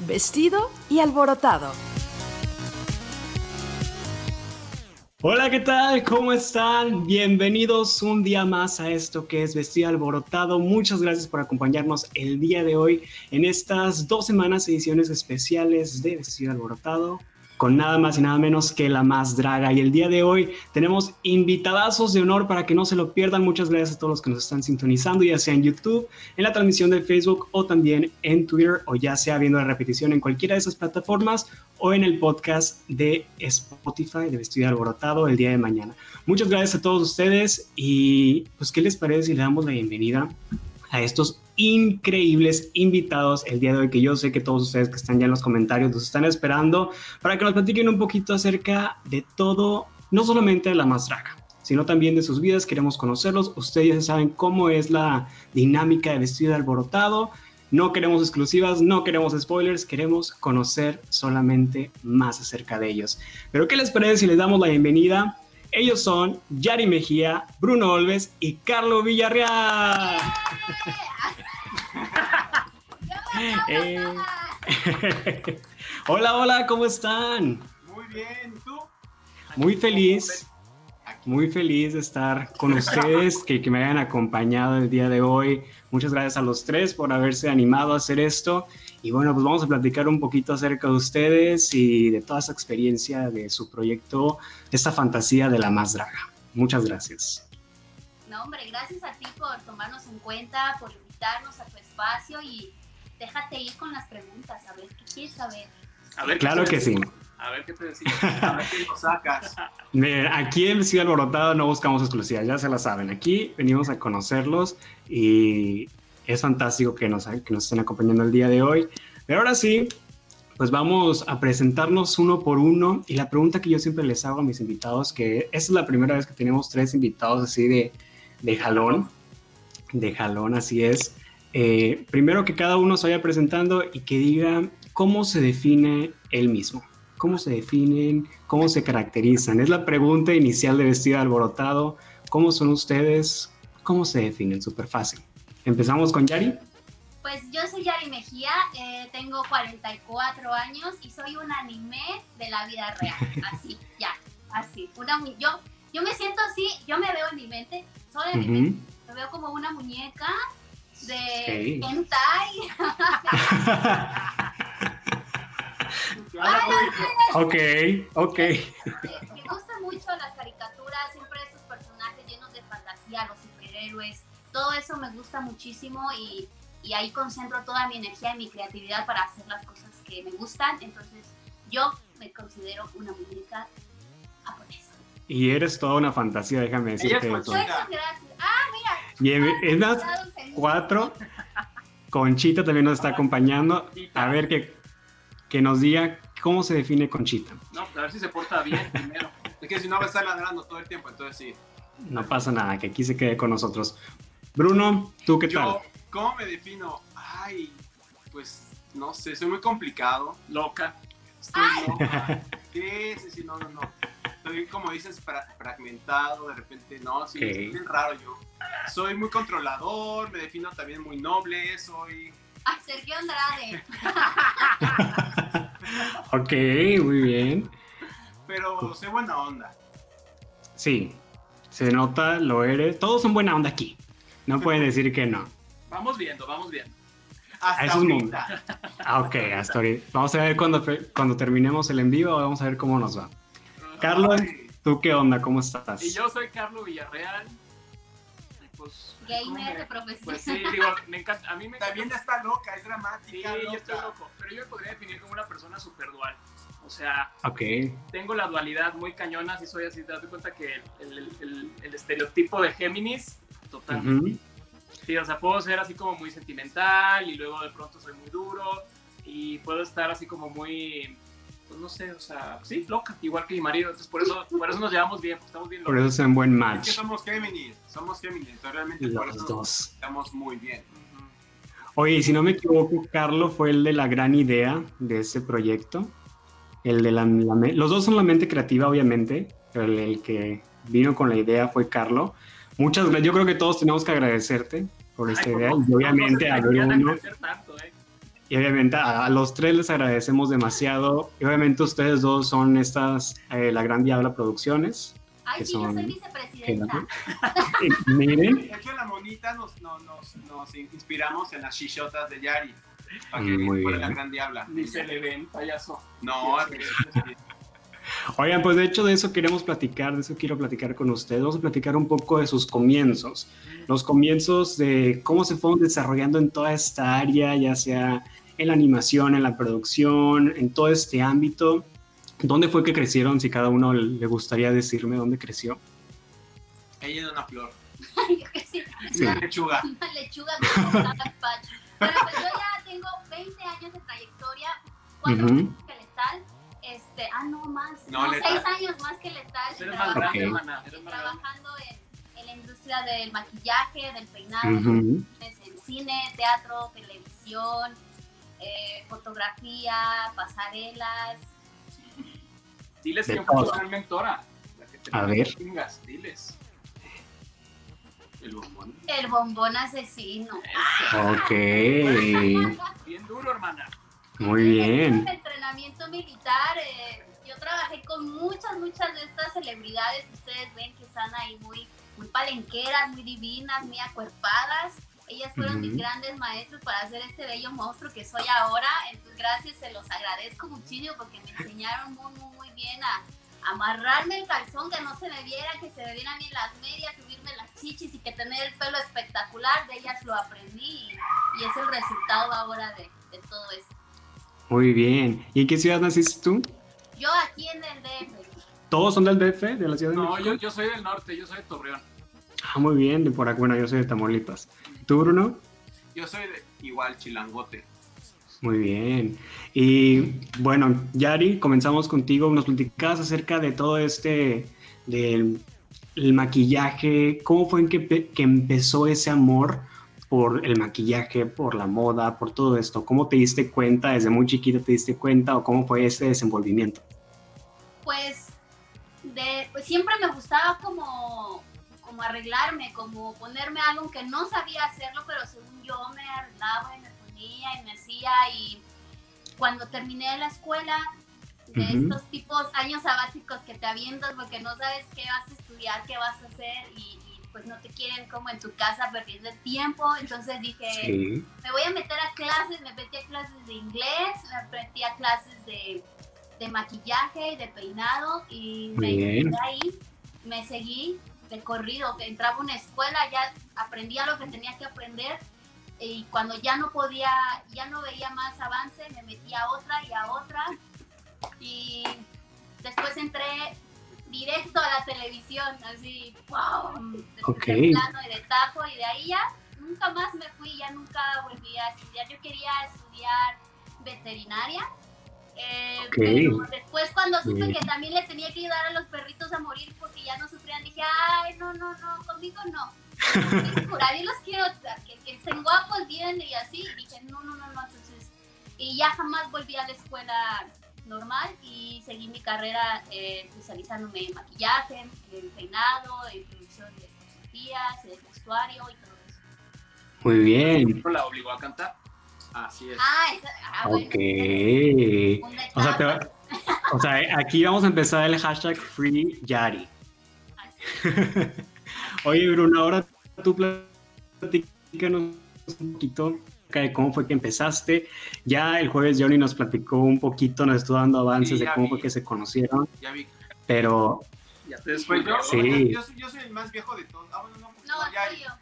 vestido y alborotado. Hola, ¿qué tal? ¿Cómo están? Bienvenidos un día más a esto que es Vestido Alborotado. Muchas gracias por acompañarnos el día de hoy en estas dos semanas ediciones especiales de Vestido Alborotado con nada más y nada menos que la más draga. Y el día de hoy tenemos invitadazos de honor para que no se lo pierdan. Muchas gracias a todos los que nos están sintonizando, ya sea en YouTube, en la transmisión de Facebook o también en Twitter o ya sea viendo la repetición en cualquiera de esas plataformas o en el podcast de Spotify de Vestido Alborotado el día de mañana. Muchas gracias a todos ustedes y pues qué les parece si le damos la bienvenida a estos increíbles invitados el día de hoy que yo sé que todos ustedes que están ya en los comentarios nos están esperando para que nos platiquen un poquito acerca de todo, no solamente de la más draga, sino también de sus vidas. Queremos conocerlos. Ustedes saben cómo es la dinámica de vestido de alborotado. No queremos exclusivas, no queremos spoilers, queremos conocer solamente más acerca de ellos. Pero ¿qué les parece si les damos la bienvenida? Ellos son Yari Mejía, Bruno Olves y Carlos Villarreal. Eh. hola, hola, ¿cómo están? Muy bien, ¿y tú? Muy feliz, muy feliz de estar con ustedes, que, que me hayan acompañado el día de hoy. Muchas gracias a los tres por haberse animado a hacer esto. Y bueno, pues vamos a platicar un poquito acerca de ustedes y de toda esa experiencia de su proyecto, esta fantasía de la más draga. Muchas gracias. No, hombre, gracias a ti por tomarnos en cuenta, por invitarnos a tu espacio y déjate ir con las preguntas, a ver qué quieres saber. A ver, claro que sí. A ver qué te decimos, a ver qué nos sacas. aquí en Ciudad Alborotado no buscamos exclusivas, ya se la saben. Aquí venimos a conocerlos y es fantástico que nos, que nos estén acompañando el día de hoy. Pero ahora sí, pues vamos a presentarnos uno por uno. Y la pregunta que yo siempre les hago a mis invitados, que esta es la primera vez que tenemos tres invitados así de, de jalón, de jalón, así es. Eh, primero que cada uno se vaya presentando y que diga cómo se define él mismo. ¿Cómo se definen? ¿Cómo se caracterizan? Es la pregunta inicial de vestido alborotado. ¿Cómo son ustedes? ¿Cómo se definen? Súper fácil. Empezamos con Yari. Pues yo soy Yari Mejía, eh, tengo 44 años y soy un anime de la vida real. Así, ya, así. Una, yo, yo me siento así, yo me veo en mi mente, solo en mi mente, me veo como una muñeca de hentai. ok, ok. Me gustan mucho las caricaturas, siempre esos personajes llenos de fantasía, los superhéroes, todo eso me gusta muchísimo y, y ahí concentro toda mi energía y mi creatividad para hacer las cosas que me gustan. Entonces, yo me considero una muñeca japonesa. Y eres toda una fantasía, déjame decirte eso. Ah, mira. Y es más, cuatro. Conchita también nos está acompañando. A ver que, que nos diga cómo se define Conchita. No, a ver si se porta bien primero. Es que si no va a estar ladrando todo el tiempo, entonces sí. No pasa nada, que aquí se quede con nosotros. Bruno, ¿tú qué Yo, tal? ¿Cómo me defino? Ay, pues no sé, soy muy complicado. Loca. Estoy loca. Sí, sí, sí, no, no, no. Estoy, como dices, fra- fragmentado, de repente, no, sí, Ok. es bien raro yo. Soy muy controlador, me defino también muy noble, soy... Ay, Sergio Andrade. Ok, muy bien. Pero soy buena onda. Sí, se nota, lo eres. Todos son buena onda aquí. No pueden decir que no. Vamos viendo, vamos viendo. A Hasta esos ahorita. Ah, ok, hasta ahorita. Vamos a ver cuando, cuando terminemos el en vivo, vamos a ver cómo nos va. Carlos. ¿tú qué onda? ¿Cómo estás? Y yo soy Carlos Villarreal. Pues, Gamer de Pues profesión. sí, digo, me encanta. A mí me encanta. También está loca, es Sí, dramática. yo loca. estoy loco. Pero yo me podría definir como una persona súper dual. O sea, tengo la dualidad muy cañona. Si soy así, te das cuenta que el, el- el- el estereotipo de Géminis, total. Sí, o sea, puedo ser así como muy sentimental y luego de pronto soy muy duro y puedo estar así como muy, pues no sé, o sea, sí, loca, igual que mi marido. Entonces, por eso, por eso nos llevamos bien, porque estamos bien por locos. eso es un buen Es que match. somos Géminis, somos Géminis, entonces realmente por Los eso dos. estamos muy bien. Oye, si no me equivoco, Carlos fue el de la gran idea de ese proyecto. El de la, la los dos son la mente creativa, obviamente, pero el, el que vino con la idea fue Carlos. Muchas gracias. Yo creo que todos tenemos que agradecerte por esta Ay, por idea y obviamente a tanto, ¿eh? Y obviamente a, los tres les agradecemos demasiado. Y obviamente ustedes dos son estas, eh, la Gran Diabla Producciones. Ay, sí, yo soy vicepresidenta. Miren. De hecho, en la monita nos, nos, nos, inspiramos en las chichotas de Yari. Para que Muy bien. la Gran Diabla. Ni se le ven, payaso. No, Oigan, pues de hecho de eso queremos platicar, de eso quiero platicar con ustedes. Vamos a platicar un poco de sus comienzos, los comienzos de cómo se fueron desarrollando en toda esta área, ya sea en la animación, en la producción, en todo este ámbito. ¿Dónde fue que crecieron? Si cada uno le gustaría decirme dónde creció. Ella es una flor. sí. Una lechuga. Una lechuga con Bueno, pues yo ya tengo 20 años de trayectoria. Cuando uh este, ah, no, más. No, seis años más que letal. trabajando en, la industria del maquillaje, del peinado, en cine, teatro, televisión, eh, fotografía, pasarelas. Diles que fue una mentora. A ver. diles. El bombón. El bombón asesino. Ok. Bien duro, hermana. Muy bien. En entrenamiento militar, eh, yo trabajé con muchas, muchas de estas celebridades ustedes ven que están ahí muy, muy palenqueras, muy divinas, muy acuerpadas. Ellas fueron mis grandes maestros para hacer este bello monstruo que soy ahora. Entonces, gracias, se los agradezco muchísimo porque me enseñaron muy, muy, muy bien a, amarrarme el calzón, que no se me viera, que se me vieran bien las medias, subirme las chichis y que tener el pelo espectacular. De ellas lo aprendí y, es el resultado ahora de, de todo esto. Muy bien. ¿Y en qué ciudad naciste tú? Yo aquí en el DF. ¿Todos son del DF, de la ciudad de no, México? No, yo, yo, soy del norte, yo soy de Torreón. Ah, muy bien, de por aquí, bueno, yo soy de Tamaulipas. ¿Tú, Bruno? Yo soy de igual, Chilangote. Muy bien. Y bueno, Yari, comenzamos contigo. Nos platicabas acerca de todo este, del el maquillaje. ¿Cómo fue en que, que empezó ese amor por el maquillaje, por la moda, por todo esto? ¿Cómo te diste cuenta? ¿Desde muy chiquita te diste cuenta o cómo fue ese desenvolvimiento? Pues, de, pues siempre me gustaba como, como arreglarme, como ponerme algo que no sabía hacerlo, pero según yo me arreglaba y me ponía y me hacía y cuando terminé la escuela, de estos tipos años sabáticos que te avientas porque no sabes qué vas a estudiar, qué vas a hacer y, pues no te quieren como en tu casa perdiendo el tiempo. Entonces dije, me voy a meter a clases, me metí a clases de inglés, me metí a clases de, de maquillaje y de peinado y me ahí, me seguí de corrido, entraba a una escuela, ya aprendía lo que tenía que aprender y cuando ya no podía, ya no veía más avance, me metí a otra y a otra. Y después entré directo a la televisión, así, wow, okay. de plano y de tajo, y de ahí ya nunca más me fui, ya nunca volví a estudiar. Yo quería estudiar veterinaria. Eh, pero después cuando supe que también le tenía que ayudar a los perritos a morir porque ya no sufrían, dije, ay, no, no, no, conmigo no. Por ahí los quiero, que, que estén guapos, bien y así. Y dije, no, no, no, no, entonces, y ya jamás volví a la escuela normal y seguí mi carrera eh, especializándome en maquillaje, en peinado, en producción de fotografías, en vestuario y todo eso. Muy bien. ¿La obligó a cantar? Así es. Ah, esa, ah bueno. Ok. O sea, te, o sea, aquí vamos a empezar el hashtag Free Yari. Oye, Bruno, ahora tú platícanos un poquito de cómo fue que empezaste. Ya el jueves Johnny nos platicó un poquito, nos estuvo dando avances de cómo fue que se conocieron. Ya vi. Pero... Ya te después yo, sí. yo, yo, soy el más viejo de todos. Ah, bueno, no, pues, no, ya, yo.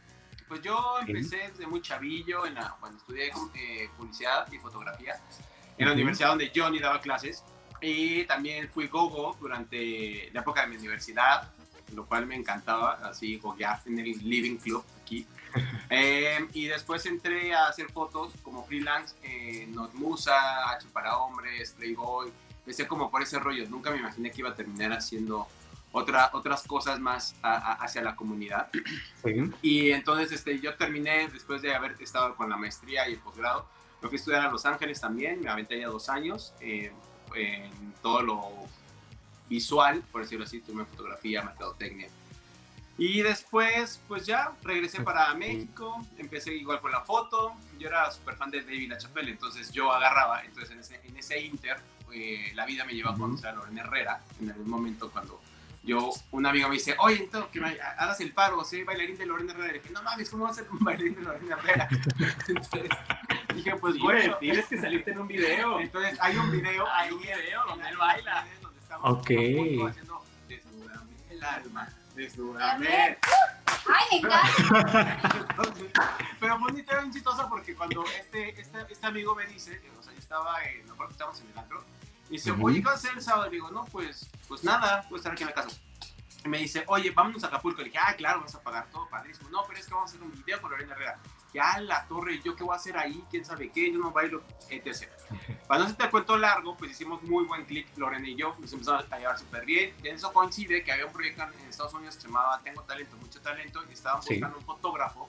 Pues yo empecé desde muy chavillo en la, cuando estudié eh, publicidad y fotografía en la universidad donde Johnny daba clases. Y también fui gogo durante la época de mi universidad, lo cual me encantaba, así goguear en el Living Club aquí. Eh, y después entré a hacer fotos como freelance en Notmusa, H para Hombres, Playboy. Empecé como por ese rollo. Nunca me imaginé que iba a terminar haciendo otra, otras cosas más hacia la comunidad. Y entonces este, yo terminé, después de haber estado con la maestría y el posgrado, me fui a estudiar a Los Ángeles también, me aventé ya dos años eh, en todo lo visual, por decirlo así, tuve fotografía, mercadotecnia Y después, pues ya, regresé para México, empecé igual con la foto, yo era súper fan de David LaChapelle, entonces yo agarraba, entonces en ese, en ese inter, eh, la vida me lleva a conocer a Lorena Herrera, en algún momento cuando yo, un amigo me dice, oye, entonces, que me hagas el paro, soy bailarín de Lorena Herrera, y dije, no mames, ¿cómo vas a ser un bailarín de Lorena Herrera? entonces, dije, pues bueno, tienes que salirte en un video. entonces hay un video, Hay un video donde él baila. donde estamos Ok. haciendo Desnúdame el alma, desnúdame. Ay, me encanta. Entonces, pero fue una historia bien chistosa porque cuando este, este, este amigo me dice, que, o sea, yo estaba en, que estábamos en el antro, y dice, oye, ¿qué vas a hacer el sábado? Y digo, no, pues, pues nada, voy a estar aquí en la casa. Y me dice, oye, vámonos a Acapulco. Le dije, ah, claro, vamos a pagar todo, padrísimo. No, pero es que vamos a hacer un video con Lorena Herrera. Que a la torre, ¿y yo qué voy a hacer ahí? ¿Quién sabe qué? Yo no bailo, etc. Para no hacerte el cuento largo, pues hicimos muy buen clic, Lorena y yo, nos empezamos a llevar súper bien. En eso coincide que había un proyecto en Estados Unidos que se llamaba Tengo Talento, Mucho Talento, y estaban Sí. buscando un fotógrafo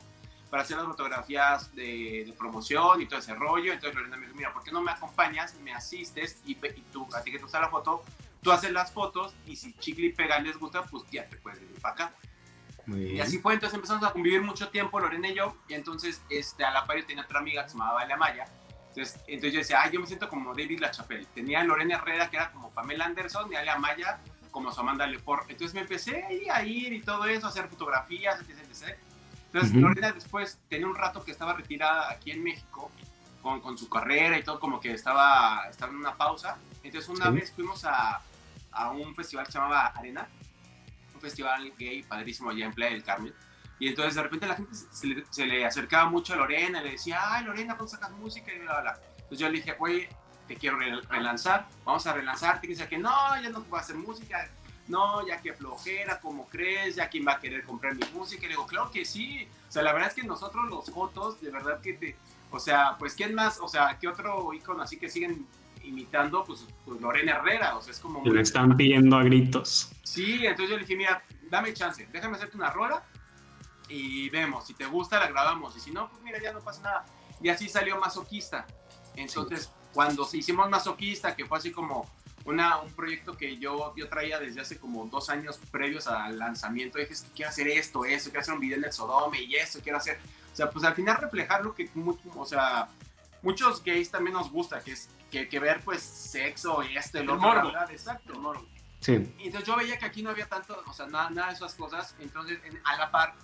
para hacer las fotografías de, de promoción y todo ese rollo. Entonces Lorena me dijo, mira, ¿por qué no me acompañas, me asistes y, y tú, a ti que gusta la foto, tú haces las fotos y si Chicle y Pega les gusta, pues ya te puedes venir para acá. Y así fue, entonces empezamos a convivir mucho tiempo, Lorena y yo, y entonces este, a la par yo tenía otra amiga que se llamaba Vale Amaya, entonces, entonces yo decía, ay, yo me siento como David LaChapelle, tenía a Lorena Herrera que era como Pamela Anderson y Ale Amaya como su Amanda Lepore, entonces me empecé a ir y todo eso, a hacer fotografías, etc, etc. Entonces Ujú. Lorena después tenía un rato que estaba retirada aquí en México, con, con su carrera y todo, como que estaba, estaba en una pausa, entonces una Sí. vez fuimos a, a un festival que se llamaba Arena, un festival gay padrísimo allá en Playa del Carmen. Y entonces de repente la gente se le, se le acercaba mucho a Lorena, le decía, ay Lorena, ¿cuándo sacas música? Y bla, bla. Entonces yo le dije, oye, te quiero re- relanzar, vamos a relanzarte. Y dice que no, ya no voy a hacer música, no, ya que flojera, ¿cómo crees? Ya quién va a querer comprar mi música. Y le digo, claro que sí. O sea, la verdad es que nosotros los fotos, de verdad que te, o sea, pues ¿quién más? O sea, ¿qué otro icono así que siguen imitando? Pues, pues Lorena Herrera, o sea, es como... Le muy- están pidiendo a gritos. Sí, entonces yo le dije, mira, dame chance, déjame hacerte una rola y vemos, si te gusta la grabamos y si no, pues mira, ya no pasa nada. Y así salió Masoquista. Entonces, cuando hicimos Masoquista, que fue así como una, un proyecto que yo, yo traía desde hace como dos años previos al lanzamiento, dije, quiero hacer esto, eso, quiero hacer un video en el Sodome y eso, quiero hacer... O sea, pues al final reflejar lo que, o sea, muchos gays también nos gusta, que es que, que ver pues sexo y esto, y lo otro. Exacto. El morbo. Sí. Y entonces yo veía que aquí no había tanto, o sea, nada, nada de esas cosas. Entonces, en- a la par,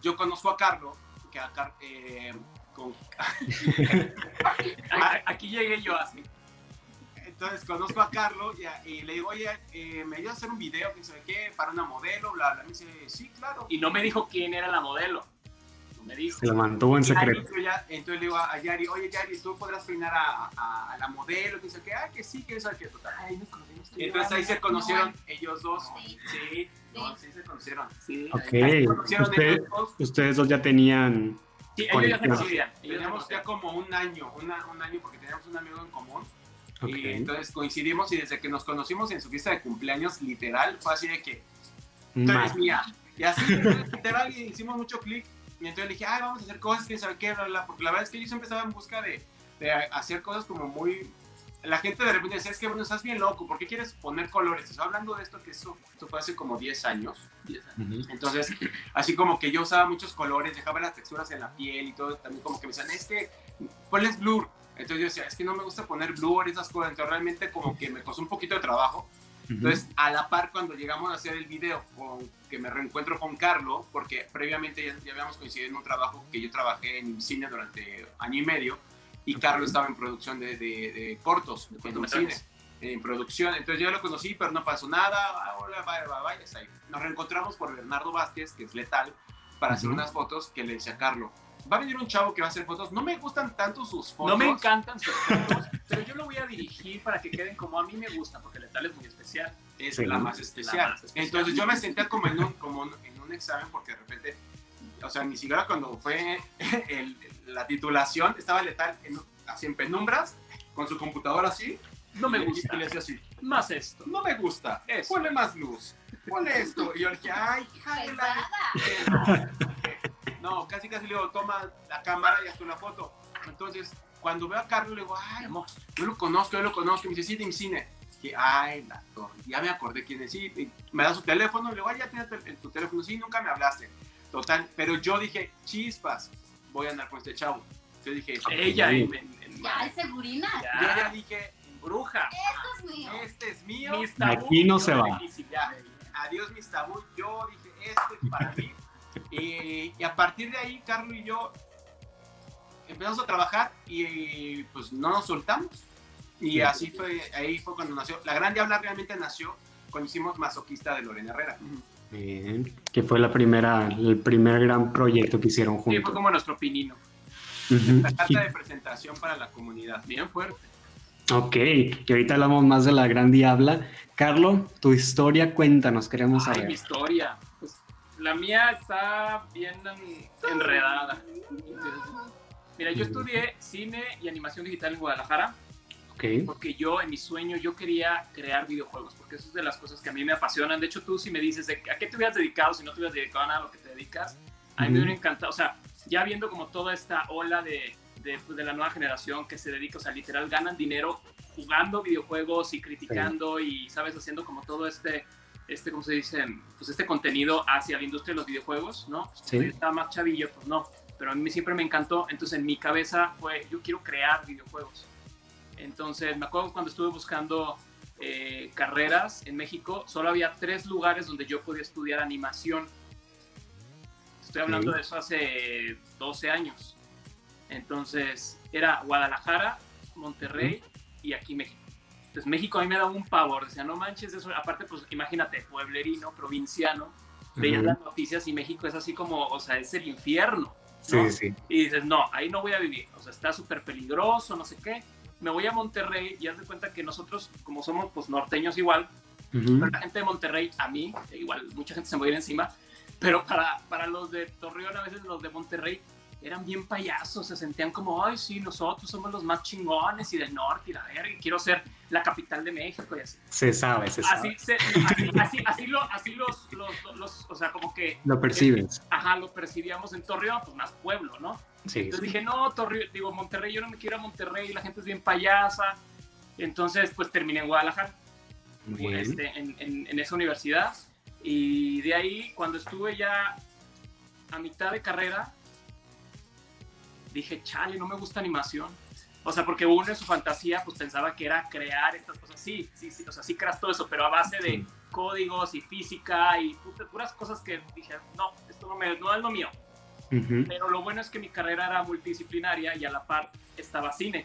yo conozco a Carlos, que a Car- eh, con- Aquí llegué yo así. entonces conozco a Carlos y, a- y le digo, oye, eh, me ayudas a hacer un video, que sabe qué, para una modelo, bla, bla. Me dice, sí, claro. Y no me dijo quién era la modelo. Me dijo. Se lo mantuvo en Y secreto. ya- entonces le digo a Yari, oye, Yari, tú podrás peinar a, a- a la modelo, que dice que, ah, que sí, que eso, que total. Ay, nos conocimos y Y entonces ahí se conocieron ellos dos. Sí. Sí, no, sí se conocieron. Sí, Ok. Ahí se conocieron Usted- ellos dos. Ustedes dos ya tenían. Sí, ellos ya se conocían. Teníamos ya como un año, una- un año porque teníamos un amigo en común. Ok. Y entonces coincidimos y desde que nos conocimos en su fiesta de cumpleaños, literal, fue así de que tú eres mía. Y así, literal, y hicimos mucho clic. Y entonces le dije, ay, vamos a hacer cosas, quién sabe qué, bla, bla. Porque la verdad es que yo siempre estaba en busca de, de hacer cosas como muy. La gente de repente decía, es que bueno, estás bien loco, ¿por qué quieres poner colores? Estoy hablando de esto que eso, esto fue hace como 10 años. Entonces, así como que yo usaba muchos colores, dejaba las texturas en la piel y todo, también como que me decían, es que ponles blur. Entonces yo decía, es que no me gusta poner blur, esas cosas. Entonces realmente como que me costó un poquito de trabajo. Entonces, a la par, cuando llegamos a hacer el video, con, que me reencuentro con Carlo, porque previamente ya, ya habíamos coincidido en un trabajo que yo trabajé en cine durante año y medio, y Carlo estaba en producción de, de- de cortos, de cortometrajes. cine, en producción. Entonces yo lo conocí, pero no pasó nada, ah, bye, hasta ahí. Nos reencontramos por Bernardo Vázquez, que es letal, para hacer unas fotos que le decía a Carlo. Va a venir un chavo que va a hacer fotos. No me gustan tanto sus fotos. No me encantan sus fotos, pero yo lo voy a dirigir para que queden como a mí me gustan, porque Letal es muy especial. es Sí. la más especial. La más especial. Entonces yo me sentía como en un, como en un examen porque de repente, o sea, ni siquiera cuando fue el- la titulación, estaba letal en, así en penumbras, con su computadora así. No me y- gusta. Y le decía así, Más esto. no me gusta, Eso. ponle más luz, ponle esto. Y yo le dije, ay, hija de la... No, casi casi le digo, toma la cámara y haz una foto. Entonces, cuando veo a Carlos, le digo, ay, amor. yo lo conozco, yo lo conozco. Y me dice, sí, de mi cine. que, ay, la torre, ya me acordé quién es, sí, me da su teléfono, le digo, ay, ya tienes en tu teléfono, sí, nunca me hablaste, total, pero yo dije, chispas, voy a andar con este chavo. Yo dije, ella, en, ya es segurina. Yo ya dije, bruja. Esto es mío. Este es mío. Aquí no se va. Ya, adiós, mis tabú. Yo dije, este es para mí. Y, y, a partir de ahí, Carlos y yo empezamos a trabajar y pues no nos soltamos. Y así fue, ahí fue cuando nació. La Gran Diabla realmente nació cuando hicimos Masoquista de Lorena Herrera. Bien, que fue la primera, el primer gran proyecto que hicieron juntos. Sí, fue como nuestro pinino. La carta de presentación para la comunidad. Bien fuerte. Ok, que ahorita hablamos más de la Gran Diabla. Carlos, tu historia, cuéntanos, queremos Ay, saber. mi historia. Pues, la mía está bien enredada. Mira, yo estudié cine y animación digital en Guadalajara. Okay. Porque yo, en mi sueño, yo quería crear videojuegos, porque eso es de las cosas que a mí me apasionan. De hecho, tú si me dices, de, ¿a qué te hubieras dedicado si no te hubieras dedicado a nada a lo que te dedicas? A mí me hubiera encantado, o sea, ya viendo como toda esta ola de, de, pues, de, la nueva generación que se dedica, o sea, literal ganan dinero jugando videojuegos y criticando sí. y, ¿sabes? Haciendo como todo este, este, ¿cómo se dice? Pues este contenido hacia la industria de los videojuegos, ¿no? Sí. Yo estaba más chavillo, pues no. Pero a mí siempre me encantó, entonces en mi cabeza fue, yo quiero crear videojuegos. Entonces, me acuerdo cuando estuve buscando eh, carreras en México, solo había tres lugares donde yo podía estudiar animación. Estoy hablando sí. de eso hace 12 años. Entonces, era Guadalajara, Monterrey sí. y aquí México. Entonces, México a mí me daba un pavor. Decía, no manches, eso. Aparte, pues imagínate, pueblerino, provinciano. Veías uh -huh. las noticias y México es así como, o sea, es el infierno. ¿no? Sí, sí. Y dices, no, ahí no voy a vivir. O sea, está súper peligroso, no sé qué me voy a Monterrey y haz de cuenta que nosotros, como somos pues norteños igual, uh -huh. pero la gente de Monterrey, a mí, igual mucha gente se me viene encima, pero para, para los de Torreón, a veces los de Monterrey, eran bien payasos, se sentían como, ay, sí, nosotros somos los más chingones y del norte y la verga, y quiero ser la capital de México y así. Se sabe, se sabe. Así, se, así, así, así, lo, así los, los, los, los, o sea, como que... Lo percibes. Eh, ajá, lo percibíamos en Torreón, pues más pueblo, ¿no? Sí, Entonces sí. dije, no, Torreón, digo, Monterrey, yo no me quiero a Monterrey, la gente es bien payasa. Entonces, pues terminé en Guadalajara, Bien. este, en, en, en esa universidad. Y de ahí, cuando estuve ya a mitad de carrera, dije, chale, no me gusta animación. O sea, porque uno en su fantasía pues pensaba que era crear estas cosas. Sí, sí, sí, o sea, sí creas todo eso, pero a base de códigos y física y puras cosas que dije, no, esto no, me, no es lo mío. Ujú, Pero lo bueno es que mi carrera era multidisciplinaria y a la par estaba cine.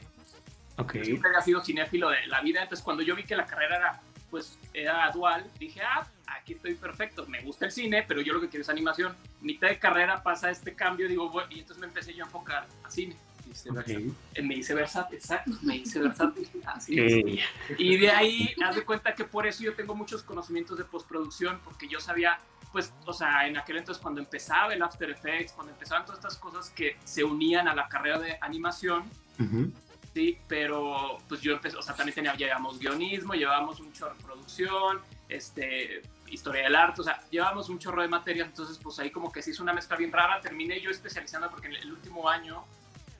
Ok. Siempre había sido cinéfilo de la vida, entonces cuando yo vi que la carrera era, pues, era dual, dije, ah, aquí estoy perfecto, me gusta el cine, pero yo lo que quiero es animación. Mitad de carrera pasa este cambio, digo, bueno, y entonces me empecé yo a enfocar a cine. Hice Ok. versátil. Eh, Me hice versátil, exacto, me hice versátil. Así Ok. es. Y de ahí, haz de cuenta que por eso yo tengo muchos conocimientos de postproducción, porque yo sabía, pues, o sea, en aquel entonces cuando empezaba el After Effects, cuando empezaban todas estas cosas que se unían a la carrera de animación, Ujú, sí, pero pues yo empecé, o sea, también tenía, llevamos guionismo, llevamos un chorro de producción, este, historia del arte, o sea, llevamos un chorro de materias, entonces pues ahí como que se hizo una mezcla bien rara, terminé yo especializando porque en el último año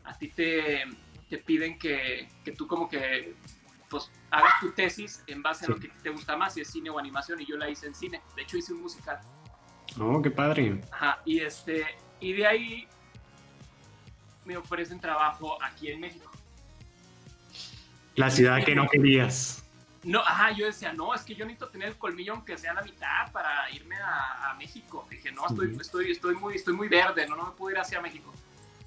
a ti te, te piden que, que tú como que pues hagas tu tesis en base a lo que te gusta más, si es cine o animación, y yo la hice en cine, de hecho hice un musical. Oh, qué padre. Ajá, y este, y de ahí me ofrecen trabajo aquí en México. La ciudad que no querías. No, ajá, yo decía, no, es que yo necesito tener el colmillo aunque sea la mitad para irme a, a México. Dije, no, estoy, Ujú. estoy, estoy, muy, estoy muy verde, no, no me puedo ir hacia México.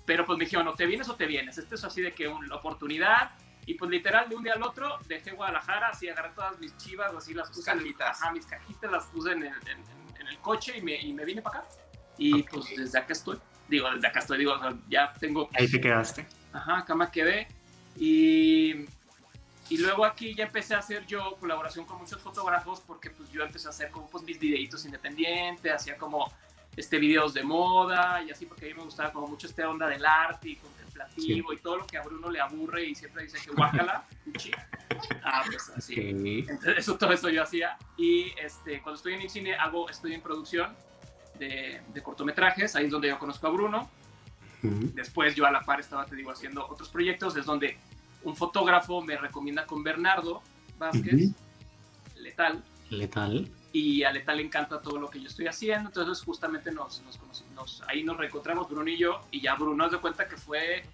Pero pues me dijeron, no, te vienes o te vienes. Este es así de que una oportunidad. Y pues literal, de un día al otro, dejé Guadalajara, así agarré todas mis chivas, así las puse en el- cajitas. ajá, mis cajitas las puse en el, en, en- en el coche y me, y me vine para acá. Y Ok. pues desde acá estoy. Digo, desde acá estoy, digo, o sea, ya tengo Ahí te quedaste. Ajá, acá me quedé. Y, y luego aquí ya empecé a hacer yo colaboración con muchos fotógrafos porque pues yo empecé a hacer como pues mis videitos independientes, hacía como este videos de moda y así porque a mí me gustaba como mucho esta onda del arte y contemplativo y todo lo que a Bruno le aburre y siempre dice que guácala. Ah, pues así. Entonces, eso, todo eso yo hacía. Y este, cuando estoy en el cine, hago, estoy en producción de, de cortometrajes. Ahí es donde yo conozco a Bruno. Ujú, Después yo a la par estaba, te digo, haciendo otros proyectos. Es donde un fotógrafo me recomienda con Bernardo Vázquez. Letal. Letal. Y a Letal le encanta todo lo que yo estoy haciendo, entonces justamente nos, nos, nos ahí nos reencontramos Bruno y yo, y ya Bruno nos de cuenta que fue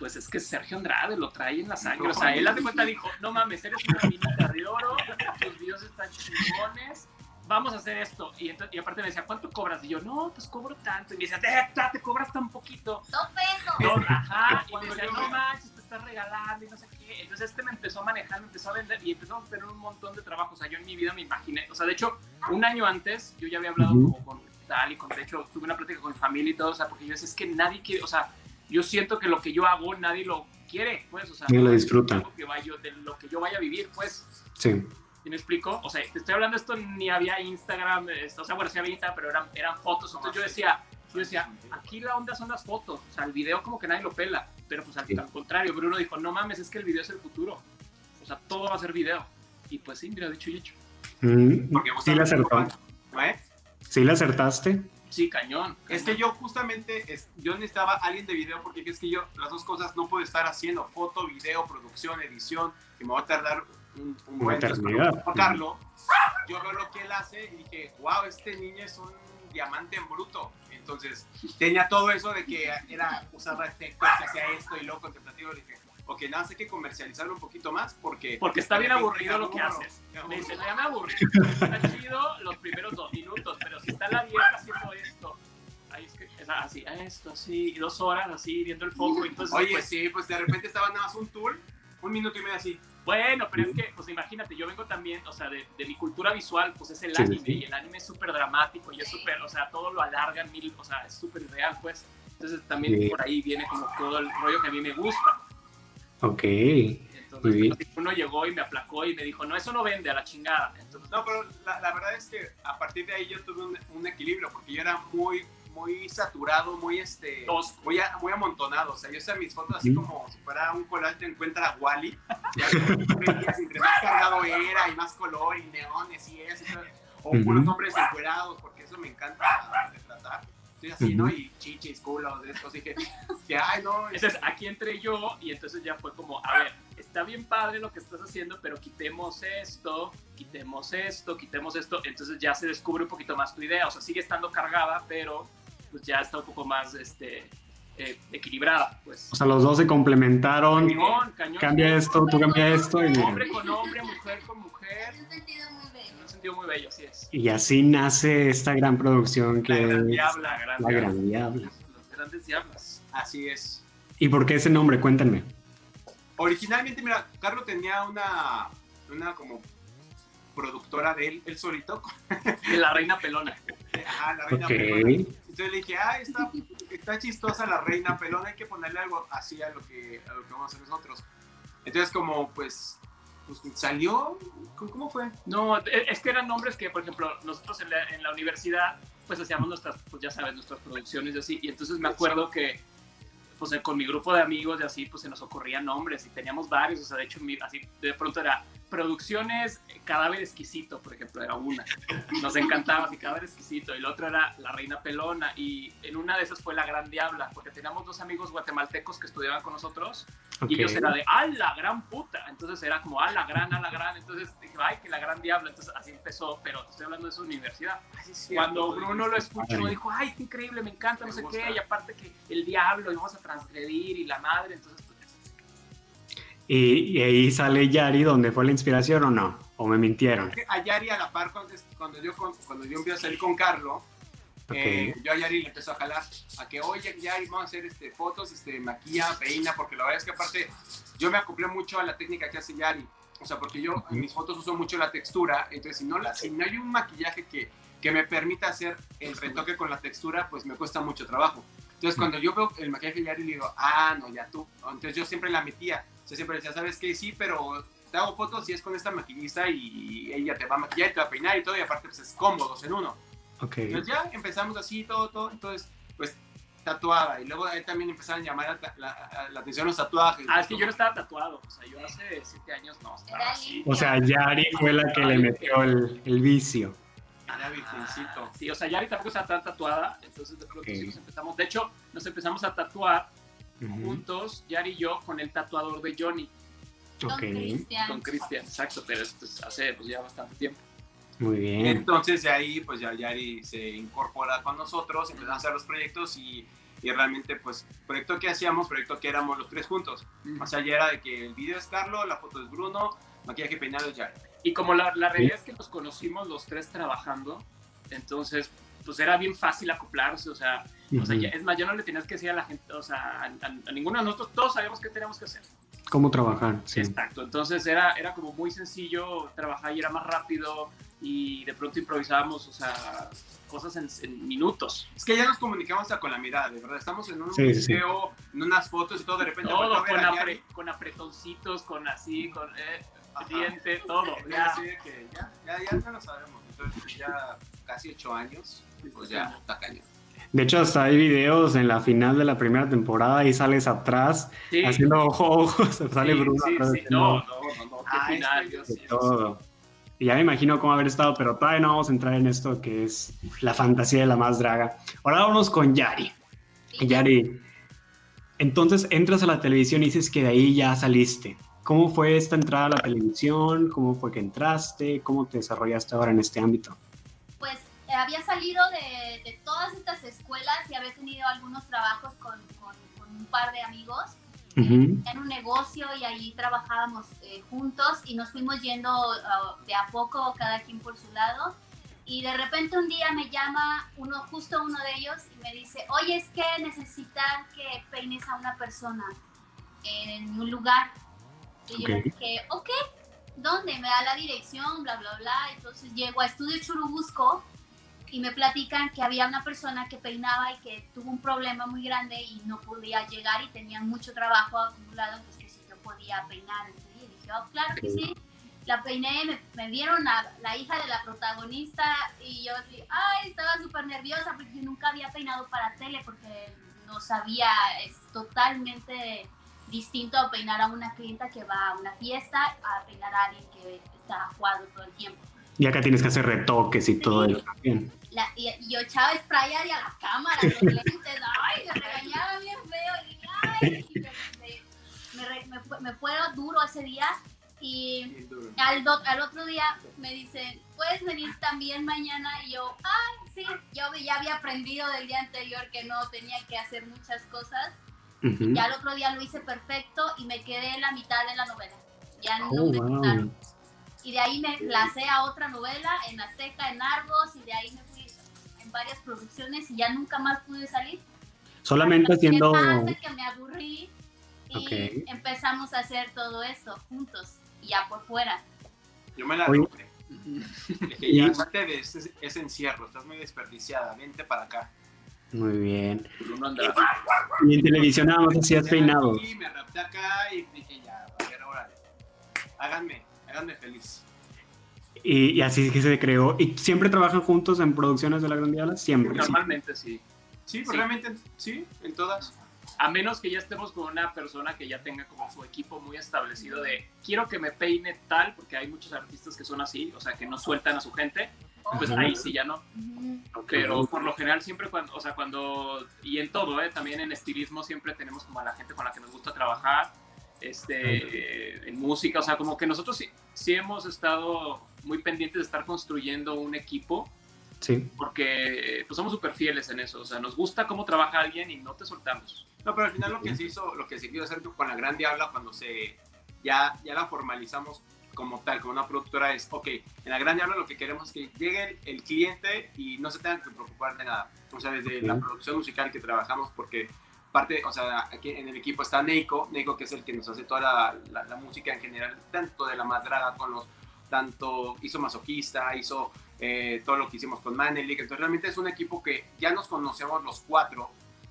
pues es que Sergio Andrade lo trae en la sangre. O sea, él hace cuenta dijo, no mames, eres una minita de oro, tus videos están chingones, vamos a hacer esto. Y, entonces, y aparte me decía, ¿cuánto cobras? Y yo, no, pues cobro tanto. Y me decía, te, te cobras tan poquito. Dos pesos. No, ajá. Y me decía, no manches, te estás regalando y no sé qué. Entonces este me empezó a manejar, me empezó a vender y empezó a tener un montón de trabajo. O sea, yo en mi vida me imaginé. O sea, de hecho, un año antes yo ya había hablado uh -huh. como con tal y con, de hecho, tuve una plática con mi familia y todo. O sea, porque yo decía, es que nadie quiere, o sea, yo siento que lo que yo hago nadie lo quiere, pues, o sea, lo disfruta. Lo que vaya, de lo que yo vaya a vivir, pues. Sí. ¿Sí me explico? O sea, te estoy hablando esto, ni había Instagram, esto, o sea, bueno, sí había Instagram, pero eran, eran fotos. Entonces yo decía, yo decía, aquí la onda son las fotos, o sea, el video como que nadie lo pela, pero pues al, sí. al contrario, Bruno dijo, no mames, es que el video es el futuro, o sea, todo va a ser video. Y pues sí, mira, dicho y hecho. Mm, sí le acertó. ¿Eh? Sí le acertaste. Sí, cañón, cañón. Es que yo justamente, es, yo necesitaba alguien de video porque es que yo las dos cosas no puedo estar haciendo, foto, video, producción, edición, y me va a tardar un, un buen eternidad. Carlos, yo veo lo que él hace y dije, wow, este niño es un diamante en bruto. Entonces, tenía todo eso de que era, usaba efectos, hacía esto y luego contemplativo. Le dije, ok, nada, hay que comercializarlo un poquito más porque... Porque está bien aburrido lo que haces. Me dice, ya me aburrí. Está chido los primeros dos minutos, pero si está la vieja haciendo esto, ahí es que así, esto, así, dos horas así, viendo el foco. Entonces, Oye, pues, sí, pues de repente estaba nada más un tour, un minuto y medio así. Bueno, pero es que, pues imagínate, yo vengo también, o sea, de, de mi cultura visual, pues es el Sí, anime, sí. y el anime es súper dramático, y es súper, o sea, todo lo alargan mil, o sea, es súper real, pues. Entonces también Sí. por ahí viene como todo el rollo que a mí me gusta. Ok. Entonces, Muy bien. uno llegó y me aplacó y me dijo, no, eso no vende a la chingada. Entonces, No, pero la, la verdad es que a partir de ahí yo tuve un, un equilibrio porque yo era muy muy saturado, muy este Tosco. muy, a- muy amontonado, o sea, yo hacía mis fotos así Mm. como si fuera un collage te encuentra a Wally, ya veías entre más cargado era y más color y neones y eso, y todo, o puros hombres encuerados, porque eso me encanta retratar. Estoy así, ¿no? Ujú. Y chichis, culos, de estos, dije, que ay, no, entonces aquí entré yo y entonces ya fue como, a ver, está bien padre lo que estás haciendo, pero quitemos esto, quitemos esto, quitemos esto. Entonces ya se descubre un poquito más tu idea. O sea, sigue estando cargada, pero pues ya está un poco más este, eh, equilibrada. Pues. O sea, los dos se complementaron. Cañón, cañón. Cambia esto, tú cambia esto. Y, Hombre con hombre, mujer con mujer. En un sentido muy bello. En un sentido muy bello, así es. y así nace esta gran producción que La gran es diabla, La gran La Gran Diabla. Los grandes diablos. así es. ¿Y por qué ese nombre? Cuéntenme. Originalmente, mira, Carlos tenía una, una como productora de él, él solito, De la reina pelona. Ajá, la reina Ok. pelona. Entonces le dije, ah, está, está chistosa la reina pelona, hay que ponerle algo así a lo que, a lo que vamos a hacer nosotros. Entonces como pues, pues salió, ¿cómo, cómo fue? No, e- es que eran nombres que, por ejemplo, nosotros en la, en la universidad, pues hacíamos nuestras, pues ya sabes, nuestras producciones y así. Y entonces me acuerdo que, pues con mi grupo de amigos y así, pues se nos ocurrían nombres y teníamos varios. O sea, de hecho, mi- así de pronto era Producciones Cadáver Exquisito, por ejemplo, era una. Nos encantaba así, Cadáver Exquisito. Y la otra era La Reina Pelona. Y en una de esas fue La Gran Diabla, porque teníamos dos amigos guatemaltecos que estudiaban con nosotros. Ok. Y ellos era de, ¡ah, la gran puta! Entonces era como, ¡ah, la gran, ah, la gran! Entonces dije, ¡ay, que la gran diabla! Entonces así empezó, pero te estoy hablando de su universidad. Cuando Bruno lo escuchó, Padre. dijo, ¡ay, qué increíble! Me encanta, no sé gusta. qué. Y aparte que el diablo, y vamos a transgredir, y la madre. Entonces, ¿Y, y ahí sale Yari, donde fue la inspiración o no? ¿O me mintieron? A Yari a la par, cuando, cuando yo, cuando yo empiezo a salir con Carlos, eh, yo a Yari le empezó a jalar a que, oye, Yari, vamos a hacer este, fotos, este, maquilla, peina, porque la verdad es que aparte yo me acoplé mucho a la técnica que hace Yari. O sea, porque yo en mis fotos uso mucho la textura, entonces si no, la, si no hay un maquillaje que, que me permita hacer el retoque con la textura, pues me cuesta mucho trabajo. Entonces cuando yo veo el maquillaje de Yari, le digo, ah, no, ya tú. Entonces yo siempre la metía. Siempre decía, ¿sabes qué? Sí, pero te hago fotos y es con esta maquillista y ella te va a maquillar y te va a peinar y todo, y aparte pues es cómodo, dos en uno. Ok. Entonces ya empezamos así, todo, todo, entonces pues tatuaba y luego ahí también empezaron a llamar la, la- la atención los tatuajes. ah, es que yo no estaba tatuado. O sea, yo hace siete años no estaba así. O sea, Yari fue la que le metió el, el vicio. Era virgencito. Ah, Sí, o sea, Yari tampoco estaba tan tatuada. Entonces, de pronto Ok. sí nos empezamos. De hecho, nos empezamos a tatuar Ujú. juntos, Yari y yo, con el tatuador de Johnny. Con Ok. Cristian. con Cristian, exacto, pero esto es hace pues, ya bastante tiempo. Muy bien. Entonces de ahí pues ya Yari se incorpora con nosotros, empezamos a hacer los proyectos y, y realmente pues proyecto que hacíamos, proyecto que éramos los tres juntos. O sea, ya era de que el video es Carlos, la foto es Bruno, maquillaje peinado es Yari. Y como la, la realidad es que nos conocimos los tres trabajando, entonces pues era bien fácil acoplarse, o sea, o sea ya- es más, yo no le tenías que decir a la gente, o sea, a, a- a ninguno de nosotros, todos sabíamos qué teníamos que hacer. ¿Cómo trabajar? Sí. Exacto, entonces era, era como muy sencillo trabajar y era más rápido y de pronto improvisábamos, o sea, cosas en, en minutos. Es que ya nos comunicamos hasta con la mirada, de verdad. Estamos en un Sí, sí, sí. en unas fotos y todo, de repente a Todo, ver con, a apre- con apretoncitos, con así, con eh, diente, todo. Ya. así de que ya, ya, ya, ya lo sabemos. Entonces pues, ya casi ocho años, pues ya está cañón. De hecho, hasta hay videos en la final de la primera temporada y sales atrás Sí, haciendo ojo, ojos, sale sí, Bruno sí, No, no, no, no, qué Ah, final, Dios de mío. todo. Y ya me imagino cómo haber estado, pero todavía no vamos a entrar en esto que es la fantasía de la más draga. Ahora vámonos con Yari. Sí. Yari, entonces entras a la televisión y dices que de ahí ya saliste. ¿Cómo fue esta entrada a la televisión? ¿Cómo fue que entraste? ¿Cómo te desarrollaste ahora en este ámbito? Eh, había salido de, de todas estas escuelas y había tenido algunos trabajos con, con- con un par de amigos Ujú. en un negocio y ahí trabajábamos eh, juntos y nos fuimos yendo ah, de a poco, cada quien por su lado. Y de repente un día me llama uno, justo uno de ellos, y me dice, oye, es que necesitan que peines a una persona en un lugar. Y yo le Ok. dije, ok, ¿dónde? Me da la dirección, bla, bla, bla. Entonces llego a Estudio Churubusco y me platican que había una persona que peinaba y que tuvo un problema muy grande y no podía llegar y tenía mucho trabajo acumulado, entonces que si yo podía peinar. Y dije, oh, claro que sí. La peiné, me, me dieron a la hija de la protagonista y yo dije, ay, estaba súper nerviosa porque yo nunca había peinado para tele porque no sabía, es totalmente distinto a peinar a una clienta que va a una fiesta a peinar a alguien que está jugando todo el tiempo. Y acá tienes que hacer retoques y todo eso también. La- y, y yo echaba spray a la cámara, los lentes, ay, me regañaba bien feo, y ay, y me, me, me, fue- duro ese día, y al, do- al otro día me dicen, ¿puedes venir también mañana? Y yo, ay, sí, yo ya había aprendido del día anterior que no tenía que hacer muchas cosas, Ujú. ya al otro día lo hice perfecto y me quedé en la mitad de la novela, ya no Oh, me wow. Y de ahí me placé a otra novela en Azteca, en Argos, y de ahí me fui en varias producciones y ya nunca más pude salir. Solamente haciendo... que me aburrí y Ok. empezamos a hacer todo esto juntos, y ya por fuera. Yo me la Oye. rompé. Dije, ya, salte de ese, ese encierro, estás muy desperdiciada, vente para acá. Muy bien. Y en televisión nada más hacías peinados. Y me rapté acá y dije, ya, a ver, órale. Háganme, háganme feliz. Y, y así es que se creó. ¿Y siempre trabajan juntos en producciones de La Gran Diabla? Siempre. Normalmente sí. Sí, pues Sí. realmente, sí, en todas. A menos que ya estemos con una persona que ya tenga como su equipo muy establecido de quiero que me peine tal, porque hay muchos artistas que son así, o sea, que no sueltan a su gente, pues Ajá. ahí sí ya no. Pero por lo general siempre cuando, o sea, cuando, y en todo, ¿eh? también en estilismo siempre tenemos como a la gente con la que nos gusta trabajar, este, en música, o sea, como que nosotros sí, sí hemos estado muy pendientes de estar construyendo un equipo Sí. porque pues somos súper fieles en eso, o sea, nos gusta cómo trabaja alguien y no te soltamos. No, pero al final lo que se hizo, lo que se quiso hacer con la Gran Diabla cuando se ya, ya la formalizamos como tal, como una productora, es, ok, en la Gran Diabla lo que queremos es que llegue el, el cliente y no se tengan que preocupar de nada. O sea, desde la producción musical que trabajamos, porque parte, o sea, aquí en el equipo está Neiko, Neiko que es el que nos hace toda la, la- la música en general, tanto de la más draga con los, tanto hizo Masoquista, hizo eh, todo lo que hicimos con Manelik, entonces realmente es un equipo que ya nos conocemos los cuatro,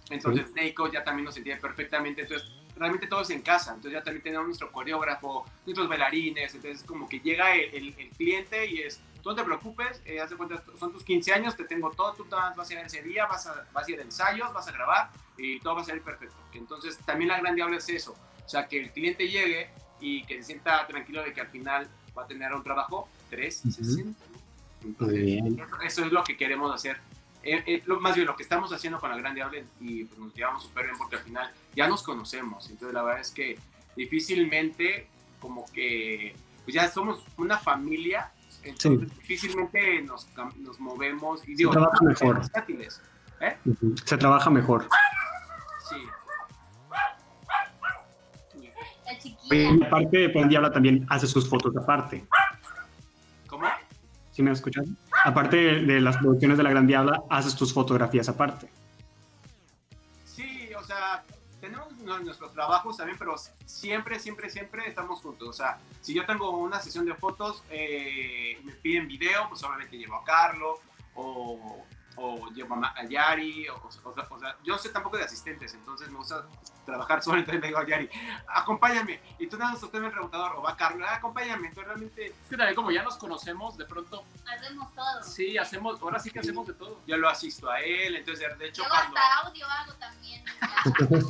entonces Neiko ya también nos entiende perfectamente, entonces realmente todo es en casa, entonces ya también tenemos nuestro coreógrafo, nuestros bailarines, entonces como que llega el, el- el cliente y es, tú no te preocupes, eh, haz de cuenta, son tus 15 años, te tengo todo, tú vas a ir ese día, vas a, vas a ir a ensayos, vas a grabar y todo va a salir perfecto. Entonces también la gran diabla es eso, o sea, que el cliente llegue y que se sienta tranquilo de que al final va a tener un trabajo 360. Entonces, Muy bien. Eso es lo que queremos hacer. Eh, eh, lo- más bien lo que estamos haciendo con la Gran Diabla y pues, nos llevamos súper bien porque al final ya nos conocemos. Entonces la verdad es que difícilmente como que pues ya somos una familia, entonces difícilmente nos, nos, movemos y digo, se trabaja mejor. ¿eh? Se trabaja mejor. Sí. Y aparte, de pues, Diabla también hace sus fotos aparte. ¿Cómo? ¿Sí me escuchas? Aparte de, las producciones de La Gran Diabla, haces tus fotografías aparte. Sí, o sea, tenemos nuestros trabajos también, pero siempre, siempre, siempre estamos juntos. O sea, si yo tengo una sesión de fotos, eh, me piden video, pues obviamente llevo a Carlos o, o llevo a Yari, o, sea, yo sé tampoco de asistentes, entonces me gusta trabajar solo, entonces le digo a Yari, acompáñame, y tú nada más usted el rebotador, o va Carlos, ah, acompáñame, entonces realmente... Es que también como ya nos conocemos, de pronto... Hacemos todo. Sí, hacemos, ahora sí que hacemos de todo. Yo lo asisto a él, entonces de hecho Yo cuando... hasta audio hago también.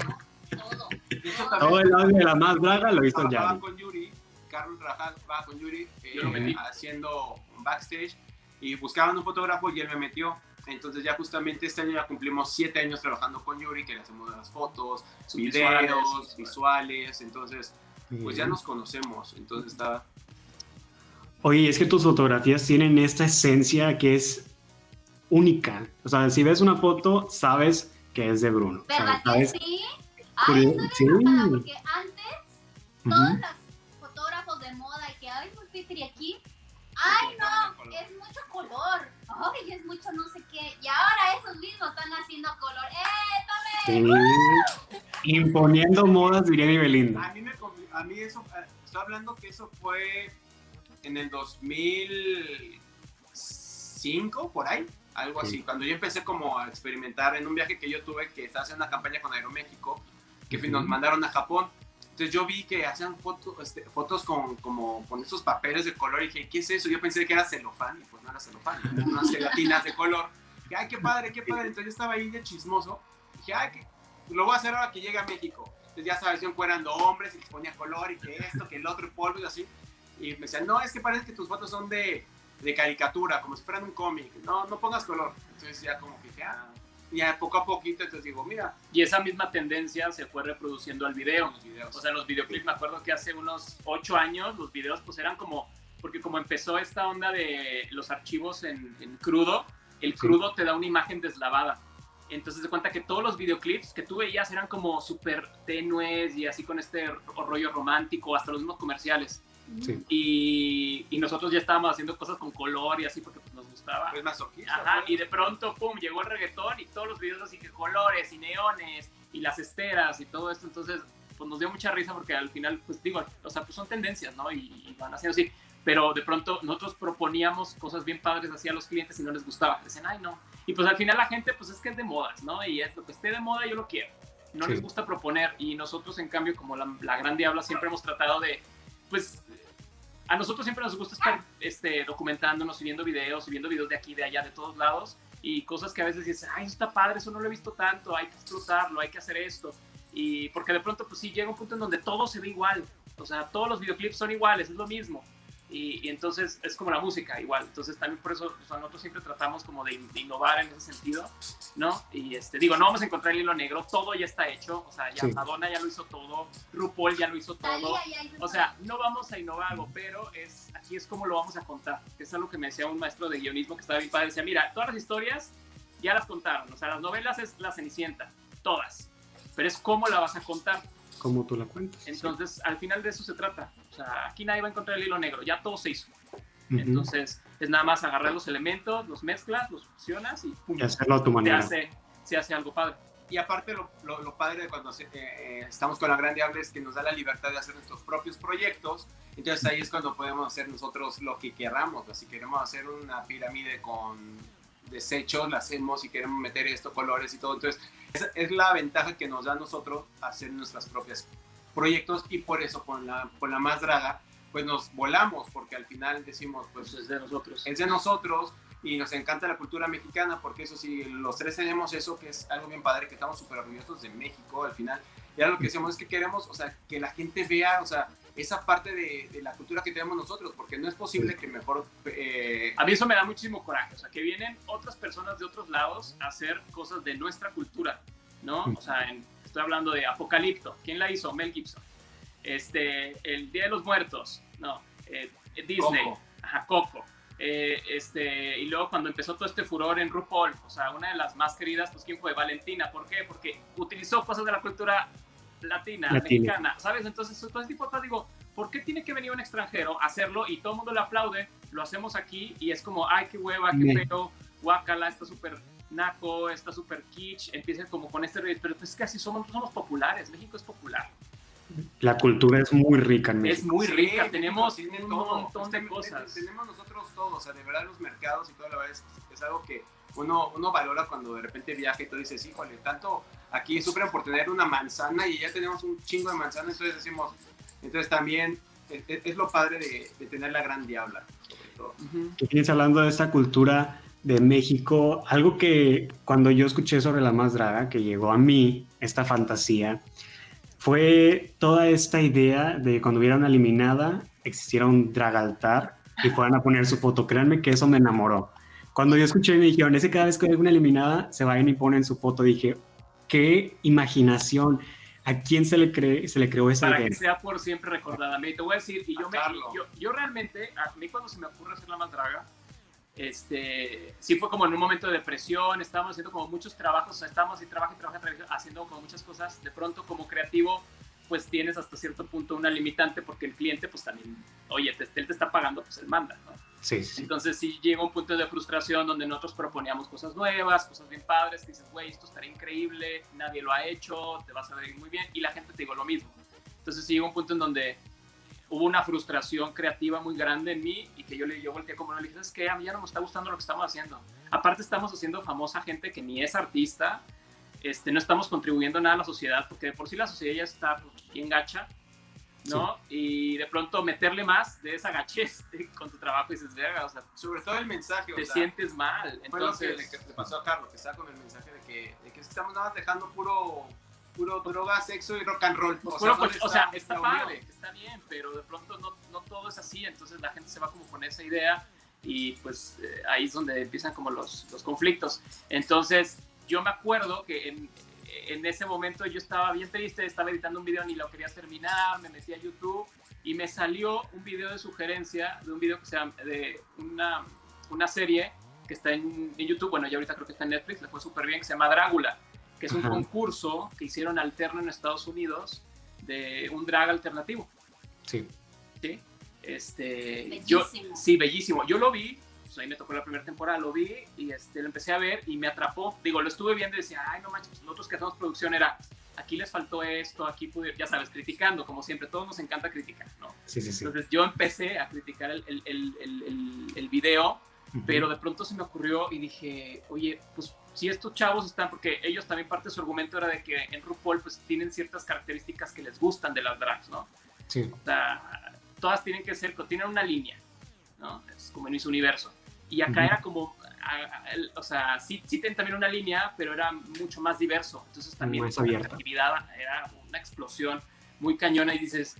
todo. De hecho, Todo el audio de la más draga lo hizo Yari. con Yuri, Carlos trabajaba con Yuri, eh, haciendo un backstage, y buscaban un fotógrafo y él me metió. Entonces ya justamente este año ya cumplimos siete años trabajando con Yuri, que le hacemos las fotos, videos, visuales, entonces pues ya nos conocemos, entonces está... Oye, es que tus fotografías tienen esta esencia que es única. O sea, si ves una foto, sabes que es de Bruno. ¿Verdad que sí? Ay, sí. porque antes todos los fotógrafos de moda que, ay, muy aquí, ay, no, es mucho color ay, es mucho no sé qué. Y ahora esos mismos están haciendo color. ¡Eh, tome! Imponiendo modas, diría mi Belinda. A mí, me, a mí eso, eh, estoy hablando que eso fue en el 2005, por ahí, algo así. Cuando yo empecé como a experimentar en un viaje que yo tuve, que estaba haciendo una campaña con Aeroméxico, que nos mandaron a Japón entonces yo vi que hacían fotos, este, fotos con, como, con esos papeles de color y dije, ¿qué es eso? Yo pensé que era celofán y pues no era celofán, eran unas gelatinas de color. Dije, ay, qué padre, qué padre. Entonces yo estaba ahí de chismoso. Dije, ay, que lo voy a hacer ahora que llegue a México. Entonces ya sabes, yo encuerando hombres y les ponía color y que esto, que el otro, polvo y así. Y me decían, no, es que parece que tus fotos son de, de caricatura, como si fueran un cómic. No, no pongas color. Entonces ya como que dije, ah, y a poco a poquito entonces digo, mira. Y esa misma tendencia se fue reproduciendo al video. O sea, los videoclips, me acuerdo que hace unos ocho años los videos pues eran como, porque como empezó esta onda de los archivos en, crudo, el crudo te da una imagen deslavada. Entonces se cuenta que todos los videoclips que tú veías eran como súper tenues y así con este rollo romántico, hasta los mismos comerciales. Y, y, nosotros ya estábamos haciendo cosas con color y así porque pues, nos gustaba. Pues Ajá, y de pronto, pum, llegó el reggaetón y todos los videos así que colores y neones y las esteras y todo esto. Entonces, pues nos dio mucha risa porque al final, pues digo, o sea, pues son tendencias, ¿no? Y, van haciendo así. Pero de pronto nosotros proponíamos cosas bien padres así a los clientes y no les gustaba. Dicen, ay, no. Y pues al final la gente, pues es que es de modas, ¿no? Y es lo que esté de moda, yo lo quiero. No les gusta proponer. Y nosotros, en cambio, como la, la gran diabla, siempre hemos tratado de, pues, a nosotros siempre nos gusta estar este, documentándonos y viendo videos y viendo videos de aquí, de allá, de todos lados y cosas que a veces dices, ay, eso está padre, eso no lo he visto tanto, hay que explotarlo, hay que hacer esto. Y porque de pronto, pues sí, llega un punto en donde todo se ve igual. O sea, todos los videoclips son iguales, es lo mismo. Y, entonces es como la música igual. Entonces también por eso nosotros siempre tratamos como de, innovar en ese sentido, ¿no? Y este, digo, no vamos a encontrar el hilo negro, todo ya está hecho. O sea, ya Madonna ya lo hizo todo, RuPaul ya lo hizo todo. O sea, no vamos a innovar algo, pero es, aquí es como lo vamos a contar. Que es algo que me decía un maestro de guionismo que estaba bien padre. Decía, mira, todas las historias ya las contaron. O sea, las novelas es la Cenicienta, todas. Pero es cómo la vas a contar como tú la cuentas. Entonces, al final de eso se trata. Sea, aquí nadie va a encontrar el hilo negro, ya todo se hizo. Entonces, es nada más agarrar los elementos, los mezclas, los fusionas y, y hacerlo a tu manera. Se hace, se hace algo padre. Y aparte, lo, lo, padre de cuando eh, estamos con la Gran Diablo es que nos da la libertad de hacer nuestros propios proyectos. Entonces, ahí es cuando podemos hacer nosotros lo que queramos. Si queremos hacer una pirámide con desechos, la hacemos. Si queremos meter esto, colores y todo. Entonces, es, la ventaja que nos da a nosotros hacer nuestras propias proyectos y por eso con la, con la más draga pues nos volamos porque al final decimos pues es de nosotros. es de nosotros y nos encanta la cultura mexicana porque eso sí los tres tenemos eso que es algo bien padre que estamos súper orgullosos de México al final. Y ahora lo que decimos es que queremos o sea que la gente vea o sea esa parte de, la cultura que tenemos nosotros, porque no es posible que mejor... Eh, a mí eso me da muchísimo coraje, o sea, que vienen otras personas de otros lados a hacer cosas de nuestra cultura, ¿no? O sea, estoy hablando de Apocalipto, ¿quién la hizo? Mel Gibson. este, el Día de los Muertos, no, eh, Disney, Coco. ajá, Coco. Eh, este, y luego cuando empezó todo este furor en RuPaul, o sea, una de las más queridas, pues ¿quién fue? Valentina, ¿por qué? Porque utilizó cosas de la cultura latina, Latina. mexicana, ¿sabes? Entonces, todo ese tipo de cosas, digo, ¿por qué tiene que venir un extranjero a hacerlo y todo el mundo le aplaude? Lo hacemos aquí y es como, ay, qué hueva, qué feo, guácala, está súper naco, está súper kitsch, empieza como con este, pero pues es que así somos, somos populares, México es popular, La cultura es muy rica en es México. muy Sí, rica, México tenemos tiene un todo. montón de Ten- cosas. ten- Tenemos nosotros todo, o sea, de verdad los mercados y todo, la verdad es, es algo que uno, uno valora cuando de repente viaja y tú dices, híjole, tanto aquí sufren por tener una manzana y ya tenemos un chingo de manzana, entonces decimos, entonces también es, es- es lo padre de, de tener la gran diabla, sobre todo. Hablando de esta cultura de México, algo que cuando yo escuché sobre la más draga, que llegó a mí, esta fantasía, fue toda esta idea de cuando hubiera una eliminada, existiera un drag altar y fueran a poner su foto. Créanme que eso me enamoró. Cuando yo escuché y me dijeron, ese cada vez que hay una eliminada, se vayan y ponen su foto, dije, qué imaginación. ¿A quién se le, cree, se le creó esa para idea? que sea por siempre recordada. Mira, te voy a decir, y yo, A me, yo, yo realmente, a mí cuando se me ocurre hacer la más draga, este, sí fue como en un momento de depresión, estábamos haciendo como muchos trabajos, o sea, estábamos y trabajo y trabajo, haciendo como muchas cosas, de pronto como creativo, pues tienes hasta cierto punto una limitante porque el cliente pues también, oye, te, él te está pagando, pues él manda, ¿no? Sí, sí. Entonces sí llega un punto de frustración donde nosotros proponíamos cosas nuevas, cosas bien padres, que dices, güey, esto estaría increíble, nadie lo ha hecho, te vas a ver muy bien, y la gente te digo lo mismo. Entonces sí llega un punto en donde hubo una frustración creativa muy grande en mí y que yo le yo volteé como no le dije, es que a mí ya no me está gustando lo que estamos haciendo. Aparte estamos haciendo famosa gente que ni es artista, este, no estamos contribuyendo nada a la sociedad, porque de por sí la sociedad ya está pues, bien gacha, ¿no? Y de pronto meterle más de esa gachez con tu trabajo y dices, verga, o sea, Sobre todo el mensaje, o te sea, sientes mal. fue lo que Entonces, le, le pasó a Carlos, que está con el mensaje de que, de que estamos nada más dejando puro, puro droga, sexo y rock and roll. pues, O sea, ¿dónde coche- o sea, está está unión? padre, está bien, pero de pronto no, no todo es así, entonces la gente se va como con esa idea y pues eh, ahí es donde empiezan como los, los conflictos. Entonces, yo me acuerdo que en, en ese momento yo estaba bien triste, estaba editando un video, ni lo quería terminar, me metí a YouTube y me salió un video de sugerencia de un video que se llama, de una, una serie que está en, en YouTube, bueno, ya ahorita creo que está en Netflix, le fue súper bien, que se llama Drácula, que es un Ajá. concurso que hicieron alterno en Estados Unidos de un drag alternativo. Sí. ¿sí? Este, Bellísimo. Yo, sí, bellísimo. Yo lo vi, pues ahí me tocó la primera temporada, lo vi y este, lo empecé a ver y me atrapó. Digo, lo estuve viendo y decía, ay, no manches, nosotros que hacemos producción era, aquí les faltó esto, aquí pude, ya sabes, criticando, como siempre, todos nos encanta criticar, ¿no? Sí, sí, sí. Entonces yo empecé a criticar el, el, el, el, video, Ujú. pero de pronto se me ocurrió y dije, oye, pues si estos chavos están, porque ellos también parte de su argumento era de que en RuPaul pues tienen ciertas características que les gustan de las drags, ¿no? Sí. O sea, todas tienen que ser, tienen una línea, ¿no? Es como en Miss Universo. Y acá Ujú. era como, a- a- el- o sea, sí, sí tienen también una línea, pero era mucho más diverso. Entonces también abierta. creatividad era una explosión muy cañona y dices,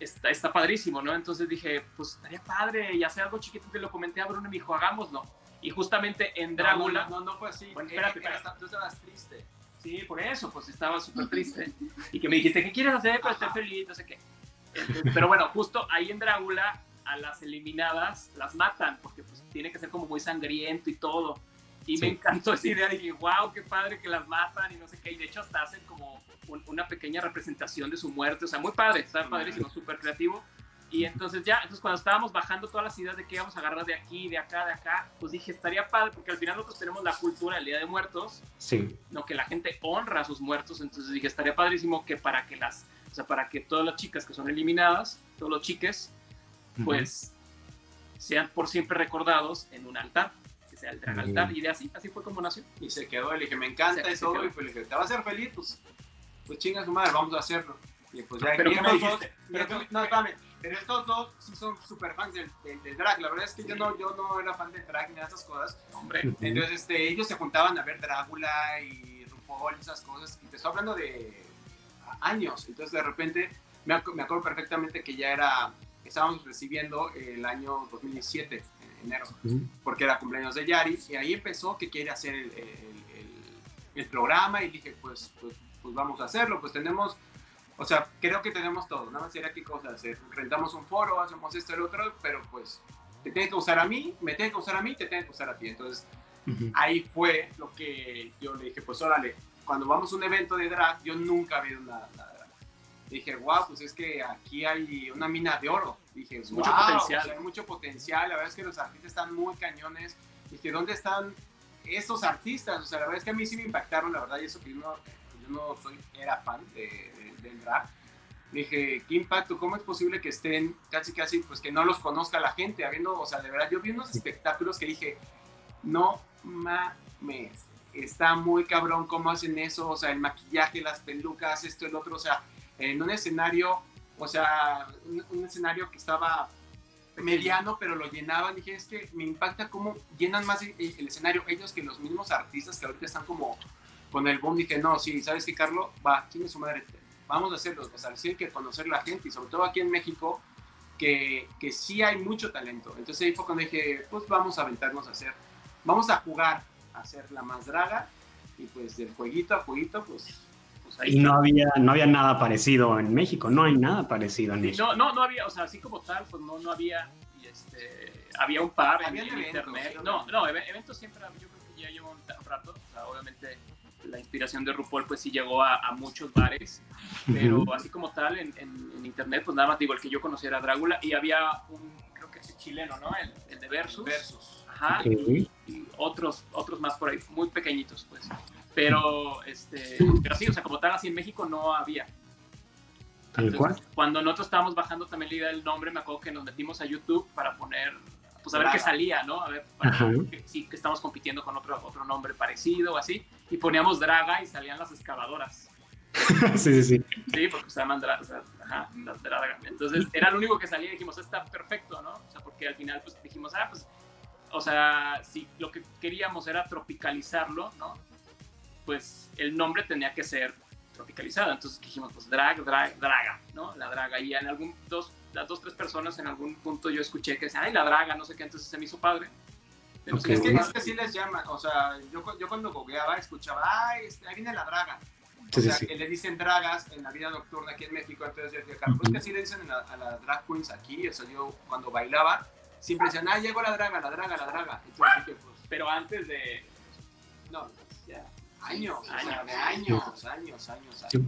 está, está padrísimo, ¿no? Entonces dije, pues estaría padre y hacer algo chiquito que lo comenté a Bruno y me dijo, hagámoslo. Y justamente en Drácula, No, no, no, no fue así. Bueno, espérate, espérate. tú estabas triste. Sí, por eso, pues estaba súper triste. Y que me dijiste, ¿qué quieres hacer para estar feliz? No sé qué. Entonces, pero bueno, justo ahí en Drácula, a las eliminadas las matan, porque pues tiene que ser como muy sangriento y todo. Y me Sí. encantó esa idea, dije, wow, qué padre que las matan y no sé qué. Y de hecho hasta hacen como un- una pequeña representación de su muerte, o sea, muy padre, está padrísimo, súper creativo. Y entonces ya, entonces cuando estábamos bajando todas las ideas de qué íbamos a agarrar de aquí, de acá, de acá, pues dije, estaría padre, porque al final nosotros tenemos la cultura del Día de Muertos, Sí. no que la gente honra a sus muertos entonces dije estaría padrísimo que para que las o sea para que todas las chicas que son eliminadas todos los chiques pues sean por siempre recordados en un altar que sea el gran altar y de así así fue como nació Y se quedó, le dije, me encanta Se- y se pues le dije, ¿te va a hacer feliz? Pues, pues chinga su madre, vamos a hacerlo. Y pues ya, Pero ¿qué me dijiste? estos- no, espérame, pero estos dos sí son super fans del, del, del drag. La verdad es que yo no, yo no era fan del drag ni de esas cosas. hombre. Entonces este, ellos se juntaban a ver Drácula y RuPaul y esas cosas. Y te estoy hablando de años. Entonces de repente me, ac- me acuerdo perfectamente que ya era, estábamos recibiendo el año 2017, en enero Ujú. porque era cumpleaños de Yari, y ahí empezó que quiere hacer el, el- el- el programa, y dije, pues, pues, pues vamos a hacerlo, pues tenemos o sea, creo que tenemos todo, nada más sería qué cosa hacer. Rentamos un foro, hacemos esto, el otro, pero pues te tiene que usar a mí, me tiene que usar a mí, te tiene que usar a ti. Entonces, ahí fue lo que yo le dije, pues órale, cuando vamos a un evento de drag, yo nunca había una, una drag. Dije, wow, pues es que aquí hay una mina de oro. Dije, wow, mucho potencial. hay mucho potencial. La verdad es que los artistas están muy cañones. Dije, ¿dónde están estos artistas? O sea, la verdad es que a mí sí me impactaron, la verdad, y eso que yo no, yo no soy, era fan de, Dije, qué impacto, ¿cómo es posible que estén casi, casi, pues que no los conozca la gente? Habiendo, o sea, de verdad, yo vi unos espectáculos que dije, no mames, está muy cabrón cómo hacen eso, o sea, el maquillaje, las pelucas, esto, el otro, o sea, en un escenario, o sea, un, un escenario que estaba mediano, pero lo llenaban. Dije, es que me impacta cómo llenan más el, el, escenario ellos que los mismos artistas que ahorita están como con el boom. Dije, no, sí, ¿sabes qué, Carlos? Va, tiene su madre, vamos a hacerlo. O sea, sí hay que conocer la gente y sobre todo aquí en México, que, que sí hay mucho talento. Entonces ahí fue cuando dije, pues vamos a aventarnos a hacer, vamos a jugar a hacer la más draga y pues del jueguito a jueguito, pues pues y no había, no había nada parecido en México, no hay nada parecido en México. No, no, no había, o sea, así como tal, pues no, no había, y este, había un par en, en eventos, internet. ¿sí? No, no, eventos siempre, yo creo que ya llevo un rato, o sea, obviamente la inspiración de RuPaul pues sí llegó a, a muchos bares, pero uh -huh. así como tal en, en, en, internet, pues nada más digo, el que yo conociera Drácula y había un, creo que es chileno, ¿no? El, el de Versus. Versus. Ajá, okay. y, y, otros, otros más por ahí, muy pequeñitos, pues. Pero, este, pero sí, o sea, como tal, así en México no había. Entonces, cuando nosotros estábamos bajando también la idea del nombre, me acuerdo que nos metimos a YouTube para poner, pues a ver qué salía, ¿no? A ver, para que, estamos compitiendo con otro, otro nombre parecido o así. Y poníamos Draga y salían las excavadoras. sí, sí, sí. Sí, porque se llaman Draga, o sea, ajá, las Draga. Entonces era lo único que salía y dijimos, está perfecto, ¿no? O sea, porque al final pues dijimos, ah, pues, o sea, si lo que queríamos era tropicalizarlo, ¿no? pues el nombre tenía que ser tropicalizado. Entonces dijimos, pues drag, drag, draga, ¿no? La draga. Y en algún, dos, las dos, tres personas en algún punto yo escuché que decían, ay, la draga, no sé qué, entonces se me hizo padre. Okay. Es, que, es que así les llaman, o sea, yo, yo cuando googleaba escuchaba, ay, este, ahí viene la draga. O sea, sí, sí. que le dicen dragas en la vida nocturna aquí en México, entonces yo decía, Carlos, uh -huh. que así le dicen a, a las drag queens aquí, o sea, yo cuando bailaba, siempre decían, ah, llegó la draga, la draga, la draga. Entonces, dije, pues, pero antes de... No, ya años, años, de años, años, años, años.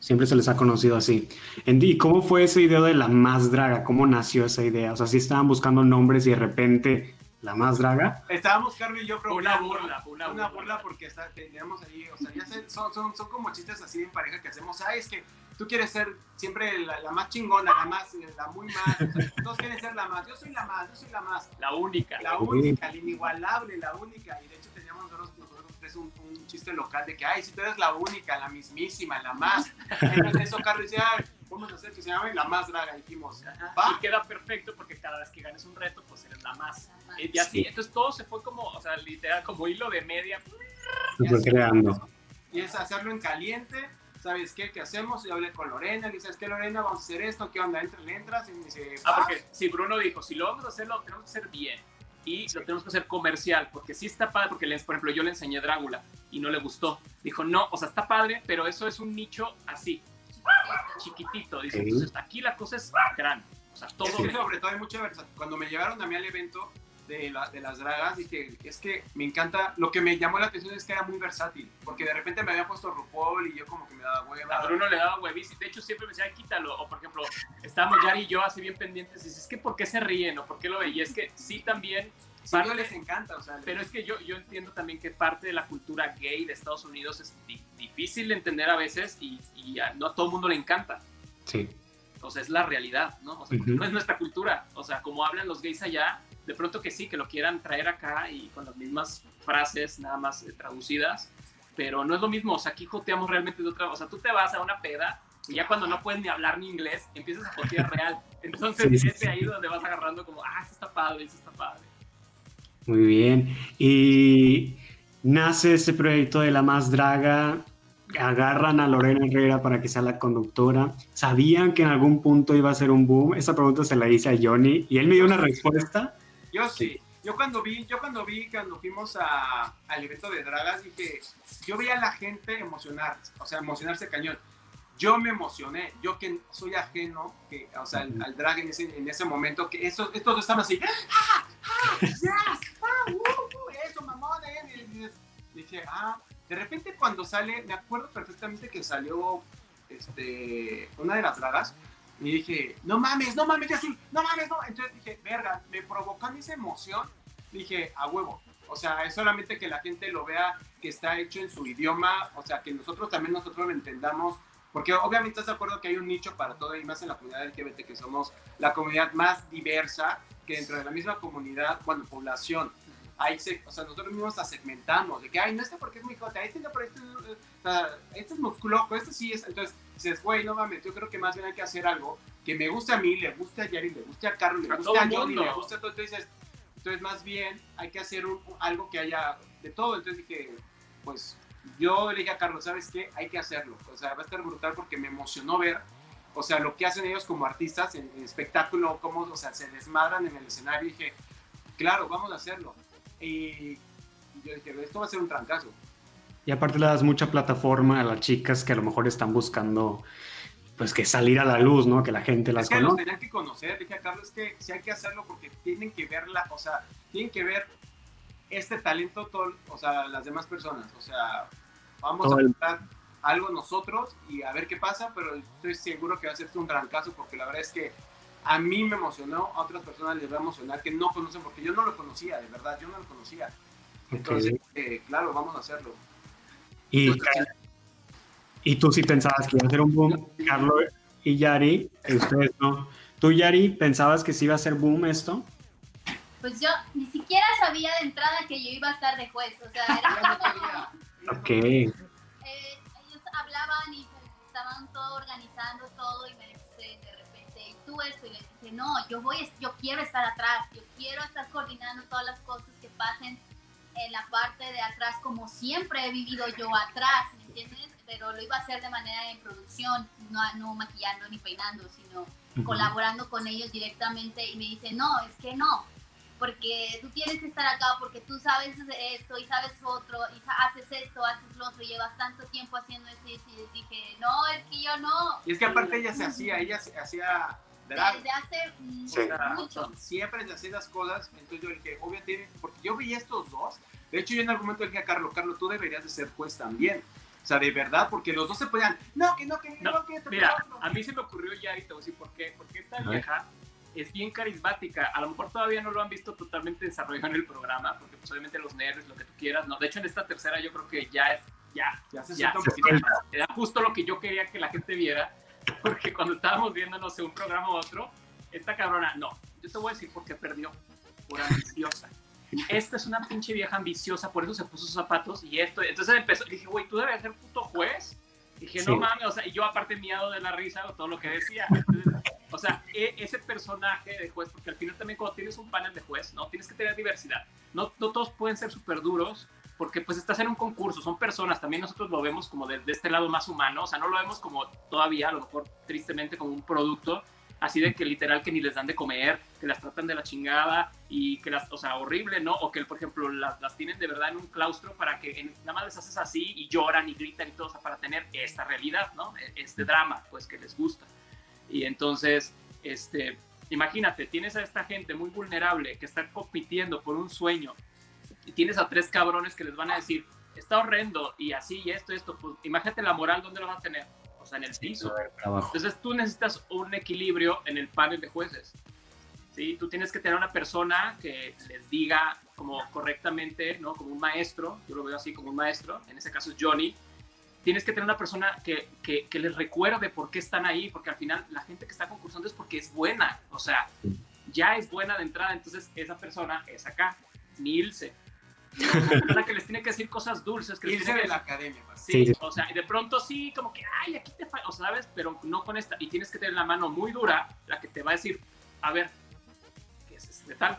Siempre se les ha conocido así. ¿Y cómo fue esa idea de la más draga? ¿Cómo nació esa idea? O sea, si ¿sí estaban buscando nombres y de repente la más draga. Estábamos Carlos y yo una burla, una, una burla porque está, teníamos ahí, o sea, ya sé, son, son, son como chistes así en pareja que hacemos. Ah, es que tú quieres ser siempre la, la más chingona, la más, la muy más. O sea, todos quieren ser la más. Yo soy la más, yo soy la más. La única. La única, la inigualable, la única. Y de hecho un, un, chiste local de que, ay, si tú eres la única, la mismísima, la más. Entonces eso Carlos decía, ay, vamos a hacer que se llame la más draga. Y dijimos, ¿va? Y queda perfecto porque cada vez que ganes un reto, pues eres la más. Y así, entonces todo se fue como, o sea, literal, como hilo de media. Se fue creando. Y es hacerlo en caliente. ¿Sabes qué? ¿Qué hacemos? Y hablé con Lorena, y dices, ¿qué Lorena? Vamos a hacer esto, ¿qué onda? Entra, le entras y me dice, ah, porque si Bruno dijo, si lo vamos a hacer, lo tenemos que hacer bien y sí. lo tenemos que hacer comercial, porque sí está padre, porque les, por ejemplo yo le enseñé Drácula y no le gustó. Dijo, no, o sea, está padre, pero eso es un nicho así, chiquitito. Dice, entonces aquí la cosa es gran. O sea, todo que sobre todo hay mucha versatilidad. Cuando me llevaron a mí al evento de, la, de las dragas, dije, es que me encanta, lo que me llamó la atención es que era muy versátil, porque de repente me había puesto RuPaul y yo como que me daba hueva. A Bruno le daba huevis y de hecho siempre me decía, quítalo. O por ejemplo, estábamos Yari y yo así bien pendientes y dices, es que ¿por qué se ríen o por qué lo veía? Y es que sí también Sí, parte, les encanta, o sea, pero es que yo, yo entiendo también que parte de la cultura gay de Estados Unidos es di difícil de entender a veces y, y, a, no a todo el mundo le encanta. Sí. O sea, es la realidad, ¿no? O sea, uh -huh. no es nuestra cultura. O sea, como hablan los gays allá, de pronto que sí, que lo quieran traer acá y con las mismas frases nada más eh, traducidas, pero no es lo mismo. O sea, aquí joteamos realmente de otra. O sea, tú te vas a una peda y ya cuando no puedes ni hablar ni inglés, empiezas a jotear real. Entonces, sí, sí, es de ahí donde vas agarrando como, ah, eso está padre, eso está padre. Muy bien. Y nace este proyecto de La Más Draga, agarran a Lorena Herrera para que sea la conductora. ¿Sabían que en algún punto iba a ser un boom? Esa pregunta se la hice a Johnny y él me dio una respuesta. Yo sí. Yo cuando vi, yo cuando vi, cuando fuimos a, al evento de dragas, dije, yo vi a la gente emocionar, o sea, emocionarse cañón. yo me emocioné, yo que soy ajeno, que, o sea, al, al drag en ese, en ese momento, que estos, estos estaban así, ¡ah, ah, yes, ah, uh, uh, eso, mamón, eh", y- y- dije, ah, de repente cuando sale, me acuerdo perfectamente que salió, este, una de las dragas, y dije, no mames, no mames, ya sí, no mames, no, entonces dije, verga, me provocó esa emoción, dije, a huevo, o sea, es solamente que la gente lo vea que está hecho en su idioma, o sea, que nosotros también nosotros lo entendamos, porque obviamente estás de acuerdo que hay un nicho para todo y más en la comunidad LGBT, que somos la comunidad más diversa, que dentro de la misma comunidad, bueno, población, se, o sea, nosotros mismos la segmentamos, de que, ay, no este porque es muy jota, este no, pero este, este es musculoco, este sí es, entonces dices, güey, no mames, yo creo que más bien hay que hacer algo que me guste a mí, le guste a Yari, le guste a Carlos, le guste a Johnny, le guste a todo, entonces dices, entonces más bien hay que hacer un- algo que haya de todo, entonces dije, pues yo le dije a Carlos, ¿sabes qué? Hay que hacerlo, o sea, va a estar brutal porque me emocionó ver, o sea, lo que hacen ellos como artistas en, en espectáculo, cómo, o sea, se desmadran en el escenario, y dije, claro, vamos a hacerlo, y, y yo dije, esto va a ser un trancazo. Y aparte le das mucha plataforma a las chicas que a lo mejor están buscando, pues que salir a la luz, ¿no? Que la gente las Es que conozca. que conocer, dije a Carlos que sí hay que hacerlo porque tienen que verla, o sea, tienen que ver este talento, todo, o sea, las demás personas, o sea, vamos Todo a el- buscar algo nosotros y a ver qué pasa, pero estoy seguro que va a ser un gran caso porque la verdad es que a mí me emocionó, a otras personas les va a emocionar que no conocen, porque yo no lo conocía, de verdad, yo no lo conocía. Entonces, eh, claro, vamos a hacerlo. Y, y tú sí pensabas que iba a ser un boom, Carlos y Yari, y ustedes no. ¿Tú, Yari, pensabas que sí iba a ser boom esto? Pues yo ni siquiera sabía de entrada que yo iba a estar de juez. O sea, era como. Ok. eh, ellos hablaban y pues, estaban todo organizando todo y me dice de repente, ¿y tú esto? Y les dije, no, yo voy, yo quiero estar atrás, yo quiero estar coordinando todas las cosas que pasen en la parte de atrás como siempre he vivido yo atrás, ¿me entiendes? Pero lo iba a hacer de manera de producción, no, no maquillando ni peinando, sino colaborando con ellos directamente y me dice, no, es que no, porque tú tienes que estar acá porque tú sabes esto y sabes otro y haces esto, haces lo otro, llevas tanto tiempo haciendo esto y eso", y les dije, no, es que yo no. Y es que aparte ella se hacía, ella se hacía drag. Desde hace Sí. mucho. siempre se hacían las cosas, entonces yo dije, obviamente, porque yo veía estos dos, de hecho yo en algún momento dije a Carlos, Carlos, tú deberías de ser juez también, o sea, de verdad, porque los dos se podían, no, que no, que no, No, que Mira, otro". a mí se me ocurrió ya y te voy a decir por qué. Porque esta vieja es bien carismática. A lo mejor todavía no lo han visto totalmente desarrollado en el programa, porque pues obviamente los nervios, lo que tú quieras, ¿no? De hecho, en esta tercera yo creo que ya es, ya, ya se ya, era justo lo que yo quería que la gente viera, porque cuando estábamos viendo, no sé, un programa u otro, esta cabrona, no, yo te voy a decir por qué perdió, por ambiciosa. Esta es una pinche vieja ambiciosa, por eso se puso sus zapatos y esto. Entonces empezó, dije, güey, tú debes ser puto juez. Dije, no Sí. mames, o sea, y yo aparte miado de la risa o todo lo que decía. Entonces, o sea, e- ese personaje de juez, porque al final también cuando tienes un panel de juez, ¿no? Tienes que tener diversidad. No, no todos pueden ser súper duros, porque pues estás en un concurso, son personas, también nosotros lo vemos como de este lado más humano, o sea, no lo vemos como todavía, a lo mejor tristemente como un producto, así de que literal que ni les dan de comer, que las tratan de la chingada y que las, o sea, horrible, ¿no? O que, por ejemplo, las, las tienen de verdad en un claustro para que en- nada más les haces así y lloran y gritan y todo, o sea, para tener esta realidad, ¿no? E- Este drama, pues, que les gusta. Y entonces, este, imagínate, tienes a esta gente muy vulnerable que está compitiendo por un sueño y tienes a tres cabrones que les van a decir, está horrendo y así y esto, esto, pues imagínate la moral, ¿dónde lo van a tener? Sea, en el piso. Entonces tú necesitas un equilibrio en el panel de jueces. ¿sí? Tú tienes que tener una persona que les diga como correctamente, ¿no? como un maestro, yo lo veo así como un maestro, en ese caso es Johnny. Tienes que tener una persona que, que, que les recuerde por qué están ahí, porque al final la gente que está concursando es porque es buena, o sea, ya es buena de entrada, entonces esa persona es acá, Nilce. La que les tiene que decir cosas dulces, que Irse de la academia. Sí, Sí. o sea, y de pronto sí, como que, ay, aquí te falta, o sea, ¿sabes? Pero no con esta. Y tienes que tener la mano muy dura, la que te va a decir, a ver, ¿qué es este tal?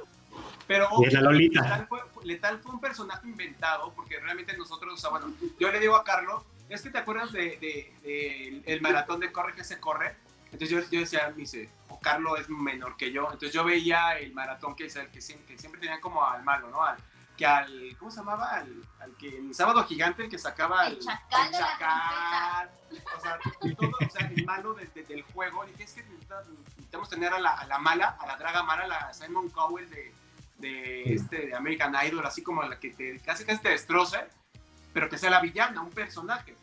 Pero es la Lolita. Letal fue, Letal fue un personaje inventado porque realmente nosotros, o sea, bueno, yo le digo a Carlos, es que te acuerdas de, de- de el maratón de Corre que se corre. Entonces yo, yo decía, me dice, o Carlos es menor que yo. Entonces yo veía el maratón que es el que, siempre, que siempre tenía como al malo, ¿no? Al que al, ¿cómo se llamaba? Al, al que en Sábado Gigante, el que sacaba El chacal chacal. O sea, todo, o sea, el malo de- de- del juego. Dije, es que necesita- necesitamos tener a la, a la mala, a la draga mala, la Simon Cowell de, de, este, de American Idol, así como la que te, casi casi te destroce, pero que sea la villana, un personaje.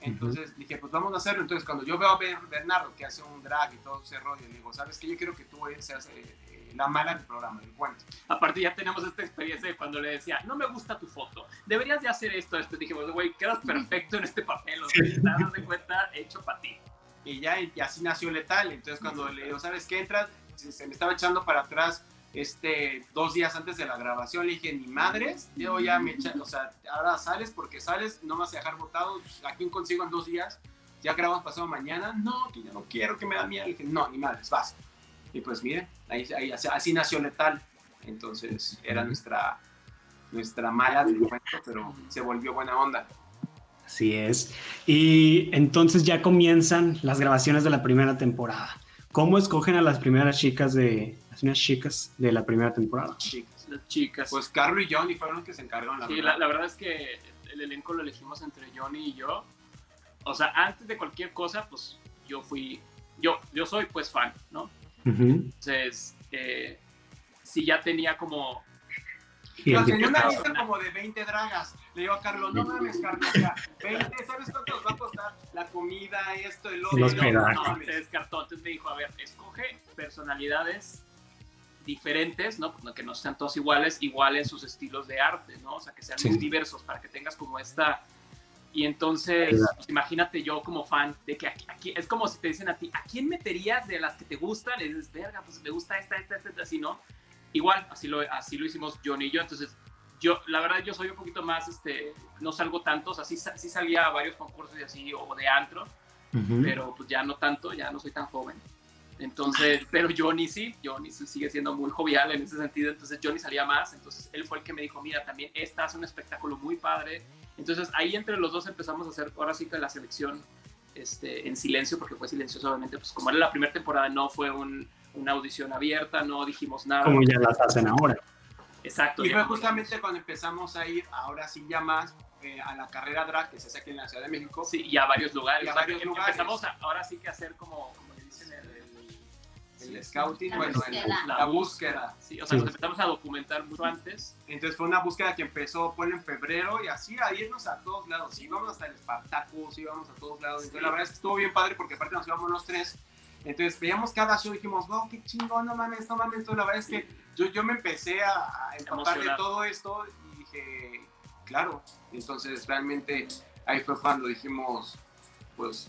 Entonces dije, pues vamos a hacerlo. Entonces cuando yo veo a Ber- Bernardo que hace un drag y todo ese rollo, le digo, ¿sabes qué? Yo quiero que tú seas eh, eh, la mala del programa, el cuento. Aparte ya tenemos esta experiencia de cuando le decía, no me gusta tu foto, deberías de hacer esto, esto. Dijimos, güey, quedas perfecto en este papel, o sea, estás de cuenta hecho para ti. Y ya, y así nació Letal. Entonces, cuando le digo, ¿sabes qué? Entras, se, me estaba echando para atrás este, dos días antes de la grabación. Le dije, ni madres, yo ya me echa, o sea, ahora sales porque sales, no me vas a dejar votado. ¿A quién consigo en dos días? Ya grabamos pasado mañana. No, que yo no quiero, que me da miedo. Le dije, no, ni madres, vas. Y pues miren, ahí, ahí, así, así nació Letal. Entonces, era nuestra, nuestra mala del cuento, pero se volvió buena onda. Así es. Y entonces ya comienzan las grabaciones de la primera temporada. ¿Cómo escogen a las primeras chicas de las primeras chicas de la primera temporada? Chicas. Las chicas. Pues Carlos y Johnny fueron los que se encargaron, la sí, verdad. la, la verdad es que el elenco lo elegimos entre Johnny y yo. O sea, antes de cualquier cosa, pues yo fui, yo, yo soy pues fan, ¿no? Entonces, eh, sí ya tenía como No, tenía una lista como de 20 dragas. Le digo a Carlos, no mames, Carlos, o sea, 20, ¿sabes cuánto nos va a costar la comida, esto, el otro? Los no se descartó. Entonces me dijo, a ver, escoge personalidades diferentes, ¿no? Pues, que no sean todos iguales, iguales sus estilos de arte, ¿no? O sea, que sean Sí. muy diversos para que tengas como esta... Y entonces, pues, imagínate yo como fan de que aquí, aquí- es como si te dicen a ti, ¿a quién meterías de las que te gustan? Y dices, verga, pues me gusta esta, esta, esta, esta", así, ¿no? Igual, así lo, así lo hicimos Johnny y yo, entonces yo, la verdad, yo soy un poquito más, este, no salgo tanto, o sea, sí, sí salía a varios concursos y así, o de antro, Ujú. pero pues ya no tanto, ya no soy tan joven. Entonces, pero Johnny sí, Johnny sigue siendo muy jovial en ese sentido, entonces Johnny salía más, entonces él fue el que me dijo, mira, también esta hace un espectáculo muy padre. Entonces ahí entre los dos empezamos a hacer, ahora sí que la selección este, en silencio, porque fue silencioso obviamente, pues como era la primera temporada, no fue un- una audición abierta, no dijimos nada. Como ya las hacen ahora. Exacto. Y fue justamente cuando empezamos a ir, ahora sí ya más, eh, a la carrera drag que se hace aquí en la Ciudad de México. Sí, y a varios lugares. Y a O sea, varios que lugares. Empezamos a- ahora sí que hacer como, El scouting, La bueno, búsqueda. la búsqueda. Sí, o sea, Sí. nos empezamos a documentar mucho antes. Entonces fue una búsqueda que empezó por en febrero y así a irnos a todos lados. Íbamos hasta el Spartacus, íbamos a todos lados. Entonces Sí. la verdad es que estuvo bien padre porque aparte nos íbamos los tres. Entonces veíamos cada show y dijimos, wow, qué chingón, no mames, no mames. Entonces la verdad es que yo, yo me empecé a, a empapar de todo esto y dije, claro. Entonces realmente ahí fue cuando dijimos, pues,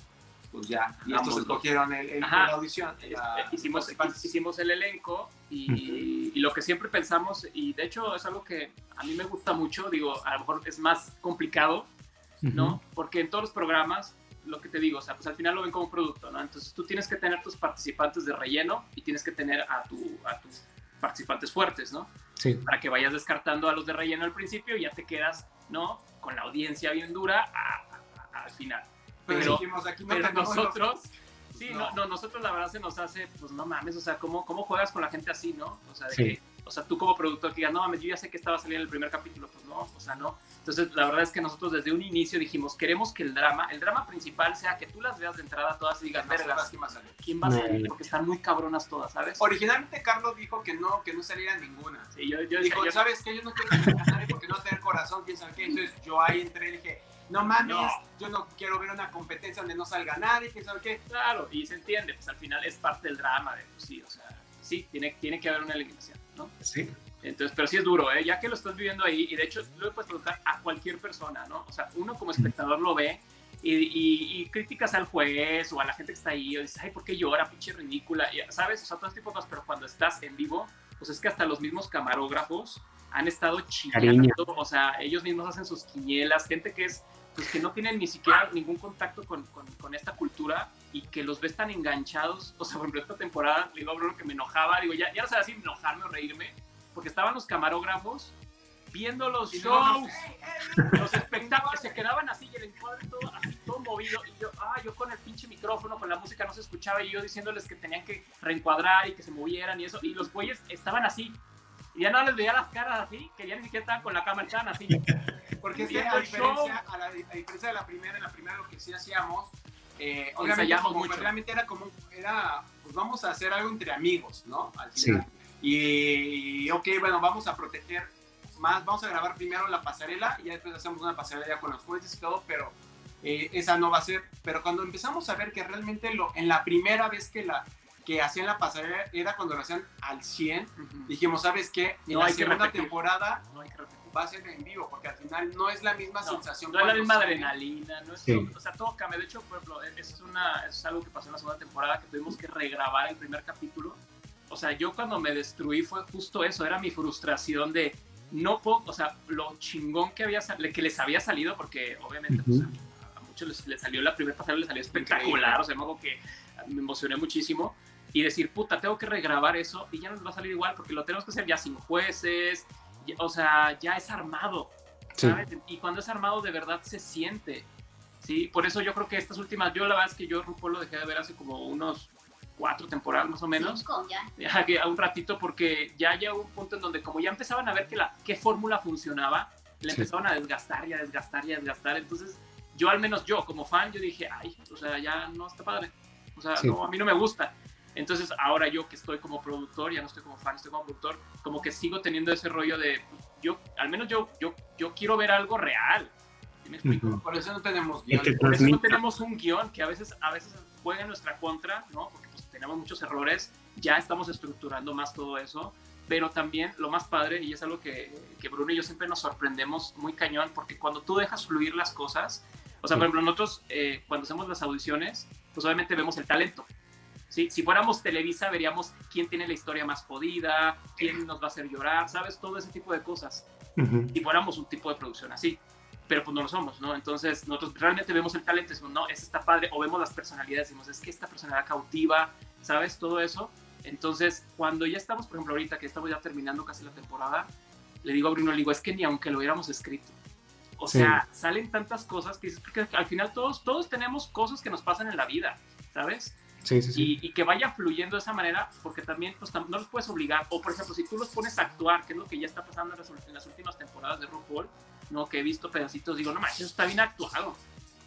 pues ya. Y estos Vámonos. escogieron el, el- la audición. la- Este, hicimos, participantes. hicimos el elenco y, y lo que siempre pensamos, y de hecho es algo que a mí me gusta mucho, digo, a lo mejor es más complicado, ¿no? Porque en todos los programas, lo que te digo, o sea, pues al final lo ven como un producto, ¿no? Entonces tú tienes que tener tus participantes de relleno y tienes que tener a, tu, a tus participantes fuertes, ¿no? Sí. Para que vayas descartando a los de relleno al principio y ya te quedas, ¿no? Con la audiencia bien dura a- a- al final. Pero, pero- dijimos, aquí no Pero los- nosotros, sí, no. No. no, nosotros la verdad se nos hace, pues no mames, o sea, ¿cómo, cómo juegas con la gente así, no? O sea, de Sí. que, o sea, tú como productor que digas, no mames, yo ya sé que estaba saliendo el primer capítulo, pues no, o sea, no. Entonces, la verdad es que nosotros desde un inicio dijimos, queremos que el drama, el drama principal sea que tú las veas de entrada todas y digas, vergas, que más salen. ¿quién va a salir? No. Porque están muy cabronas todas, ¿sabes? Originalmente Carlos dijo que no, que no saliera ninguna. Sí, yo, yo Dijo, yo- ¿sabes qué? Yo no quiero a nadie porque no tener corazón, quién sabe qué. Entonces yo ahí entré y dije, no mames, No. yo no quiero ver una competencia donde no salga nadie, quién sabe qué. Claro, y se entiende, pues al final es parte del drama, de, pues, sí, o sea, sí, tiene, tiene que haber una eliminación, ¿no? Sí. Entonces, pero sí es duro, ¿eh? Ya que lo estás viviendo ahí, y de hecho lo puedes preguntar a cualquier persona, ¿no? O sea, uno como espectador lo ve y, y- y criticas al juez o a la gente que está ahí, o dices, ay, ¿por qué llora? Pinche ridícula, y, ¿sabes? O sea, todo este tipo de cosas, pero cuando estás en vivo, pues es que hasta los mismos camarógrafos han estado chillando, o sea, ellos mismos hacen sus quinielas, gente que es, pues que no tienen ni siquiera ningún contacto con, con- con esta cultura y que los ves tan enganchados, o sea, por ejemplo, esta temporada, le digo a Bruno que me enojaba, digo, ya, ya no sabía si enojarme o reírme, porque estaban los camarógrafos viendo los Y shows, los espectáculos, se quedaban así y el encuadre todo, así todo movido, y yo, ah, yo con el pinche micrófono, con la música no se escuchaba, y yo diciéndoles que tenían que reencuadrar y que se movieran y eso, y los güeyes estaban así, Y ya no les veía las caras así, que ya ni siquiera estaban con la cámara, estaban así. Porque es que Viendo a diferencia, a, la, a diferencia de la primera, en la primera lo que sí hacíamos, eh, obviamente como mucho. realmente era como, era, pues vamos a hacer algo entre amigos, ¿no? Al final. Y, ok, bueno, vamos a proteger más, vamos a grabar primero la pasarela y ya después hacemos una pasarela ya con los jueces y todo, pero eh, esa no va a ser. Pero cuando empezamos a ver que realmente lo, en la primera vez que la que hacían la pasarela era cuando lo hacían al 100, Ujú. dijimos, ¿sabes qué? En No la hay que segunda repetir. temporada No hay que va a ser en vivo, porque al final no es la misma No, sensación. No es la misma sale. adrenalina, no es Sí. todo- o sea, todo cambia. De hecho, por ejemplo, es, una, es algo que pasó en la segunda temporada que tuvimos que regrabar el primer capítulo. O sea, yo cuando me destruí fue justo eso, era mi frustración de no puedo, o sea, lo chingón que, había, sal- que les había salido, porque obviamente pues, Ujú. a, a muchos les, les salió la primera pasada, les salió espectacular, o sea, acuerdo que me emocioné muchísimo. Y decir, puta, tengo que regrabar eso y ya no nos va a salir igual porque lo tenemos que hacer ya sin jueces, ya- o sea, ya es armado. Sí. ¿sabes? Y cuando es armado de verdad se siente, ¿sí? Por eso yo creo que estas últimas, yo la verdad es que yo RuPaul lo dejé de ver hace como unos cuatro temporadas más o menos, Cinco, ya. ya que a un ratito porque ya llegó un punto en donde como ya empezaban a ver que la qué fórmula funcionaba, le Sí. empezaban a desgastar y a desgastar y a desgastar, entonces yo al menos yo como fan yo dije, ay, o sea, ya no está padre, o sea, Sí. no, a mí no me gusta. Entonces ahora yo que estoy como productor, ya no estoy como fan, estoy como productor, como que sigo teniendo ese rollo de, yo, al menos yo, yo, yo quiero ver algo real. ¿Sí me explico? Ujú. Por eso no tenemos guion. que Por eso no tenemos un guion que a veces, a veces juega en nuestra contra, ¿no? Porque pues, tenemos muchos errores, ya estamos estructurando más todo eso, pero también lo más padre, y es algo que, que Bruno y yo siempre nos sorprendemos muy cañón, porque cuando tú dejas fluir las cosas, o sea, Sí. por ejemplo, nosotros eh, cuando hacemos las audiciones, pues obviamente vemos el talento. ¿Sí? Si fuéramos Televisa, veríamos quién tiene la historia más jodida, quién nos va a hacer llorar, ¿sabes? Todo ese tipo de cosas Ujú. si fuéramos un tipo de producción así. Pero pues no lo somos, ¿no? Entonces nosotros realmente vemos el talento y decimos, no, ese está padre, o vemos las personalidades y decimos, es que esta personalidad cautiva, ¿sabes? Todo eso. Entonces, cuando ya estamos, por ejemplo, ahorita que estamos ya terminando casi la temporada, le digo a Bruno, le digo, es que ni aunque lo hubiéramos escrito. O Sí. sea, salen tantas cosas que, dices, porque al final todos, todos tenemos cosas que nos pasan en la vida, ¿sabes? Sí, sí, sí. y, y que vaya fluyendo de esa manera, porque también pues, no los puedes obligar. O, por ejemplo, si tú los pones a actuar, que es lo que ya está pasando en las, en las últimas temporadas de RuPaul, ¿no? que he visto pedacitos, digo, no manches, eso está bien actuado.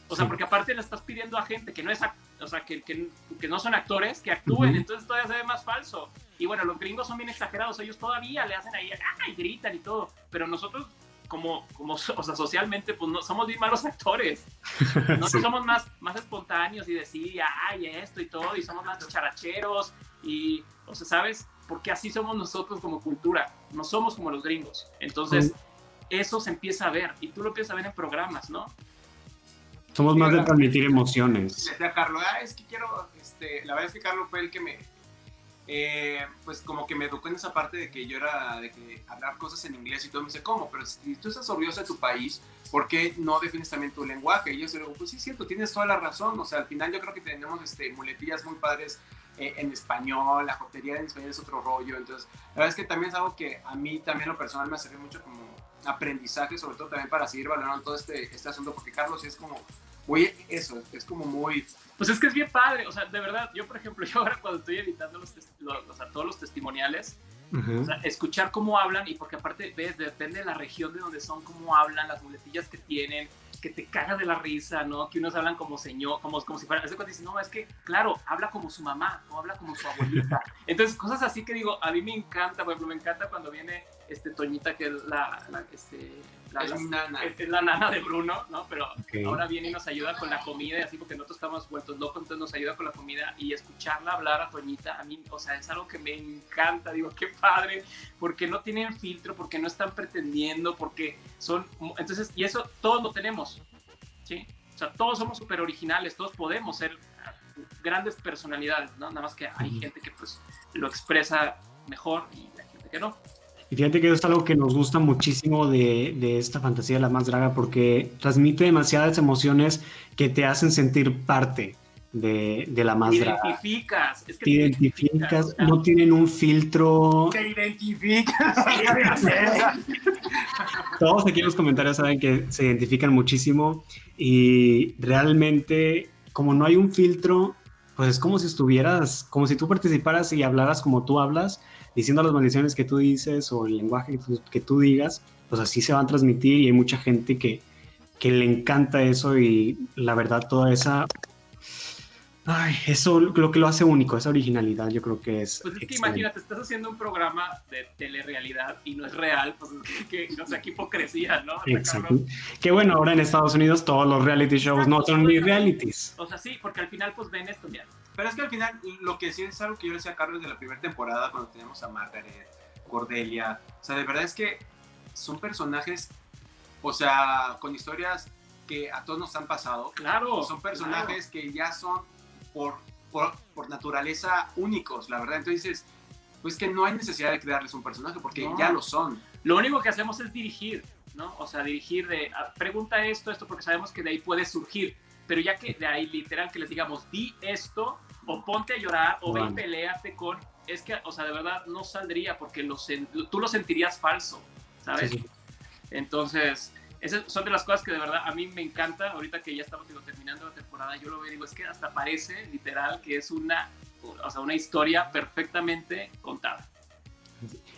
O sea, porque aparte le estás pidiendo a gente que no es, o sea, que, que, que no son actores, que actúen, Ujú. entonces todavía se ve más falso. Y bueno, los gringos son bien exagerados, ellos todavía le hacen ahí, ¡ay! gritan y todo, pero nosotros como, como o sea, socialmente, pues no somos bien malos actores. Nosotros Sí. somos más, más espontáneos y decir, ay, esto y todo, y somos más characheros, y, o sea, ¿sabes? Porque así somos nosotros como cultura, no somos como los gringos. Entonces, eso se empieza a ver, y tú lo empiezas a ver en programas, ¿no? Somos más de transmitir emociones. Decía Carlos, ah, es que quiero, este, la verdad es que Carlos fue el que me, eh, pues como que me educó en esa parte de que yo era, de que hablar cosas en inglés y todo, me dice, ¿cómo? Pero si tú estás orgulloso de tu país, ¿por qué no defines también tu lenguaje? Y yo digo, pues sí, es cierto, tienes toda la razón, o sea, al final yo creo que tenemos este, muletillas muy padres eh, en español, la jotería en español es otro rollo, entonces, la verdad es que también es algo que a mí también lo personal me servido mucho como aprendizaje, sobre todo también para seguir valorando todo este, este asunto, porque Carlos es como, muy eso, es como muy Pues es que es bien padre, o sea, de verdad, yo por ejemplo, yo ahora cuando estoy editando los, los- o sea, todos los testimoniales, Ujú. O sea, escuchar cómo hablan y porque aparte ves, depende de la región de donde son, cómo hablan, las muletillas que tienen, que te cagas de la risa, ¿no? Que unos hablan como señor, como, como si fuera, hace cuenta dices, no, es que, claro, habla como su mamá, o habla como su abuelita. Entonces, cosas así que digo, a mí me encanta, por ejemplo, me encanta cuando viene este Toñita, que es la, la, este, la, es la- nana. es- es la nana de Bruno, ¿no? Pero Ok. ahora viene y nos ayuda con la comida y así porque nosotros estamos vueltos locos, entonces nos ayuda con la comida y escucharla hablar a Toñita, a mí, o sea, es algo que me encanta, digo, qué padre, porque no tienen filtro, porque no están pretendiendo, porque son, entonces, y eso todos lo tenemos, ¿sí? O sea, todos somos súper originales, todos podemos ser grandes personalidades, ¿no? Nada más que hay gente que pues lo expresa mejor y hay gente que no. Y fíjate que eso es algo que nos gusta muchísimo de, de esta fantasía de la más draga porque transmite demasiadas emociones que te hacen sentir parte de, de la más Te draga. identificas, es que Te identificas, sea, no tienen un filtro. Te identifica. Todos aquí en los comentarios saben que se identifican muchísimo y realmente como no hay un filtro, pues es como si estuvieras, como si tú participaras y hablaras como tú hablas, diciendo las maldiciones que tú dices o el lenguaje que tú, que tú digas, pues así se van a transmitir y hay mucha gente que, que le encanta eso y la verdad toda esa Ay, eso lo que lo hace único, esa originalidad, yo creo que es. Pues es que imagínate, estás haciendo un programa de telerrealidad y no es real, pues es que, no sé, qué hipocresía, ¿no? Exacto. Que bueno, ahora en Estados Unidos todos los reality shows no son ni realities. O sea, sí, porque al final pues ven esto, mira. Pero es que al final, lo que sí es algo que yo le decía a Carlos de la primera temporada, cuando teníamos a Margaret, Cordelia, o sea, de verdad es que son personajes, o sea, con historias que a todos nos han pasado. Claro. Son personajes que ya son por, por, naturaleza únicos, la verdad. Entonces, pues que no hay necesidad de crearles un personaje porque ya lo son. Lo único que hacemos es dirigir, ¿no? O sea, dirigir de, pregunta esto, esto, porque sabemos que de ahí puede surgir. Pero ya que de ahí literal que les digamos, di esto, o ponte a llorar, o ven, peleate con, es que, o sea, de verdad no saldría porque lo, tú lo sentirías falso, ¿sabes? Entonces, esas son de las cosas que de verdad a mí me encanta. Ahorita que ya estamos terminando la temporada, yo lo veo y digo, es que hasta parece literal que es una, o sea, una historia perfectamente contada.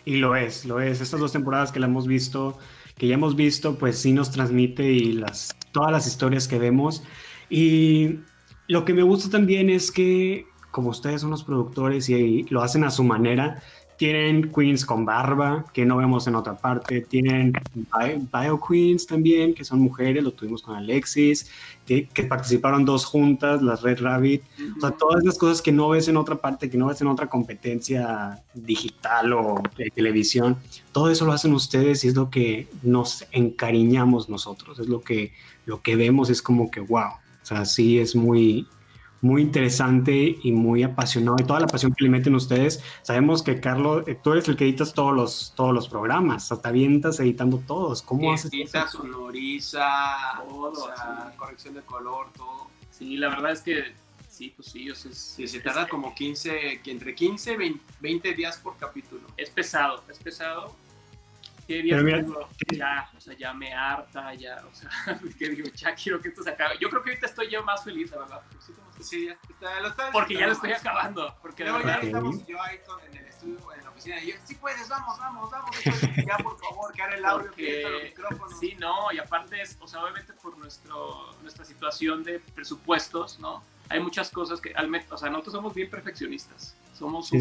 Y lo es, lo es. Estas dos temporadas que la hemos visto, que ya hemos visto, pues sí nos transmite y las, todas las historias que vemos. Y lo que me gusta también es que, como ustedes son los productores y lo hacen a su manera, tienen queens con barba, que no vemos en otra parte. Tienen bio, queens también, que son mujeres, lo tuvimos con Alexis, que, participaron dos juntas, las Red Rabbit. Todas las cosas que no ves en otra parte, que no ves en otra competencia digital o de televisión, todo eso lo hacen ustedes y es lo que nos encariñamos nosotros. Es lo que, lo que vemos, es como que, wow. O sea, sí es muy, muy interesante y muy apasionado y toda la pasión que le meten ustedes. Sabemos que Carlos, eh, tú eres el que editas todos los, todos los programas, hasta avientas editando todos. ¿Cómo haces Edita, sonoriza, todo, corrección de color, todo. Sí, la verdad es que sí, pues sí, o sea, sí, se tarda como 15, entre 15 y 20 días por capítulo. Es pesado, es pesado ya, o sea, ya me harta, ya, o sea, que digo, ya quiero que esto se acabe. Yo creo que ahorita estoy yo más feliz, la verdad. Sí, sí, ya está, lo está, porque ya lo estoy acabando. Porque verdad, ya estamos yo ahí en el estudio, en la oficina, y yo, sí puedes, vamos, vamos, vamos. ya, por favor, que haga el audio, que los micrófonos. Sí, no, y aparte es, o sea, obviamente por nuestro, nuestra situación de presupuestos, ¿no? Hay muchas cosas que, al, o sea, nosotros somos bien perfeccionistas. Somos un,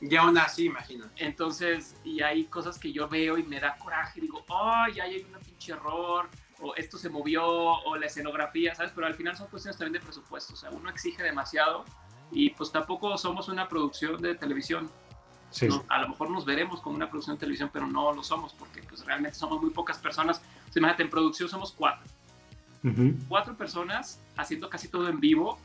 y aún así, imagino. Entonces, y hay cosas que yo veo y me da coraje, digo, ay, hay un pinche error, o esto se movió, o la escenografía, ¿sabes? Pero al final son cuestiones también de presupuesto, o sea, uno exige demasiado y pues tampoco somos una producción de televisión. Sí. a lo mejor nos veremos como una producción de televisión, pero no lo somos porque pues realmente somos muy pocas personas. O sea, imagínate, en producción somos cuatro. Cuatro personas haciendo casi todo en vivo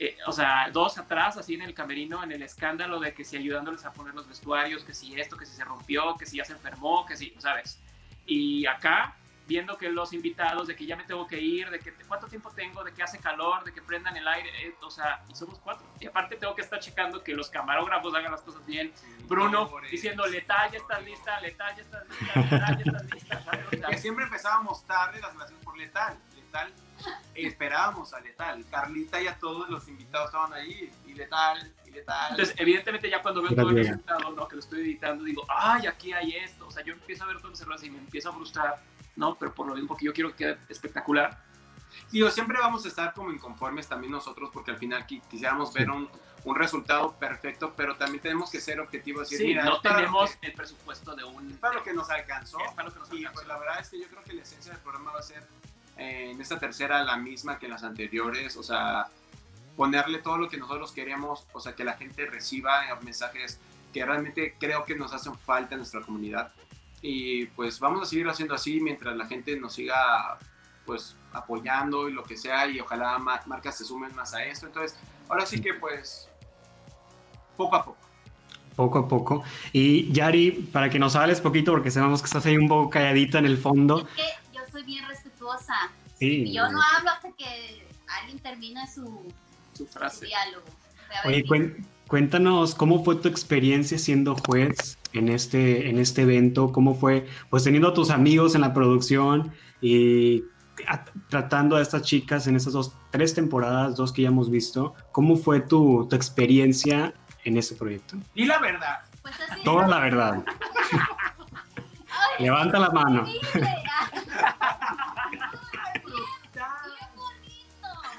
eh, o sea, dos atrás, así en el camerino, en el escándalo de que si ayudándoles a poner los vestuarios, que si esto, que si se rompió, que si ya se enfermó, que si, ¿sabes? Y acá, viendo que los invitados, de que ya me tengo que ir, de que cuánto tiempo tengo, de que hace calor, de que prendan el aire, eh, o sea, y somos cuatro. Y aparte tengo que estar checando que los camarógrafos hagan las cosas bien. Bruno diciendo, letal, ya está lista, letal, ya está lista, letal, ya está lista. ¿sabes? que siempre empezábamos tarde las relaciones por letal, letal esperábamos a Letal. Carlita y a todos los invitados estaban ahí, y Letal, y Letal. Entonces, evidentemente, ya cuando veo todo el resultado, ¿no? que lo estoy editando, digo, ay, aquí hay esto. O sea, yo empiezo a ver todo los y me empiezo a frustrar, ¿no? Pero por lo mismo, porque yo quiero que quede espectacular. Digo, siempre vamos a estar como inconformes también nosotros, porque al final quisiéramos ver un, un resultado perfecto, pero también tenemos que ser objetivos. sí, no tenemos el presupuesto de un... Es para lo que nos alcanzó. Es para lo que nos alcanzó. Y pues la verdad es que yo creo que la esencia del programa va a ser en esta tercera la misma que en las anteriores, o sea, ponerle todo lo que nosotros queremos, o sea, que la gente reciba mensajes que realmente creo que nos hacen falta en nuestra comunidad. Y pues vamos a seguir haciendo así mientras la gente nos siga pues apoyando y lo que sea y ojalá marcas se sumen más a esto. Entonces, ahora sí que pues poco a poco. Poco a poco. Y Yari, para que nos hables poquito, porque sabemos que estás ahí un poco calladita en el fondo. Es que soy bien y yo no hablo hasta que alguien termine su, su frase. diálogo. Oye, cuéntanos cómo fue tu experiencia siendo juez en este, en este evento, cómo fue, pues teniendo a tus amigos en la producción y tratando a estas chicas en estas dos, tres temporadas, dos que ya hemos visto. ¿Cómo fue tu, tu experiencia en este proyecto? Y la verdad. Pues así. Toda la verdad. Ay, Levanta la mano.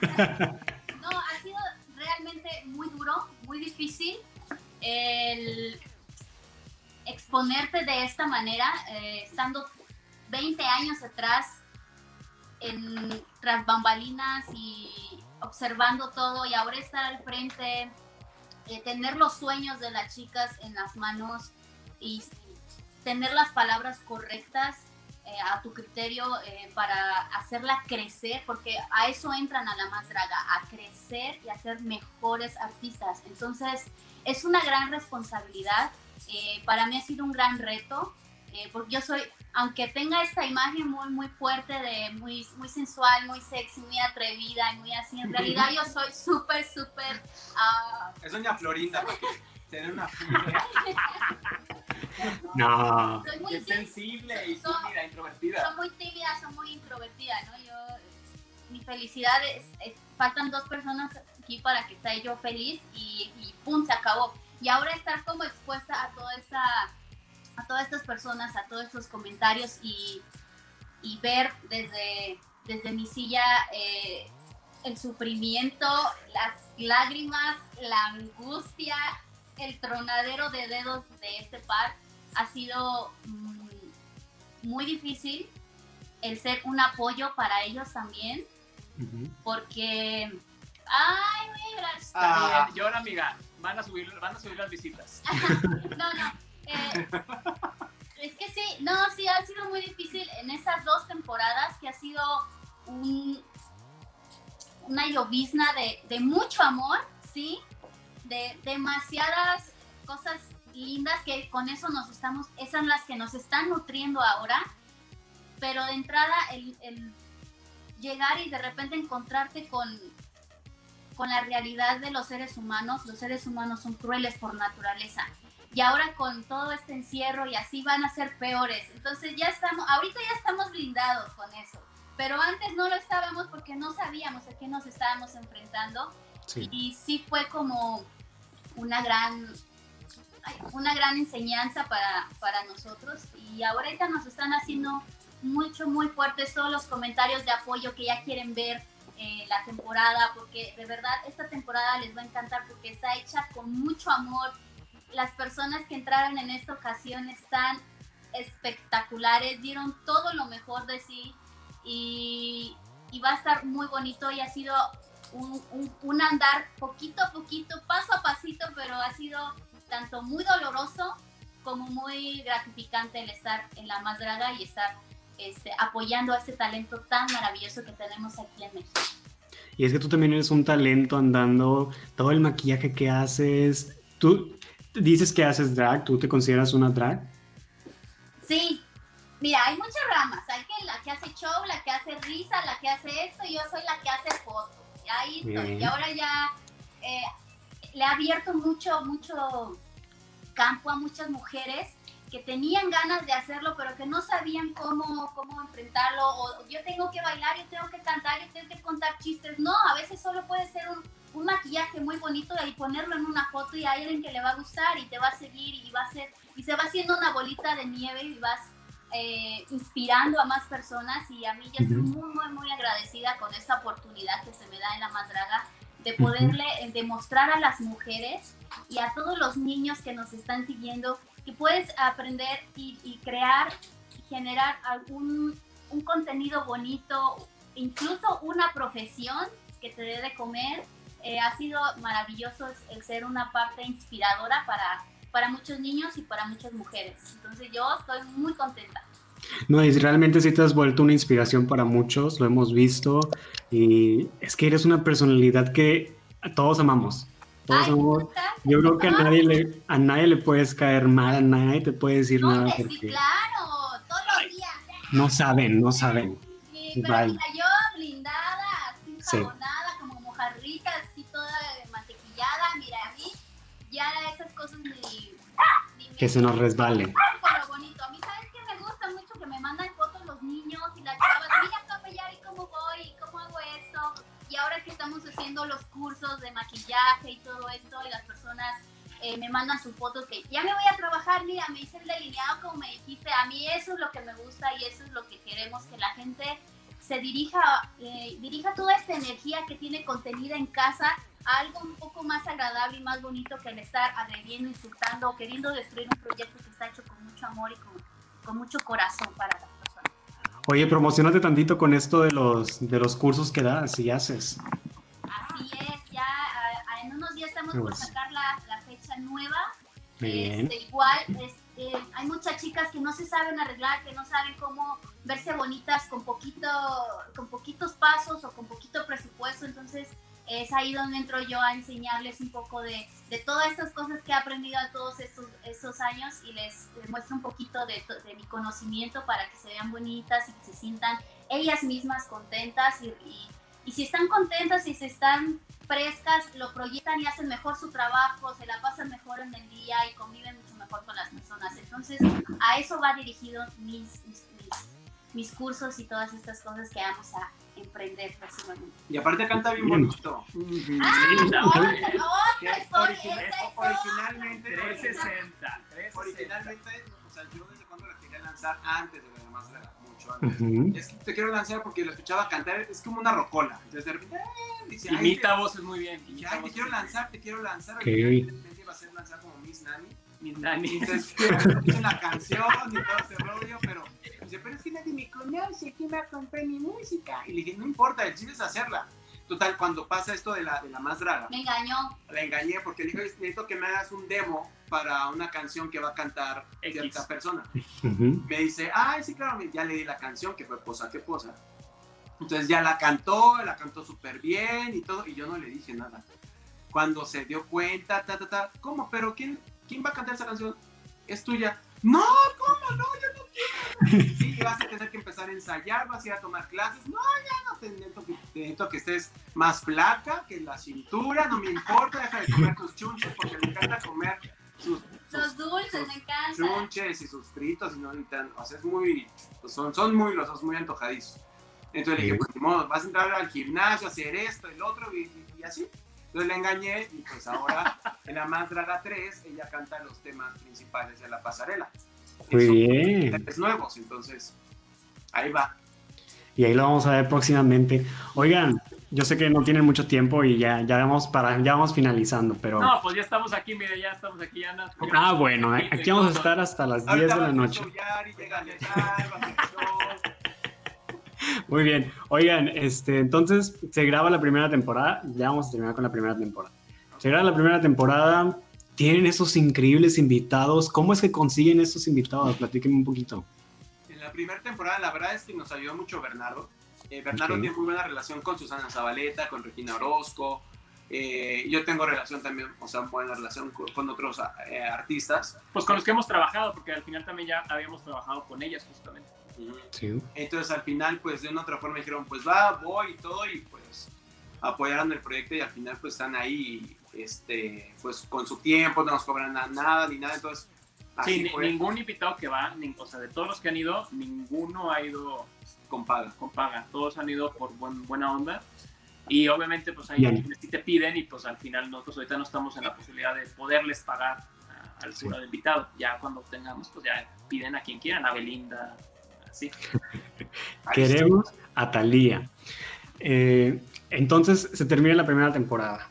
No, ha sido realmente muy duro, muy difícil el exponerte de esta manera, eh, estando 20 años atrás en, tras bambalinas y observando todo y ahora estar al frente, eh, tener los sueños de las chicas en las manos y tener las palabras correctas eh, a tu criterio eh, para hacerla crecer, porque a eso entran a la más draga, a crecer y a ser mejores artistas. Entonces, es una gran responsabilidad. Eh, para mí ha sido un gran reto, eh, porque yo soy, aunque tenga esta imagen muy, muy fuerte, de muy, muy sensual, muy sexy, muy atrevida y muy así, en realidad yo soy súper, súper... ah, Es doña Florinda, tiene una fibra. No. soy muy Es sensible y Son- tímida, introvertida. son muy tímida, son muy introvertida, ¿no? Yo, mi felicidad es, es- faltan dos personas aquí para que esté yo feliz y, y pum, se acabó. Y ahora estar como expuesta a toda esta, a todas estas personas, a todos estos comentarios y, y ver desde, desde mi silla eh, el sufrimiento, las lágrimas, la angustia, el tronadero de dedos de este par ha sido mm, muy difícil el ser un apoyo para ellos también, porque, ay, voy a llorar. Está Ah. bien, llora, amiga. Van a subir, van a subir las visitas. No, no. eh, es que sí, no, sí, ha sido muy difícil en esas dos temporadas que ha sido un, una llovizna de, de mucho amor, ¿sí? De demasiadas cosas lindas que con eso nos estamos, esas son las que nos están nutriendo ahora, pero de entrada el, el llegar y de repente encontrarte con, con la realidad de los seres humanos, los seres humanos son crueles por naturaleza. Y ahora con todo este encierro y así van a ser peores. Entonces ya estamos, ahorita ya estamos blindados con eso. Pero antes no lo estábamos porque no sabíamos a qué nos estábamos enfrentando. Sí. Y sí fue como una gran, una gran enseñanza para, para nosotros. Y ahorita nos están haciendo mucho, muy fuertes todos los comentarios de apoyo que ya quieren ver eh, la temporada, porque de verdad esta temporada les va a encantar porque está hecha con mucho amor. Las personas que entraron en esta ocasión están espectaculares, dieron todo lo mejor de sí y, y va a estar muy bonito y ha sido un, un- un andar poquito a poquito, paso a pasito, pero ha sido tanto muy doloroso como muy gratificante el estar en la más draga y estar este, apoyando a este talento tan maravilloso que tenemos aquí en México. Y es que tú también eres un talento andando, todo el maquillaje que haces. Tú dices que haces drag, ¿tú te consideras una drag? Sí, mira, hay muchas ramas. Hay que la que hace show, la que hace risa, la que hace esto, y yo soy la que hace fotos. Y ahí estoy. Bien. Y ahora ya eh, le ha abierto mucho, mucho campo a muchas mujeres que tenían ganas de hacerlo, pero que no sabían cómo, cómo enfrentarlo. O yo tengo que bailar, yo tengo que cantar, yo tengo que contar chistes. No, a veces solo puede ser un, un maquillaje muy bonito y ponerlo en una foto y hay alguien que le va a gustar y te va a seguir y va a ser y se va haciendo una bolita de nieve y vas eh, inspirando a más personas y a mí ya estoy muy muy muy agradecida con esta oportunidad que se me da en la más draga de poderle eh, demostrar a las mujeres y a todos los niños que nos están siguiendo que puedes aprender y, y crear y generar algún un contenido bonito incluso una profesión que te dé de comer. Eh, ha sido maravilloso el ser una parte inspiradora para, para muchos niños y para muchas mujeres. Entonces yo estoy muy contenta. No, y realmente sí te has vuelto una inspiración para muchos, lo hemos visto. Y es que eres una personalidad que todos amamos. Todos Ay, amamos. Yo creo que a nadie, le, a nadie le puedes caer mal, a nadie te puede decir no, nada sí, porque claro, todos los días. no saben, no saben. Sí, pero Vale. mira, yo blindada, así Sí. jabonada, limpiar a esas cosas ni... ni que se nos resbale. Pero bonito. A mí, ¿sabes que Me gusta mucho que me mandan fotos los niños y las chavas. Mira, papá, ya vi cómo voy cómo hago eso. Y ahora que estamos haciendo los cursos de maquillaje y todo esto, y las personas eh, me mandan sus fotos que ya me voy a trabajar, mira, me hice el delineado como me dijiste. A mí eso es lo que me gusta y eso es lo que queremos que la gente se dirija, eh, dirija toda esta energía que tiene contenida en casa a algo un poco más agradable y más bonito que el estar agrediendo, insultando o queriendo destruir un proyecto que está hecho con mucho amor y con, con mucho corazón para las personas. Oye, promocionate tantito con esto de los, de los cursos que das y haces. Así es, ya a- a- en unos días estamos por sacar la, la fecha nueva. Bien. Este, igual, este, hay muchas chicas que no se saben arreglar, que no saben cómo verse bonitas con poquito, con poquitos pasos o con poquito presupuesto. Entonces es ahí donde entro yo a enseñarles un poco de, de todas estas cosas que he aprendido a todos estos, estos años y les, les muestro un poquito de, de mi conocimiento para que se vean bonitas y se sientan ellas mismas contentas y, y- y si están contentas y si están frescas, lo proyectan y hacen mejor su trabajo, se la pasan mejor en el día y conviven mucho mejor con las personas. Entonces, a eso va dirigido mis, mis, mis- cursos y todas estas cosas que vamos a emprender próximamente. Y aparte canta bien bonito. Originalmente, 360. 360. originalmente, o sea, yo desde cuando la quería lanzar antes de la más larga, mucho antes. Ujú. Es que te quiero lanzar porque lo escuchaba cantar, es como una rocola. Entonces de repente, ¡eh! dice, Imita te- voces muy bien. ay, te quiero lanzar, te quiero lanzar. Ok. Y de repente iba a ser lanzar como Miss Nanny. Mi nani. Entonces, hice la canción y todo ese rollo, pero dice, pero es que nadie me conoce, ¿quién va a comprar mi música? Y le dije, no importa, el chiste es hacerla. Total, cuando pasa esto de la, de la más draga, Me engañó. la engañé porque le dije, "Oye, necesito que me hagas un demo para una canción que va a cantar X. cierta persona. Me dice, ay, sí, claro, ya le di la canción, que fue Posa, que Posa. Entonces ya la cantó, la cantó súper bien y todo, y yo no le dije nada. Cuando se dio cuenta, ta, ta, ta, ¿cómo? ¿Pero quién, quién va a cantar esa canción? Es tuya. No, ¿cómo? No, yo. Sí, vas a tener que empezar a ensayar, vas a ir a tomar clases. No, ya no, te necesito que, te necesito que estés más flaca, que la cintura, no me importa, deja de comer tus chunches porque me encanta comer sus, sus Los dulces, sus me encantan. chunches y sus fritos, y no, y tan- o sea, es muy, pues son, son muy grosos, muy antojadizos. Entonces le dije, Sí. pues, ni modo, vas a entrar al gimnasio, a hacer esto, el otro, y, y- y así. Entonces le engañé, y pues ahora, en la Más Draga 3, ella canta los temas principales de la pasarela. Muy Son bien. nuevos, entonces, ahí va. Y ahí lo vamos a ver próximamente. Oigan, yo sé que no tienen mucho tiempo y ya, ya vamos para, ya vamos finalizando, pero. No, pues ya estamos aquí, mire, ya estamos aquí, Ana. Ah, bueno, eh, aquí vamos a estar hasta las 10 Ahorita de la noche. y llegar. Muy bien. Oigan, este, entonces se graba la primera temporada. Ya vamos a terminar con la primera temporada. Se graba la primera temporada. Tienen esos increíbles invitados. ¿Cómo es que consiguen estos invitados? Platíquenme un poquito. En la primera temporada, la verdad es que nos ayudó mucho Bernardo. Eh, Bernardo tiene muy buena relación con Susana Zabaleta, con Regina Orozco. Eh, yo tengo relación también, o sea, buena relación con, con otros eh, artistas. Pues con los que hemos trabajado, porque al final también ya habíamos trabajado con ellas justamente. Sí. Entonces, al final, pues de una otra forma dijeron, pues va, voy y todo, y pues apoyaron el proyecto y al final pues están ahí, este, pues con su tiempo, no nos cobran na- nada ni nada, entonces así Sí, ni- fue, ningún invitado que va, ni- o sea, de todos los que han ido, ninguno ha ido con paga. con paga. Todos han ido por buen- buena onda. Y obviamente, pues hay quienes sí te piden y pues al final nosotros ahorita no estamos en la posibilidad de poderles pagar a- al Sí. jurado invitado. Ya cuando tengamos, pues ya piden a quien quieran, a Belinda, así. Queremos a Thalía. Eh, entonces se termina la primera temporada.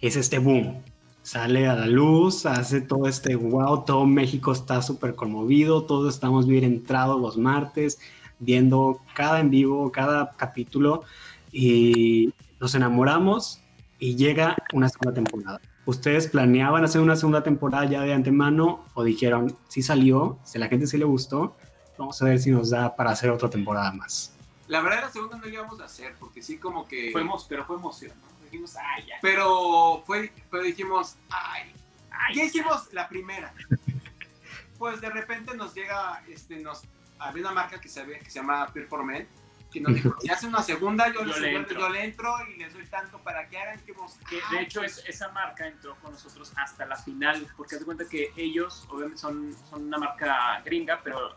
Es este boom. Sale a la luz, hace todo este wow, todo México está súper conmovido, todos estamos bien entrados los martes, viendo cada en vivo, cada capítulo y nos enamoramos y llega una segunda temporada. ¿Ustedes planeaban hacer una segunda temporada ya de antemano o dijeron, sí salió, si a la gente sí le gustó, vamos a ver si nos da para hacer otra temporada más? La verdad, la segunda no la íbamos a hacer, porque sí, como que. Fue pero fue emoción, ¿no? Dijimos, ay, ya. Pero, fue, pero dijimos, ay, Ay, ya hicimos la primera. Pues de repente nos llega, este, nos, había una marca que se, ve, que se llama Peer for Men, que nos dijo, si hace una segunda, yo, Yo les- le entro. yo le entro y les doy tanto para que hagan. Que "Ah, de hecho pues, es, esa marca entró con nosotros hasta la final, porque haz de cuenta que ellos obviamente son, son una marca gringa, pero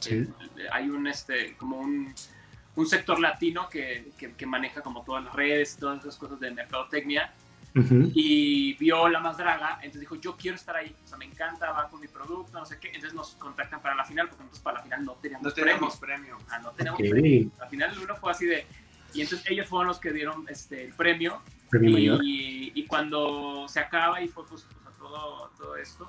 Sí. eh, hay un este como un, un sector latino que, que, que maneja como todas las redes, todas esas cosas de mercadotecnia. Ujú. y vio la más draga, entonces dijo, yo quiero estar ahí, o sea, me encanta, va con mi producto, no sé qué, entonces nos contactan para la final, porque nosotros para la final no teníamos, No tenemos premio. premio. Ah, no tenemos Ok. premio. Al final el uno fue así de, y entonces ellos fueron los que dieron este, el premio, Premio y, mayor. y cuando se acaba y fue pues, pues, a todo, todo esto,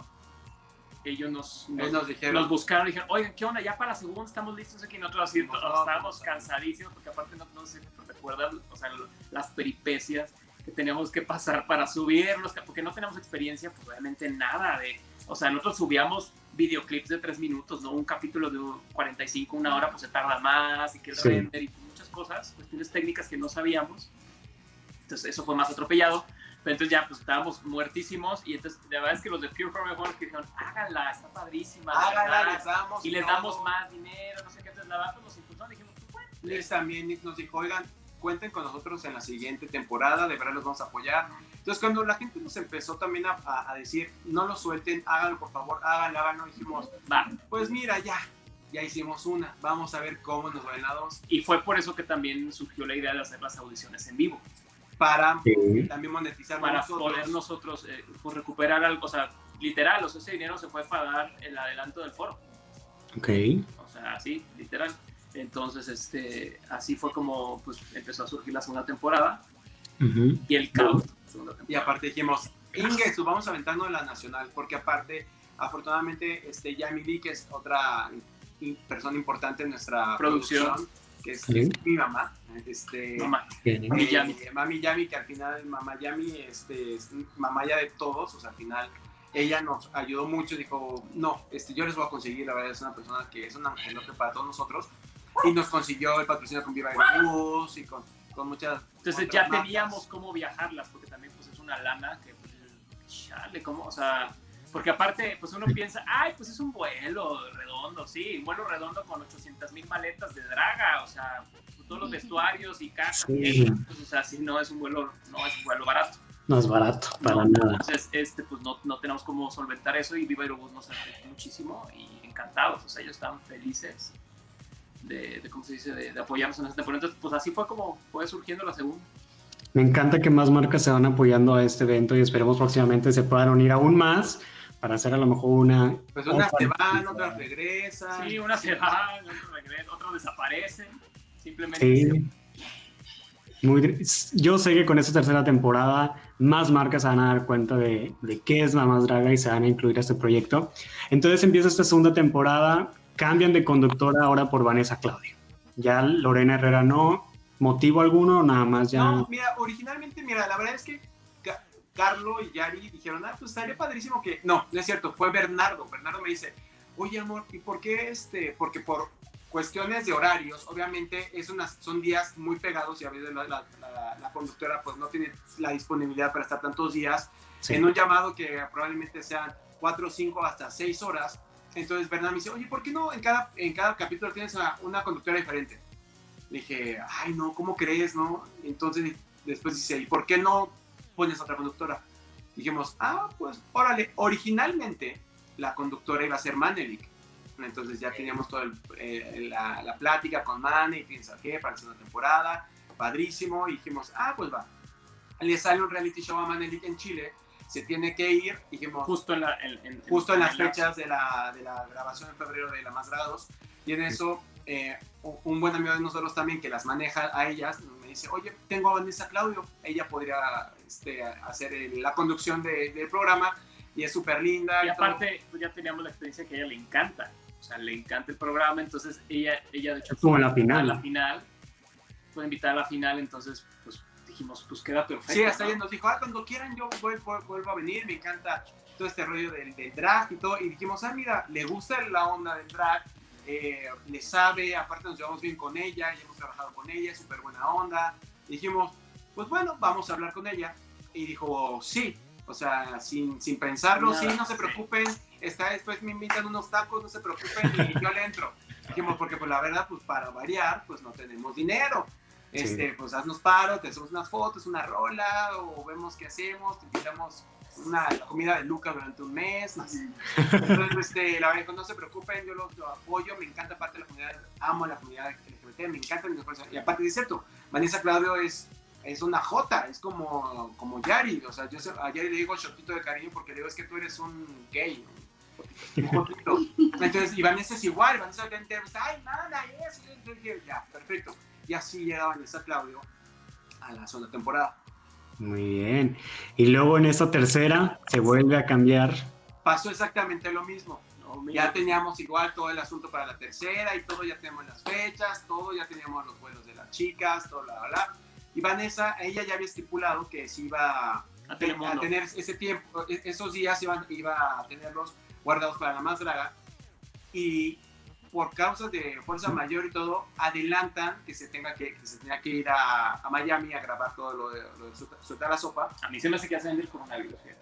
ellos nos, nos, nos dijeron, nos buscaron y dijeron, oigan, ¿qué onda? Ya para la segunda estamos listos aquí. Nosotros así, No, todos estábamos cansadísimos porque aparte no, no sé si te acuerdas, o sea, las peripecias que teníamos que pasar para subirlos, porque no tenemos experiencia, pues realmente nada de... O sea, nosotros subíamos videoclips de tres minutos, ¿no? Un capítulo de 45, una hora, pues se tarda más y que el Sí. render y muchas cosas, cuestiones técnicas que no sabíamos. Entonces eso fue más atropellado. Pero entonces ya pues estábamos muertísimos y entonces la verdad es que los de Pure Form fueron los que dijeron, háganla, está padrísima. verdad". les damos y les damos más dinero, no sé qué. Entonces la verdad pues nos impulsaron y dijimos, pues bueno. Les también nos dijo, oigan, cuenten con nosotros en la siguiente temporada, de verdad los vamos a apoyar. Entonces cuando la gente nos empezó también a, a- a decir, no lo suelten, háganlo por favor, háganlo, háganlo, dijimos, Va. pues mira, ya, ya hicimos una, vamos a ver cómo nos va en la dos, Y fue por eso que también surgió la idea de hacer las audiciones en vivo. Para Sí. también monetizar Para nosotros. poder nosotros eh, pues, recuperar algo, o sea, literal, o sea, ese dinero se fue para dar el adelanto del foro. Ok. O sea, así, literal. Entonces, este, así fue como pues, empezó a surgir la segunda temporada Ujú. y el caos. Y aparte dijimos, Inge, subamos aventando la nacional, porque aparte, afortunadamente, este, Yami Lee, que es otra in- persona importante en nuestra Producción. producción, que es, Sí. es mi mamá, este. Mami eh, Yami. Mami Yami, que al final, mamá Yami, este, es mamá ya de todos, o sea, al final, ella nos ayudó mucho, dijo, no, este, yo les voy a conseguir, la verdad es una persona que es un angelote para todos nosotros, y nos consiguió el patrocinio con Viva Aerobús y con, con muchas Entonces ya teníamos cómo viajarlas, porque también pues es una lana que, pues, chale, ¿cómo? O sea, porque aparte, pues uno piensa, ay, pues es un vuelo redondo, sí, un vuelo redondo con 800 mil maletas de draga, o sea, todos los vestuarios y casas, Sí. pues, o sea, sí, no es un vuelo, no es un vuelo barato. No es barato, para No, nada. Entonces, este, pues no, no tenemos cómo solventar eso y Viva Aerobús nos ayudó muchísimo y encantados, o sea, ellos estaban felices de, de ¿cómo se dice?, de, de apoyarnos en esta temporada. Entonces, pues así fue como fue surgiendo la segunda. Me encanta que más marcas se van apoyando a este evento y esperemos próximamente se puedan unir aún más para hacer a lo mejor una. Pues unas se van, otras regresan. Sí, una se va, otro regresa, otro desaparece. Simplemente Sí. Muy, yo sé que con esta tercera temporada más marcas se van a dar cuenta de, de qué es la más draga y se van a incluir a este proyecto. Entonces empieza esta segunda temporada, cambian de conductora ahora por Vanessa Claudio. Ya Lorena Herrera no, motivo alguno, nada más ya. No, mira, originalmente, mira, la verdad es que Carlo y Yari dijeron, ah, pues estaría padrísimo que... No, no es cierto, fue Bernardo. Bernardo me dice, oye, amor, ¿y por qué este? Porque por cuestiones de horarios, obviamente es unas, son días muy pegados y a veces la, la- la- la conductora pues no tiene la disponibilidad para estar tantos días Sí. en un llamado que probablemente sean cuatro, cinco, hasta seis horas. Entonces Bernardo me dice, oye, ¿por qué no en cada, en cada capítulo tienes a una conductora diferente? Le dije, ay, no, ¿cómo crees, no? Entonces después dice, ¿y por qué no pones otra conductora? Dijimos, ah, pues, órale, originalmente la conductora iba a ser Manelik. Entonces ya teníamos toda la, la plática con Mane, piensa que para la segunda temporada, padrísimo, y dijimos, ah, pues va. Le sale un reality show a Manelik en Chile, se tiene que ir, dijimos, justo en, la, en, en- justo en las fechas de la, de la grabación en febrero de La Más Grados. Y en eso, eh, un buen amigo de nosotros también que las maneja a ellas, me dice, oye, tengo a Vanessa Claudio, ella podría este, hacer el- la conducción de- del programa y es súper linda. Y todo". aparte, pues ya teníamos la experiencia que a ella le encanta. O sea, le encanta el programa, entonces ella, ella de hecho, Es como la a final. la final, fue invitada a la final, entonces, pues dijimos, pues queda perfecto. Sí, hasta ¿no? ella nos dijo, ah, cuando quieran yo vuel- vuel- vuelvo a venir, me encanta todo este rollo del, del drag y todo. Y dijimos, ah, mira, le gusta la onda del drag, eh, le sabe, aparte nos llevamos bien con ella, ya hemos trabajado con ella, es súper buena onda. Y dijimos, pues bueno, vamos a hablar con ella. Y dijo, sí, o sea, sin, sin pensarlo, Nada, sí, no se sí. preocupen, está después me invitan unos tacos, no se preocupen, y yo le entro. Dijimos, porque pues la verdad, pues para variar, pues no tenemos dinero. Este, pues haznos paro, te hacemos unas fotos, una rola, o vemos qué hacemos, te invitamos una comida de Luca durante un mes. no sé. Entonces, este, la verdad, no se preocupen, yo los, lo apoyo, me encanta parte de la comunidad, amo a la comunidad LGBT, me encanta. Y aparte, es cierto, Vanessa Claudio es es una J, es como, como Yari. O sea, yo sé- a Yari le digo shortito de cariño porque le digo, es que tú eres un gay. Un jotito. Entonces, y Vanessa es igual, Vanessa obviamente, pues, ay, nada, eso. dije, Ya, perfecto. Y así llega Vanessa Claudio a la segunda temporada. Muy bien. Y luego en esta tercera se vuelve a cambiar. Pasó exactamente lo mismo. No, Ya teníamos igual todo el asunto para la tercera y todo, ya tenemos las fechas, todo, ya teníamos los vuelos de las chicas, todo, bla, bla, bla. Y Vanessa, ella ya había estipulado que se iba a a tener ese tiempo, e- esos días iban, iba a tenerlos guardados para la más draga. Y por causas de fuerza mayor y todo, adelantan que se tenga que, que se tenga que ir a, a Miami a grabar todo lo de, lo de Suelta la sopa. A mí se me hace que hacen el coronavirus. fíjate.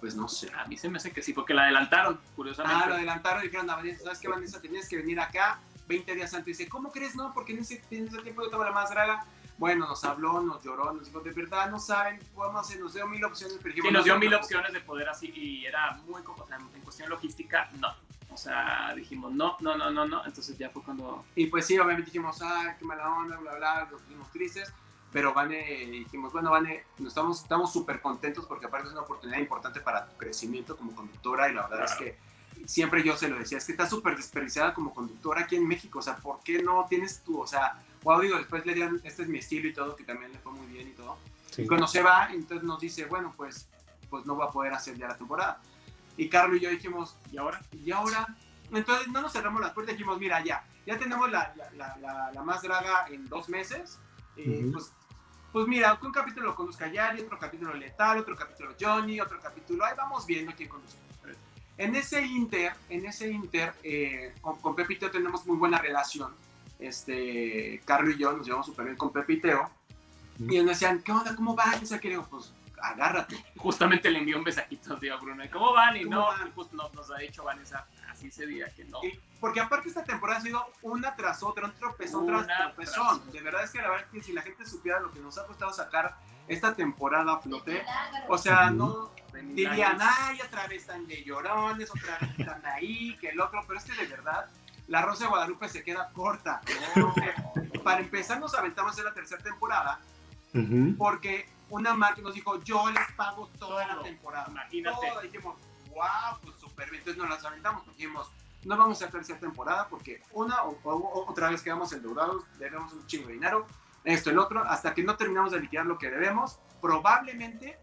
Pues no sé. A mí se me hace que sí, porque la adelantaron, curiosamente. Ah, lo adelantaron y dijeron a Vanessa, ¿sabes qué, Vanessa? Tenías que venir acá 20 días antes. Dice, ¿cómo crees? No, porque en ese, en ese tiempo yo estaba la más draga. Bueno, nos habló, nos lloró, nos dijo, de verdad, no saben, podemos hacer, nos dio mil opciones. Pero Sí, dijimos, nos dio no, mil no. opciones de poder así y era muy, o sea, en cuestión logística, no. O sea, dijimos, no, no, no, no, no. Entonces ya fue cuando... Y pues sí, obviamente dijimos, ay, qué mala onda, bla, bla, nos pusimos tristes. Pero Vane, dijimos, bueno, Vane, nos estamos estamos súper contentos porque aparte es una oportunidad importante para tu crecimiento como conductora y la verdad es que siempre yo se lo decía, es que estás súper desperdiciada como conductora aquí en México, o sea, ¿por qué no tienes tú, o sea, wow, digo, después le dieron, este es mi estilo y todo, que también le fue muy bien y todo. Y cuando se va, entonces nos dice, bueno, pues, pues no va a poder hacer ya la temporada. Y Carlos y yo dijimos, ¿Y ahora? y ahora, entonces no nos cerramos las puertas, dijimos, mira, ya, ya tenemos la, la, la, la- más draga en dos meses, eh, Ujú. pues, pues mira, un capítulo lo conduzca Yari, otro capítulo Letal, otro capítulo Johnny, otro capítulo, ahí vamos viendo quién conduce. En ese inter, en ese inter, eh, con, con Pepito tenemos muy buena relación, este, Carlos y yo nos llevamos súper bien con Pepiteo, Ujú. y nos decían, ¿qué onda, cómo va? Y yo que digo, pues, agárrate. Justamente le envió un besajito tío Bruno. ¿y ¿Cómo van? Y ¿Cómo no, van? y pues no, nos ha dicho Vanessa así ese día que no. Y- porque aparte esta temporada ha sido una tras otra, un tropezón Una tras tropezón. tras- De verdad es que la verdad es que si la gente supiera lo que nos ha costado sacar esta temporada a flote, o sea, no dirían, ay, otra vez están de llorones, otra vez están ahí, que el otro, pero es que de verdad, la Rosa de Guadalupe se queda corta. Para empezar, nos aventamos en la tercera temporada, porque una marca nos dijo, yo les pago toda la temporada. Imagínate. Todo. Dijimos, wow, pues súper bien. Entonces nos las aventamos. Dijimos, no vamos a tercera temporada porque una o, o- o- otra vez quedamos endeudados, debemos un chingo de dinero, esto, el otro, hasta que no terminamos de liquidar lo que debemos, probablemente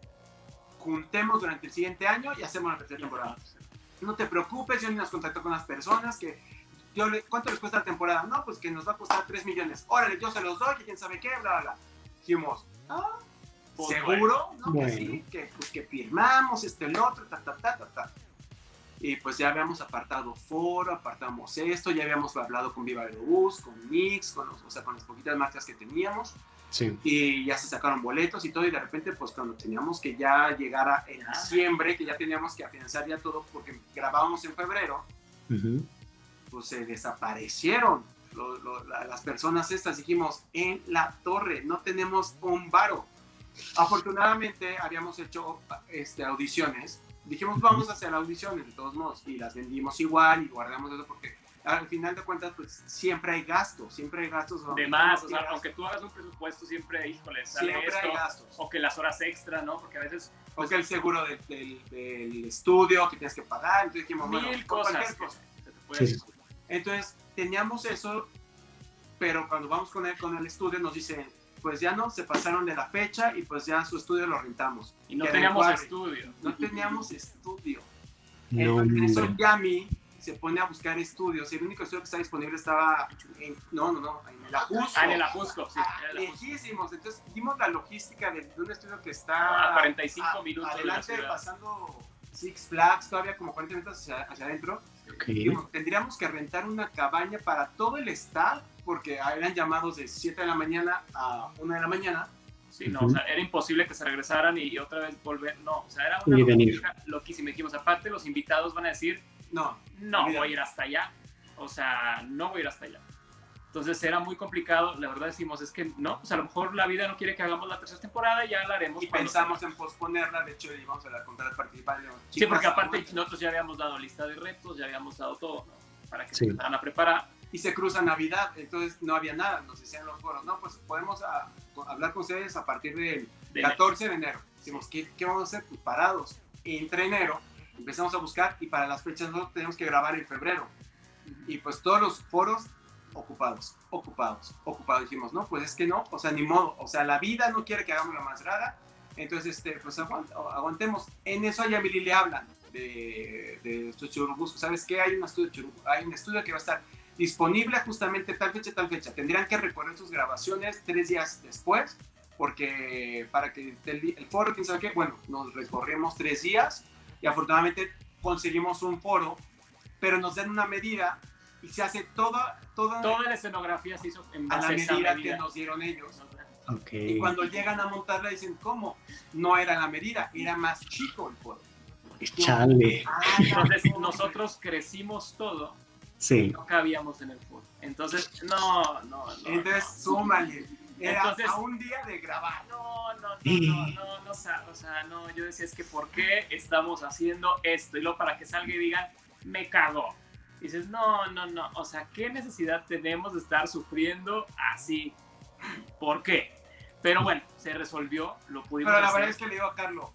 juntemos durante el siguiente año y hacemos la tercera temporada. No te preocupes, yo ni nos contactó con las personas que yo le, ¿cuánto les cuesta la temporada? No, pues que nos va a costar 3 millones. Órale, yo se los doy, que quién sabe qué, bla, bla, bla. Dijimos, ah, Pues ¿seguro? No, Bueno. que sí, que, pues que firmamos, esto, el otro, ta, ta, ta, ta, ta. Y pues ya habíamos apartado foro, apartamos esto, ya habíamos hablado con Viva Aerobús, con Mix, con, los- o sea, con las poquitas marcas que teníamos Sí. y ya se sacaron boletos y todo y de repente pues cuando teníamos que ya llegar a en Ya. diciembre que ya teníamos que afianzar ya todo porque grabábamos en febrero Ujú. Pues se desaparecieron lo- lo- la- las personas estas dijimos en la torre no tenemos un varo afortunadamente habíamos hecho este, audiciones dijimos vamos a hacer audiciones de todos modos y las vendimos igual y guardamos eso porque al final de cuentas pues siempre hay gastos siempre hay gastos De más, o sea, Siempre aunque tú hagas un presupuesto, siempre, híjole, sale hay esto. gastos O que las horas extra, ¿no? Porque a veces o que el seguro del, del- del estudio que tienes que pagar, entonces dijimos, bueno, mil por cosas cualquier que cosa. se te pueden Sí. Entonces, teníamos eso, pero cuando vamos con el, con el estudio nos dicen, pues ya no, se pasaron de la fecha y pues ya su estudio lo rentamos. Y no teníamos estudio. No teníamos estudio. No, Entonces, en eso. Yami se pone a buscar estudios y el único estudio que estaba disponible estaba en, no, no, no, en el Ajusco. Ah, en el Ajusco, sí. Ah, en el Ajusco. lejísimos. Entonces, dimos la logística de, de un estudio que está A 45 a- minutos de la adelante, ciudad. pasando Six Flags, todavía como 40 minutos hacia, hacia adentro. Tendríamos que rentar una cabaña para todo el staff, porque eran llamados de 7 de la mañana a 1 de la mañana. Sí, no, o sea, era imposible que se regresaran y, y otra vez volver. No, o sea, era una logística loquísima. Dijimos, aparte, los invitados van a decir, No, no voy a ir hasta allá. O sea, no voy a ir hasta allá. Entonces era muy complicado. La verdad decimos, es que no, pues a lo mejor la vida no quiere que hagamos la tercera temporada y ya la haremos. y pensamos en posponerla. De hecho, íbamos a la contar participar. Sí, porque aparte nosotros ya habíamos dado lista de retos, ya habíamos dado todo, ¿no? Para que Sí. se empezaran a preparar. y se cruza Navidad, entonces no había nada, nos decían los foros, no, pues podemos a- hablar con ustedes a partir del De- 14 de enero. Decimos, ¿qué, qué vamos a hacer? Pues parados. Entre enero empezamos a buscar y para las fechas nosotros tenemos que grabar en febrero. Y pues todos los foros ocupados, ocupados, ocupados. Dijimos, no, pues es que no, o sea, ni modo, o sea, la vida no quiere que hagamos la más rara, entonces, este, pues aguant- aguantemos. En eso a Yamili le hablan de, de estos churubuscos. ¿Sabes qué? Hay un, estudio, hay un estudio que va a estar disponible justamente tal fecha, tal fecha. Tendrían que recorrer sus grabaciones tres días después, porque para que el, el foro, quién sabe qué, bueno, nos recorrimos tres días y afortunadamente conseguimos un foro, pero nos dan una medida y se hace toda, toda, Toda la escenografía se hizo en a la base a esa medida medida. que nos dieron ellos. Y cuando llegan a montarla dicen, ¿cómo? No era la medida, era más chico el foro. Chale. Ah, Entonces no. nosotros crecimos todo y Sí. no cabíamos en el foro. Entonces, no, no, no. Entonces, súmale. Era Entonces- a un día de grabar. No, no, no, no, no, no, o sea, o sea, no, yo decía, es que ¿por qué estamos haciendo esto? Y luego para que salga y digan, me cagó. Y dices, no, no, no, o sea, ¿qué necesidad tenemos de estar sufriendo así? ¿Por qué? Pero bueno, se resolvió, lo pudimos Pero la hacer. verdad es que le digo a Carlos,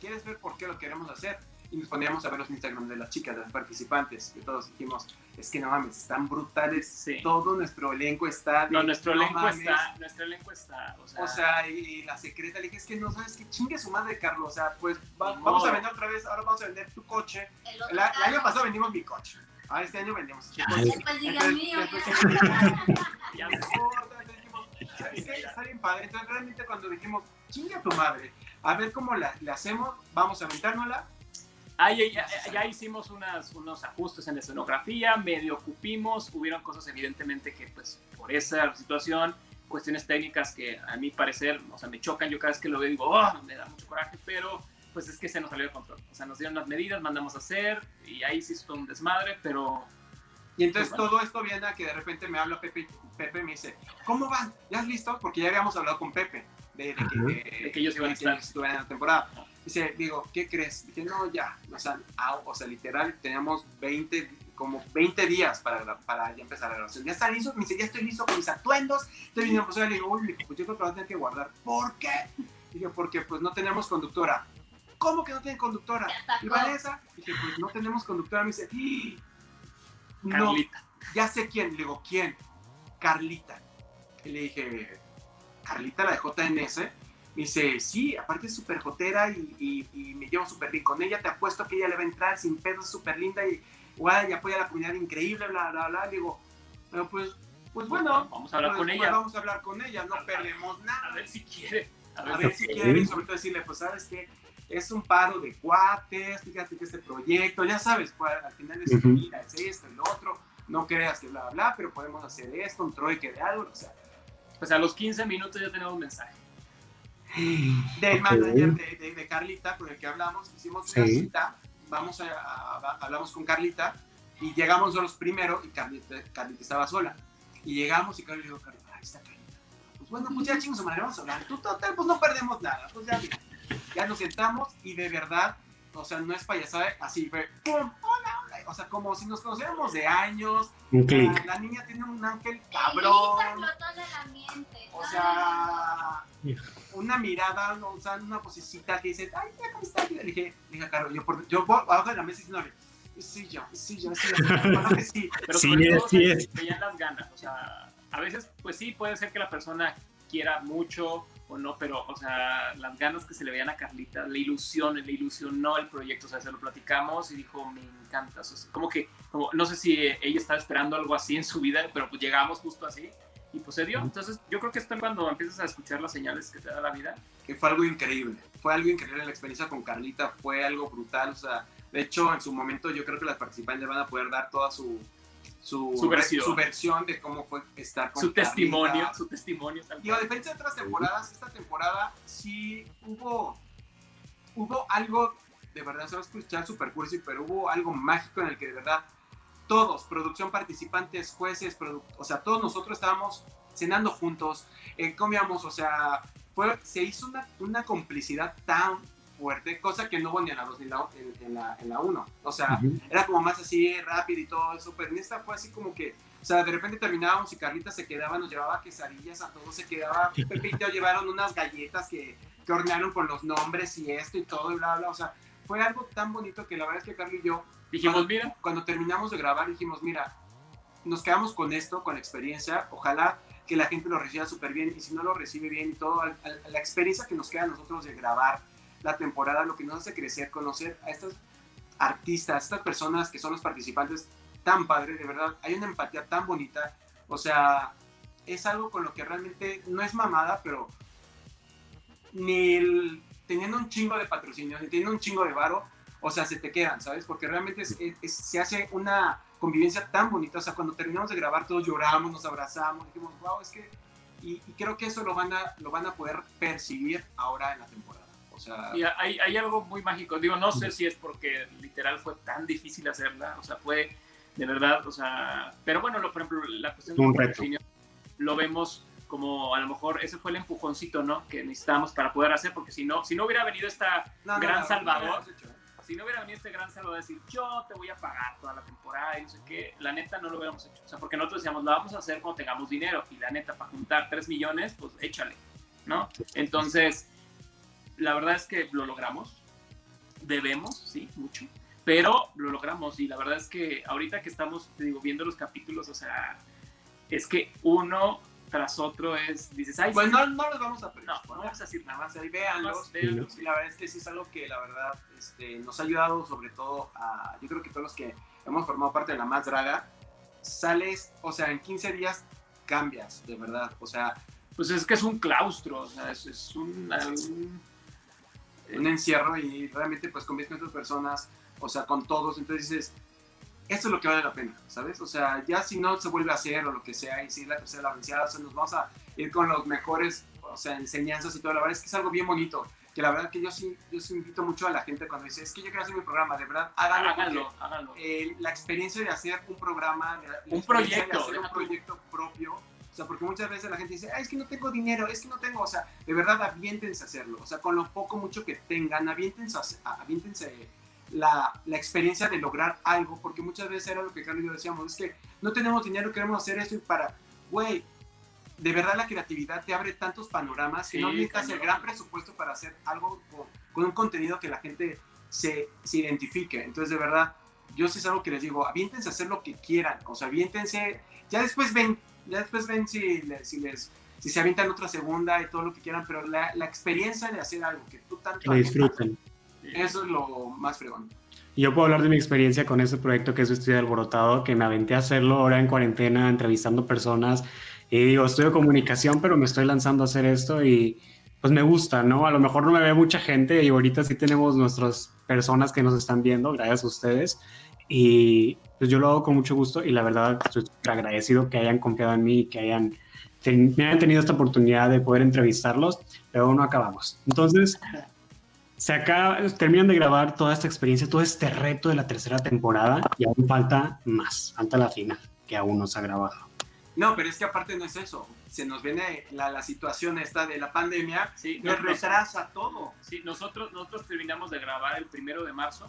¿quieres ver por qué lo queremos hacer? Y nos poníamos a ver los Instagram de las chicas, de las participantes, que todos dijimos, es que no mames, están brutales. Sí. Todo nuestro elenco está. de, No, nuestro no elenco mames". está, nuestro elenco está, o sea, O sea, y, y la secreta le dije, es que no sabes que chingue su madre, Carlos. O sea, pues va- vamos a vender otra vez, ahora vamos a vender tu coche. El El, año pasado vendimos mi coche. Ahora este año coche. Después diga el Entonces, mío. ya No importa, entonces dijimos, "¿Sabes qué? Está bien padre. Entonces realmente cuando dijimos, chingue a tu madre, a ver cómo la, le hacemos, vamos a aventárnosla. Ahí ya, ya- ya hicimos unas, unos ajustes en la escenografía, medio ocupimos, hubieron cosas evidentemente que pues por esa situación, cuestiones técnicas que a mi parecer, o sea, me chocan, yo cada vez que lo veo digo, oh, me da mucho coraje, pero pues es que se nos salió de control, o sea, nos dieron las medidas, mandamos a hacer y ahí sí hizo un desmadre, pero Y entonces Pues todo esto viene a que de repente me habla Pepe, Pepe me dice, ¿cómo van? ¿Ya has listo? Porque ya habíamos hablado con Pepe de, de que, Ajá. De que ellos iban a estar. estuvieran en la temporada. Dice, digo, ¿qué crees? Dije, no, ya, o sea, ah, o sea, literal, teníamos 20, como 20 días para, para ya empezar la grabación. ¿Ya está listo? Me dice, ya estoy listo con mis atuendos. Estoy viniendo, pues, le digo, uy, pues yo creo que lo voy a tener que guardar. ¿Por qué? Dije, porque pues no tenemos conductora. ¿Cómo que no tienen conductora? ¿Y Vanessa? Dije, pues no tenemos conductora. Me dice, "¡Ah! no, Carlita, ya sé quién. Le digo, ¿quién? Carlita. Y le dije, Carlita, la de JNS. Me dice, sí, aparte es súper jotera y, y- y me llevo súper bien con ella. Te apuesto que ella le va a entrar sin pedos, es súper linda y igual y apoya a la comunidad increíble, bla, bla, bla. Le digo, "Pero pues, pues bueno, vamos a hablar pues, con pues ella, vamos a hablar con ella, no perdemos nada. a ver si quiere, a ver, A ver si quiere. quiere y sobre todo decirle, pues sabes que es un paro de cuates, fíjate que este proyecto, ya sabes, pues, al final es, Ujú. mira, es esto, el otro, no creas que bla, bla, bla, pero podemos hacer esto, un troike de algo, o sea, Pues a los 15 minutos ya tenemos un mensaje. del Ok. manager de, de- de Carlita con el que hablamos, hicimos una Sí. cita, vamos a, a- a- hablamos con Carlita y llegamos nosotros primero y Carlita, Carlita estaba sola. Y llegamos y Carlita dijo, Carlita, ahí está Carlita. Pues bueno, pues ya chingos, madre, vamos a hablar. Tú total, pues no perdemos nada. Pues ya, mira. Ya nos sentamos y de verdad, o sea, no es payasada, así fue, ¡pum! Hola, hola. O sea, como si nos conociéramos de años. Un La, clic. la niña tiene un ángel El cabrón. el ambiente. O sea, una mirada, ¿no? o sea, una vocecita que dice, ay, mira cómo está. Le dije, le dije a Carlos, yo, por, yo voy abajo de la mesa diciéndole, sí, yo, sí, yo, sí, yo, que sí. Pero Sí sobre es, todo sí es. veían las ganas, o sea, a veces, pues sí, puede ser que la persona quiera mucho o no, pero, o sea, las ganas que se le veían a Carlita, la ilusión, le ilusionó el proyecto, o sea, se lo platicamos y dijo, me encanta, o sea, es como que, como, no sé si ella estaba esperando algo así en su vida, pero pues llegamos justo así y pues se dio, entonces yo creo que esto es cuando empiezas a escuchar las señales que te da la vida, que fue algo increíble. Fue algo increíble la experiencia con Carlita, fue algo brutal. O sea, de hecho, en su momento yo creo que las participantes van a poder dar toda su, su, Su versión. su versión de cómo fue estar con su Carlita. testimonio, su testimonio. tal Digo, a diferencia de otras temporadas, esta temporada sí hubo, hubo algo, de verdad se va a escuchar super cursi, pero hubo algo mágico en el que de verdad todos, producción, participantes, jueces, produ- o sea, todos nosotros estábamos cenando juntos, eh, comíamos, o sea, fue, se hizo una, una complicidad tan fuerte, cosa que no hubo ni en la 2 ni en la- en, en la, en la 1. O sea, Ujú. era como más así rápido y todo eso, pero en esta fue así como que O sea, de repente terminábamos y Carlita se quedaba, nos llevaba quesadillas, a todos se quedaba. Pepe y Teo llevaron unas galletas que, que hornearon con los nombres y esto y todo y bla, bla. O sea, fue algo tan bonito que la verdad es que Carlos y yo, Dijimos, cuando, mira, cuando terminamos de grabar, dijimos, mira, nos quedamos con esto, con la experiencia. Ojalá que la gente lo reciba súper bien y si no lo recibe bien y todo, al- al- la experiencia que nos queda a nosotros de grabar la temporada, lo que nos hace crecer, conocer a estas artistas, estas personas que son los participantes tan padre, de verdad, hay una empatía tan bonita, o sea, es algo con lo que realmente no es mamada, pero ni teniendo un chingo de patrocinio, ni teniendo un chingo de varo, o sea, se te quedan, ¿sabes? Porque realmente se hace una convivencia tan bonita, o sea, cuando terminamos de grabar todos lloramos, nos abrazamos, dijimos, wow, es que, y, y creo que eso lo van, a, lo van a poder percibir ahora en la temporada, sea, y hay, hay algo muy mágico. Digo, no sé si es porque literal fue tan difícil hacerla, o sea, fue de verdad, o sea, pero bueno, lo, por ejemplo, la cuestión reto. patrocinio lo vemos como a lo mejor ese fue el empujoncito, ¿no? Que necesitábamos para poder hacer, porque si no, si no hubiera venido esta no, Gran no, no, Salvador. ¿eh? si no hubiera venido este gran salvador a decir, yo te voy a pagar toda la temporada y no sé qué, la neta no lo hubiéramos hecho. O sea, porque nosotros decíamos, lo vamos a hacer cuando tengamos dinero. Y la neta, para juntar 3 millones, pues échale, ¿no? Entonces, la verdad es que lo logramos. Debemos, sí, mucho. Pero lo logramos. Y la verdad es que ahorita que estamos, te digo, viendo los capítulos, o sea, es que uno tras otro es, dices, ay, Pues sí, no, no los vamos a no, no vamos a decir nada más ahí véanlos. véanlos. Sí, la verdad es que sí es algo que la verdad este, nos ha ayudado sobre todo a, yo creo que todos los que hemos formado parte de la Más Draga, sales, o sea, en 15 días cambias, de verdad, o sea, Pues es que es un claustro, o sea, es, es un, un- un encierro y realmente pues convives con otras personas, o sea, con todos, entonces dices, esto es lo que vale la pena, ¿sabes? O sea, ya si no se vuelve a hacer o lo que sea, y si es la tercera la vencida, o sea, nos vamos a ir con los mejores, o sea, enseñanzas y todo, la verdad es que es algo bien bonito, que la verdad que yo sí, yo sí invito mucho a la gente cuando dice, es que yo quiero hacer mi programa, de verdad, háganlo, háganlo, porque, háganlo. eh, la experiencia de hacer un programa, de- la Un experiencia de proyecto, hacer un proyecto propio, sea, porque muchas veces la gente dice, "Ay, es que no tengo dinero, es que no tengo, o sea, de verdad aviéntense a hacerlo, o sea, con lo poco, mucho que tengan, aviéntense, a aviéntense la, la experiencia de lograr algo, porque muchas veces era lo que Carlos y yo decíamos, es que no tenemos dinero, queremos hacer esto y para, güey, de verdad la creatividad te abre tantos panoramas que Sí, no necesitas el cañón. gran presupuesto para hacer algo con, con un contenido que la gente se, se identifique. Entonces, de verdad, yo sí es algo que les digo, aviéntense a hacer lo que quieran, o sea, aviéntense, ya después ven, ya después ven si, si les si se avientan otra segunda y todo lo que quieran, pero la, la experiencia de hacer algo que tú tanto Que disfruten. eso es lo más fregón. Yo puedo hablar de mi experiencia con este proyecto que es de Alborotado, que me aventé a hacerlo ahora en cuarentena, entrevistando personas. Y digo, estudio comunicación, pero me estoy lanzando a hacer esto y pues me gusta, ¿no? A lo mejor no me ve mucha gente y ahorita sí tenemos nuestras personas que nos están viendo, gracias a ustedes. Y pues yo lo hago con mucho gusto y la verdad estoy súper agradecido que hayan confiado en mí y que hayan, ten- me hayan tenido esta oportunidad de poder entrevistarlos, pero aún no acabamos. Entonces, se acaba, terminan de grabar toda esta experiencia, todo este reto de la tercera temporada y aún falta más, falta la final, que aún no se ha grabado. No, pero es que aparte no es eso. Se nos viene la, la situación esta de la pandemia, Sí, nos nos- nos- retrasa todo. sí, nosotros, nosotros terminamos de grabar el primero de marzo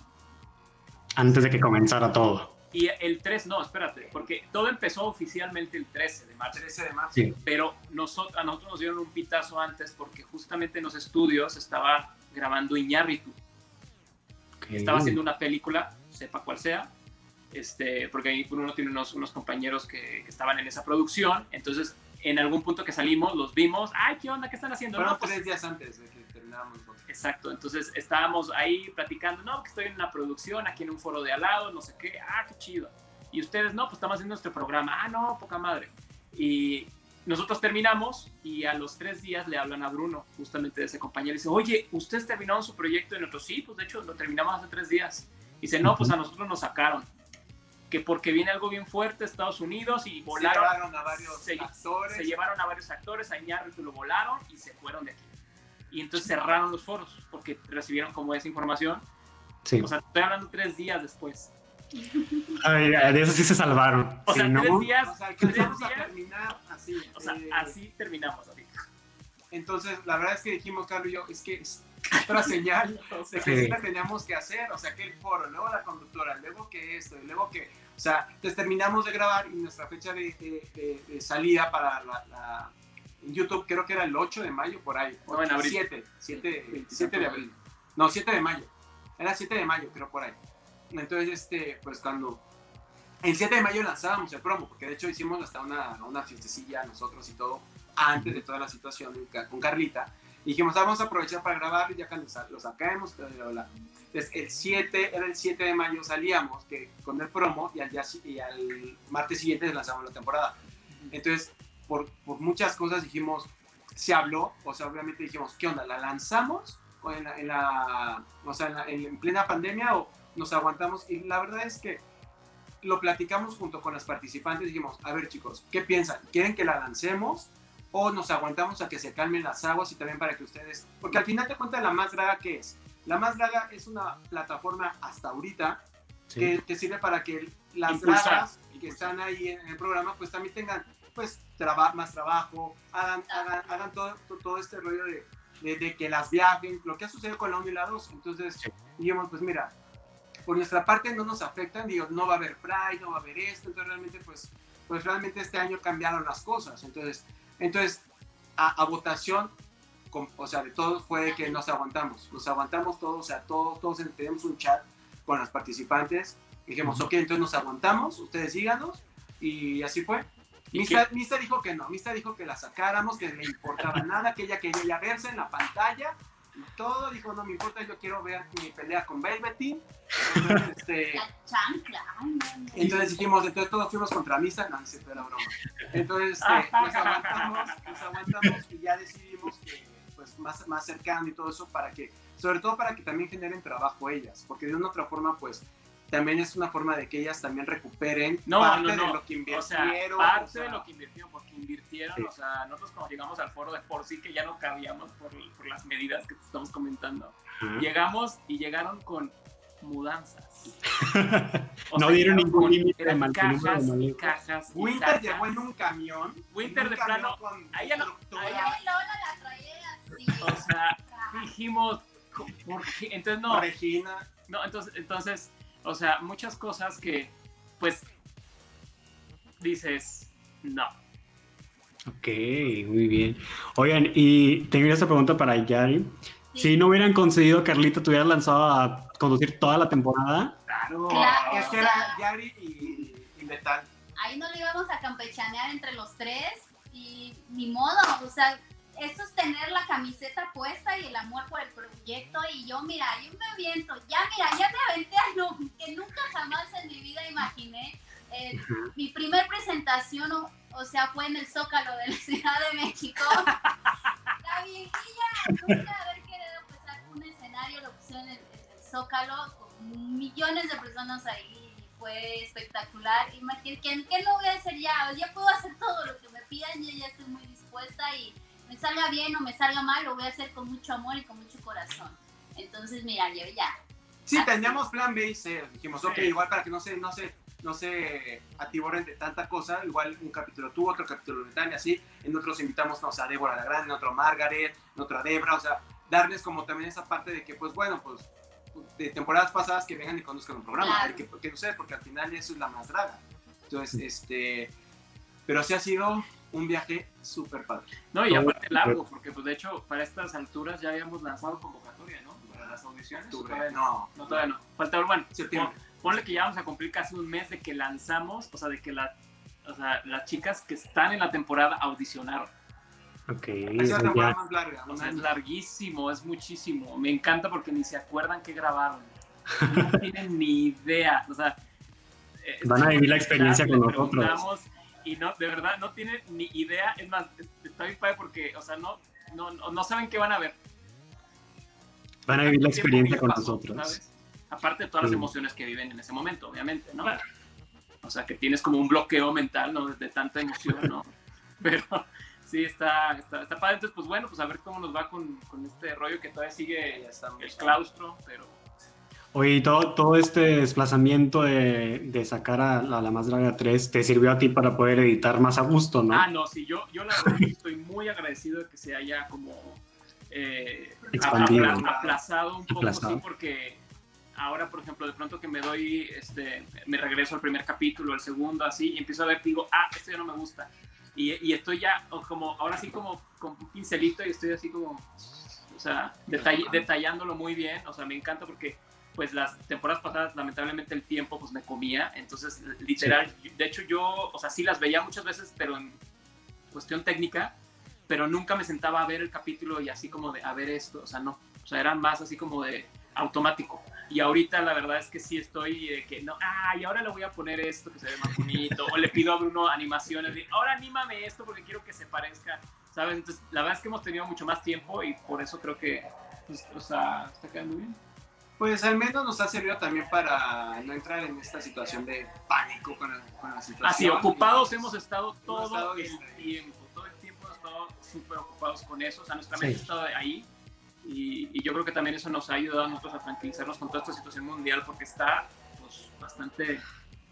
Antes de que comenzara todo. Y el 3, no, espérate, porque todo empezó oficialmente el 13 de marzo. 13 de marzo. Sí. Pero nosotros, a nosotros nos dieron un pitazo antes porque justamente en los estudios estaba grabando Iñárritu. Ok. Estaba haciendo una película, sepa cuál sea, este, porque ahí Bruno tiene unos, unos compañeros que, que estaban en esa producción. Entonces, en algún punto que salimos, los vimos. ¡Ay, qué onda! ¿Qué están haciendo? Fueron No, pues, tres días antes de que termináramos. Exacto, entonces estábamos ahí platicando, no, que estoy en una producción, aquí en un foro de al lado, no sé qué, ah, qué chido. Y ustedes, no, pues estamos haciendo este programa, ah, no, poca madre. Y nosotros terminamos y a los tres días le hablan a Bruno, justamente de ese compañero, y dice, oye, ¿ustedes terminaron su proyecto? Y nosotros, sí, pues de hecho lo terminamos hace tres días. Y dice, no, pues a nosotros nos sacaron. Que porque viene algo bien fuerte Estados Unidos y Se volaron, llevaron a varios se- actores. se llevaron a varios actores, a Iñárritu lo volaron y se fueron de aquí. Y entonces cerraron los foros porque recibieron como esa información. Sí. O sea, estoy hablando tres días después. Ay, de eso sí se salvaron. O sea, ¿no? tres días, O sea, tres alcanzamos a días. terminar así. O sea, eh, así terminamos ahorita. Entonces, la verdad es que dijimos, Carlos y yo, es que es otra señal de que Sí. sí la teníamos que hacer. O sea, que el foro, luego la conductora, luego que esto, y luego que O sea, entonces terminamos de grabar y nuestra fecha de, de- de- de salida para la, la- en YouTube creo que era el 8 de mayo, por ahí. No, en abril. 7, 7, 27 7 de abril. No, 7 de mayo. Era 7 de mayo, creo, por ahí. Entonces, este, pues cuando... El 7 de mayo lanzábamos el promo, porque de hecho hicimos hasta una, una fiestecilla nosotros y todo, antes de toda la situación con Carlita. Y dijimos, ah, vamos a aprovechar para grabar y ya cuando lo sacamos. Entonces, el 7, era el 7 de mayo salíamos que, con el promo y al, día, y al martes siguiente lanzamos la temporada. Entonces, por, por muchas cosas dijimos, se habló, o sea, obviamente dijimos, ¿qué onda? ¿La lanzamos o en la, en la- o sea, en, la- en- en plena pandemia o nos aguantamos? Y la verdad es que lo platicamos junto con las participantes, dijimos, a ver chicos, ¿qué piensan? ¿Quieren que la lancemos o nos aguantamos a que se calmen las aguas y también para que ustedes, porque al final te cuenta la más draga que es. La más draga es una plataforma hasta ahorita Sí. que, que sirve para que las Impulsar. dragas que están ahí en el programa pues también tengan pues traba- más trabajo, hagan, hagan, hagan todo, todo, este rollo de, de, de que las viajen, lo que ha sucedido con la 1 y la 2. Entonces Sí. dijimos pues mira, por nuestra parte no nos afectan, digo, no va a haber Pride, no va a haber esto, entonces realmente pues, pues realmente este año cambiaron las cosas. Entonces, entonces a, a votación, con- o sea, de todos fue que nos aguantamos, nos aguantamos todos, o sea, todos, todos tenemos un chat con las participantes, dijimos, ok, entonces nos aguantamos, ustedes síganos, y así fue. ¿Y Mista, Mista dijo que no, Mista dijo que la sacáramos, que le importaba nada, que ella quería ya verse en la pantalla, y todo, dijo, no me importa, yo quiero ver mi pelea con Velveteen. Entonces, este, La entonces dijimos, entonces todos fuimos contra Misa, no, no sé, era broma. Entonces este, nos aguantamos, nos aguantamos y ya decidimos que pues más, más cercano y todo eso para que, sobre todo para que también generen trabajo ellas, porque de una otra forma pues también es una forma de que ellas también recuperen No, parte no, no. de lo que O sea, invirtieron. parte o sea, de lo que invirtieron, porque invirtieron, Sí. o sea, nosotros cuando llegamos al foro de por sí que ya no cabíamos por, por las medidas que te estamos comentando, Ajá. llegamos y llegaron con mudanzas. No sea, dieron ningún límite de número de cajas cajas. Winter cajas. llegó en un camión. Winter un de camión plano, con a ella no-. O sea, dijimos, ¿por qué? Entonces no, Regina. no, entonces, entonces, o sea, muchas cosas que, pues, dices, no. Ok, muy bien. Oigan, y tengo esta pregunta para Yari. Si no hubieran concedido a Carlita, ¿te hubieras lanzado a conducir toda la temporada? Claro. Claro. Es que era Yari y, y Letal. Ahí no lo íbamos a campechanear entre los tres y ni modo, o sea, eso es tener la camiseta puesta y el amor por el proyecto y yo, mira, yo me aviento, ya mira, ya me aventé a lo que nunca jamás en mi vida imaginé. Eh, mi primer presentación, o, o sea, fue en el Zócalo de la Ciudad de México. La viejilla, nunca haber querido pisar un escenario, lo pusieron en el, en el Zócalo con millones de personas ahí. Fue espectacular. Imagínate, ¿qué, qué no voy a hacer ya? Ya puedo hacer todo lo que me pidan, yo ya estoy muy dispuesta y me salga bien o me salga mal, lo voy a hacer con mucho amor y con mucho corazón. Entonces, mira, yo ya. Sí, Así. teníamos plan B y C. Dijimos, ok, Sí. igual para que no se, no se, no se atiboren de tanta cosa, igual un capítulo tú, otro capítulo de Tania, así. En otros invitamos, no sé, a Débora la Grande, en otro a Margaret, en otro a Debra, o sea, darles como también esa parte de que, pues bueno, pues de temporadas pasadas que vengan y conduzcan un programa, Claro. que, que ustedes, porque al final eso es la más draga. Entonces, este, pero sí ha sido un viaje súper padre. No, y aparte largo, porque pues de hecho para estas alturas ya habíamos lanzado convocatoria, ¿no? Para las audiciones. ¿o todavía no? No, No, todavía no. Falta, bueno, septiembre. ponle que ya vamos a cumplir casi un mes de que lanzamos, o sea, de que la, o sea, las chicas que están en la temporada audicionaron. Ok, es la temporada más larga. O sea, es larguísimo, es muchísimo. Me encanta porque ni se acuerdan qué grabaron. No tienen ni idea. O sea, eh, Van a vivir la experiencia con nosotros. Y no, de verdad, no tienen ni idea. Es más, es- está bien padre porque, o sea, no, no, no no saben qué van a ver. Van a vivir la experiencia con pasó, nosotros. ¿sabes? Aparte de todas las Sí. emociones que viven en ese momento, obviamente, ¿no? Claro. O sea, que tienes como un bloqueo mental, ¿no? De tanta emoción, ¿no? Pero sí, está, está, está padre. Entonces, pues bueno, pues a ver cómo nos va con, con este rollo que todavía sigue el claustro, pero Oye, y todo, todo este desplazamiento de, de sacar a la, la Más Draga 3 te sirvió a ti para poder editar más a gusto, ¿no? Ah, no, sí, yo, yo la verdad estoy muy agradecido de que se haya como eh, Expandido. apla- aplazado un poco, Aplazado. sí, porque ahora, por ejemplo, de pronto que me doy, este, me regreso al primer capítulo, al segundo, así, y empiezo a ver, digo, ah, esto ya no me gusta. Y, y estoy ya, como, ahora sí como con un pincelito y estoy así como, o sea, detall- detallándolo muy bien, o sea, me encanta porque pues las temporadas pasadas lamentablemente el tiempo pues me comía, entonces literal, de hecho yo, o sea, sí las veía muchas veces, pero en cuestión técnica, pero nunca me sentaba a ver el capítulo y así como de a ver esto, o sea, no, o sea, era más así como de automático. Y ahorita la verdad es que sí estoy de que no, ah, y ahora le voy a poner esto que se ve más bonito, o le pido a Bruno animaciones, de ahora anímame esto porque quiero que se parezca, ¿sabes? Entonces, la verdad es que hemos tenido mucho más tiempo y por eso creo que, pues, o sea, está quedando bien. Pues al menos nos ha servido también para no entrar en esta situación de pánico con la, con la situación. Así, ocupados hemos estado todo estado el distraídos. tiempo, todo el tiempo hemos estado súper ocupados con eso, o sea, nuestra mente Sí. ha estado ahí y, y yo creo que también eso nos ha ayudado a nosotros a tranquilizarnos con toda esta situación mundial porque está pues, bastante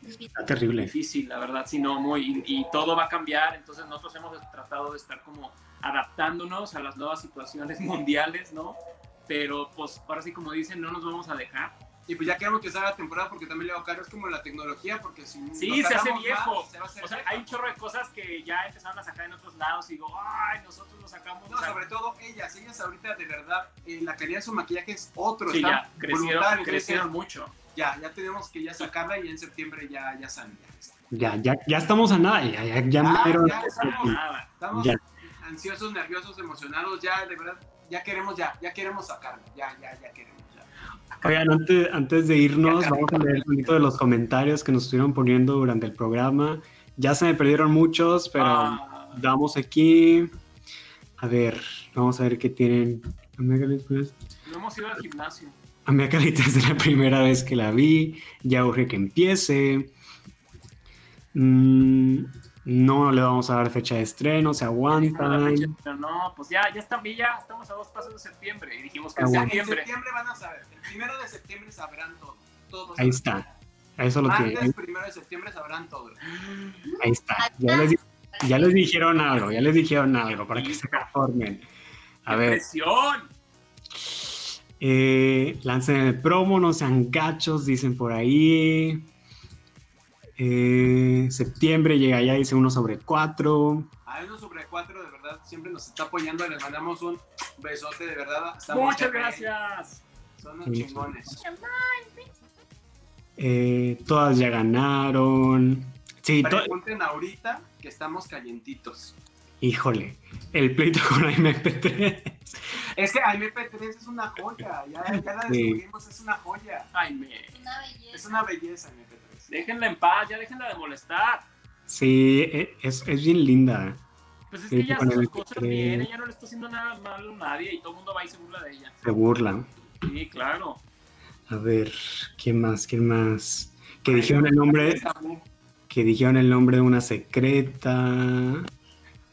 Está terrible. difícil, la verdad, sino muy, y, y todo va a cambiar, entonces nosotros hemos tratado de estar como adaptándonos a las nuevas situaciones mundiales, ¿no? Pero pues ahora sí, como dicen, no nos vamos a dejar. Y pues ya queremos que salga la temporada porque también le va caro. Es como la tecnología, porque si Sí, se hace viejo. más, se va a hacer O sea, viejo. hay un chorro de cosas que ya empezaron a sacar en otros lados y digo, ay, nosotros lo sacamos. No, o sea, sobre todo ellas. Ellas ahorita, de verdad, eh, la calidad de su maquillaje es otro. sí, está ya, crecieron, brutal, entonces, crecieron mucho. Ya, ya tenemos que ya sacarla y en septiembre ya, ya sale. Ya, Ya, ya, ya estamos a nada, ya, ya, ya Ah, mero- ya estamos. Nada. Estamos Ya. ansiosos, nerviosos, emocionados. Ya, de verdad, ya queremos, ya, ya queremos sacarla. Ya, ya, ya queremos. Ya. Oigan, antes, antes de irnos, Ya, vamos a leer un poquito de los comentarios que nos estuvieron poniendo durante el programa. Ya se me perdieron muchos, pero Ah, damos aquí. A ver, vamos a ver qué tienen. Calita, no hemos ido al gimnasio. Amiga Calita es la primera vez que la vi. Ya urge que empiece. Mm, no le vamos a dar fecha de estreno, se aguantan. fecha, pero no, pues ya, ya, está, ya estamos a dos pasos de septiembre y dijimos que en septiembre. van a saber. El primero de septiembre sabrán todo. Todos Ahí sabrán. está. Eso es lo que. Antes, primero de septiembre sabrán todo. Ahí está. Ya les, ya les dijeron algo, ya les dijeron algo para que se conformen. A ¡Qué ver, presión! eh, lancen el promo, no sean gachos, dicen por ahí. Eh, septiembre llega ya, dice uno sobre cuatro. A uno sobre cuatro, de verdad, siempre nos está apoyando. Les mandamos un besote, de verdad. Muchas gracias. Son unos chingones. Eh, todas ya ganaron. Sí, Pregunten ahorita que estamos calientitos. híjole, el pleito con la MP3. Es que MP3 es una joya. Ya, ya la Sí. descubrimos, es una joya. Ay, me. Una belleza. Es una belleza MP3. Déjenla en paz, ya déjenla de molestar. Sí, e- es, es bien linda. Pues es Sí, que ella hace sus cosas MP3. bien, ella no le está haciendo nada malo a nadie y todo el mundo va y se burla de ella. Se burla. Sí, claro. A ver, ¿quién más? ¿Quién más? Que dijeron el nombre, que dijeron el nombre de una secreta.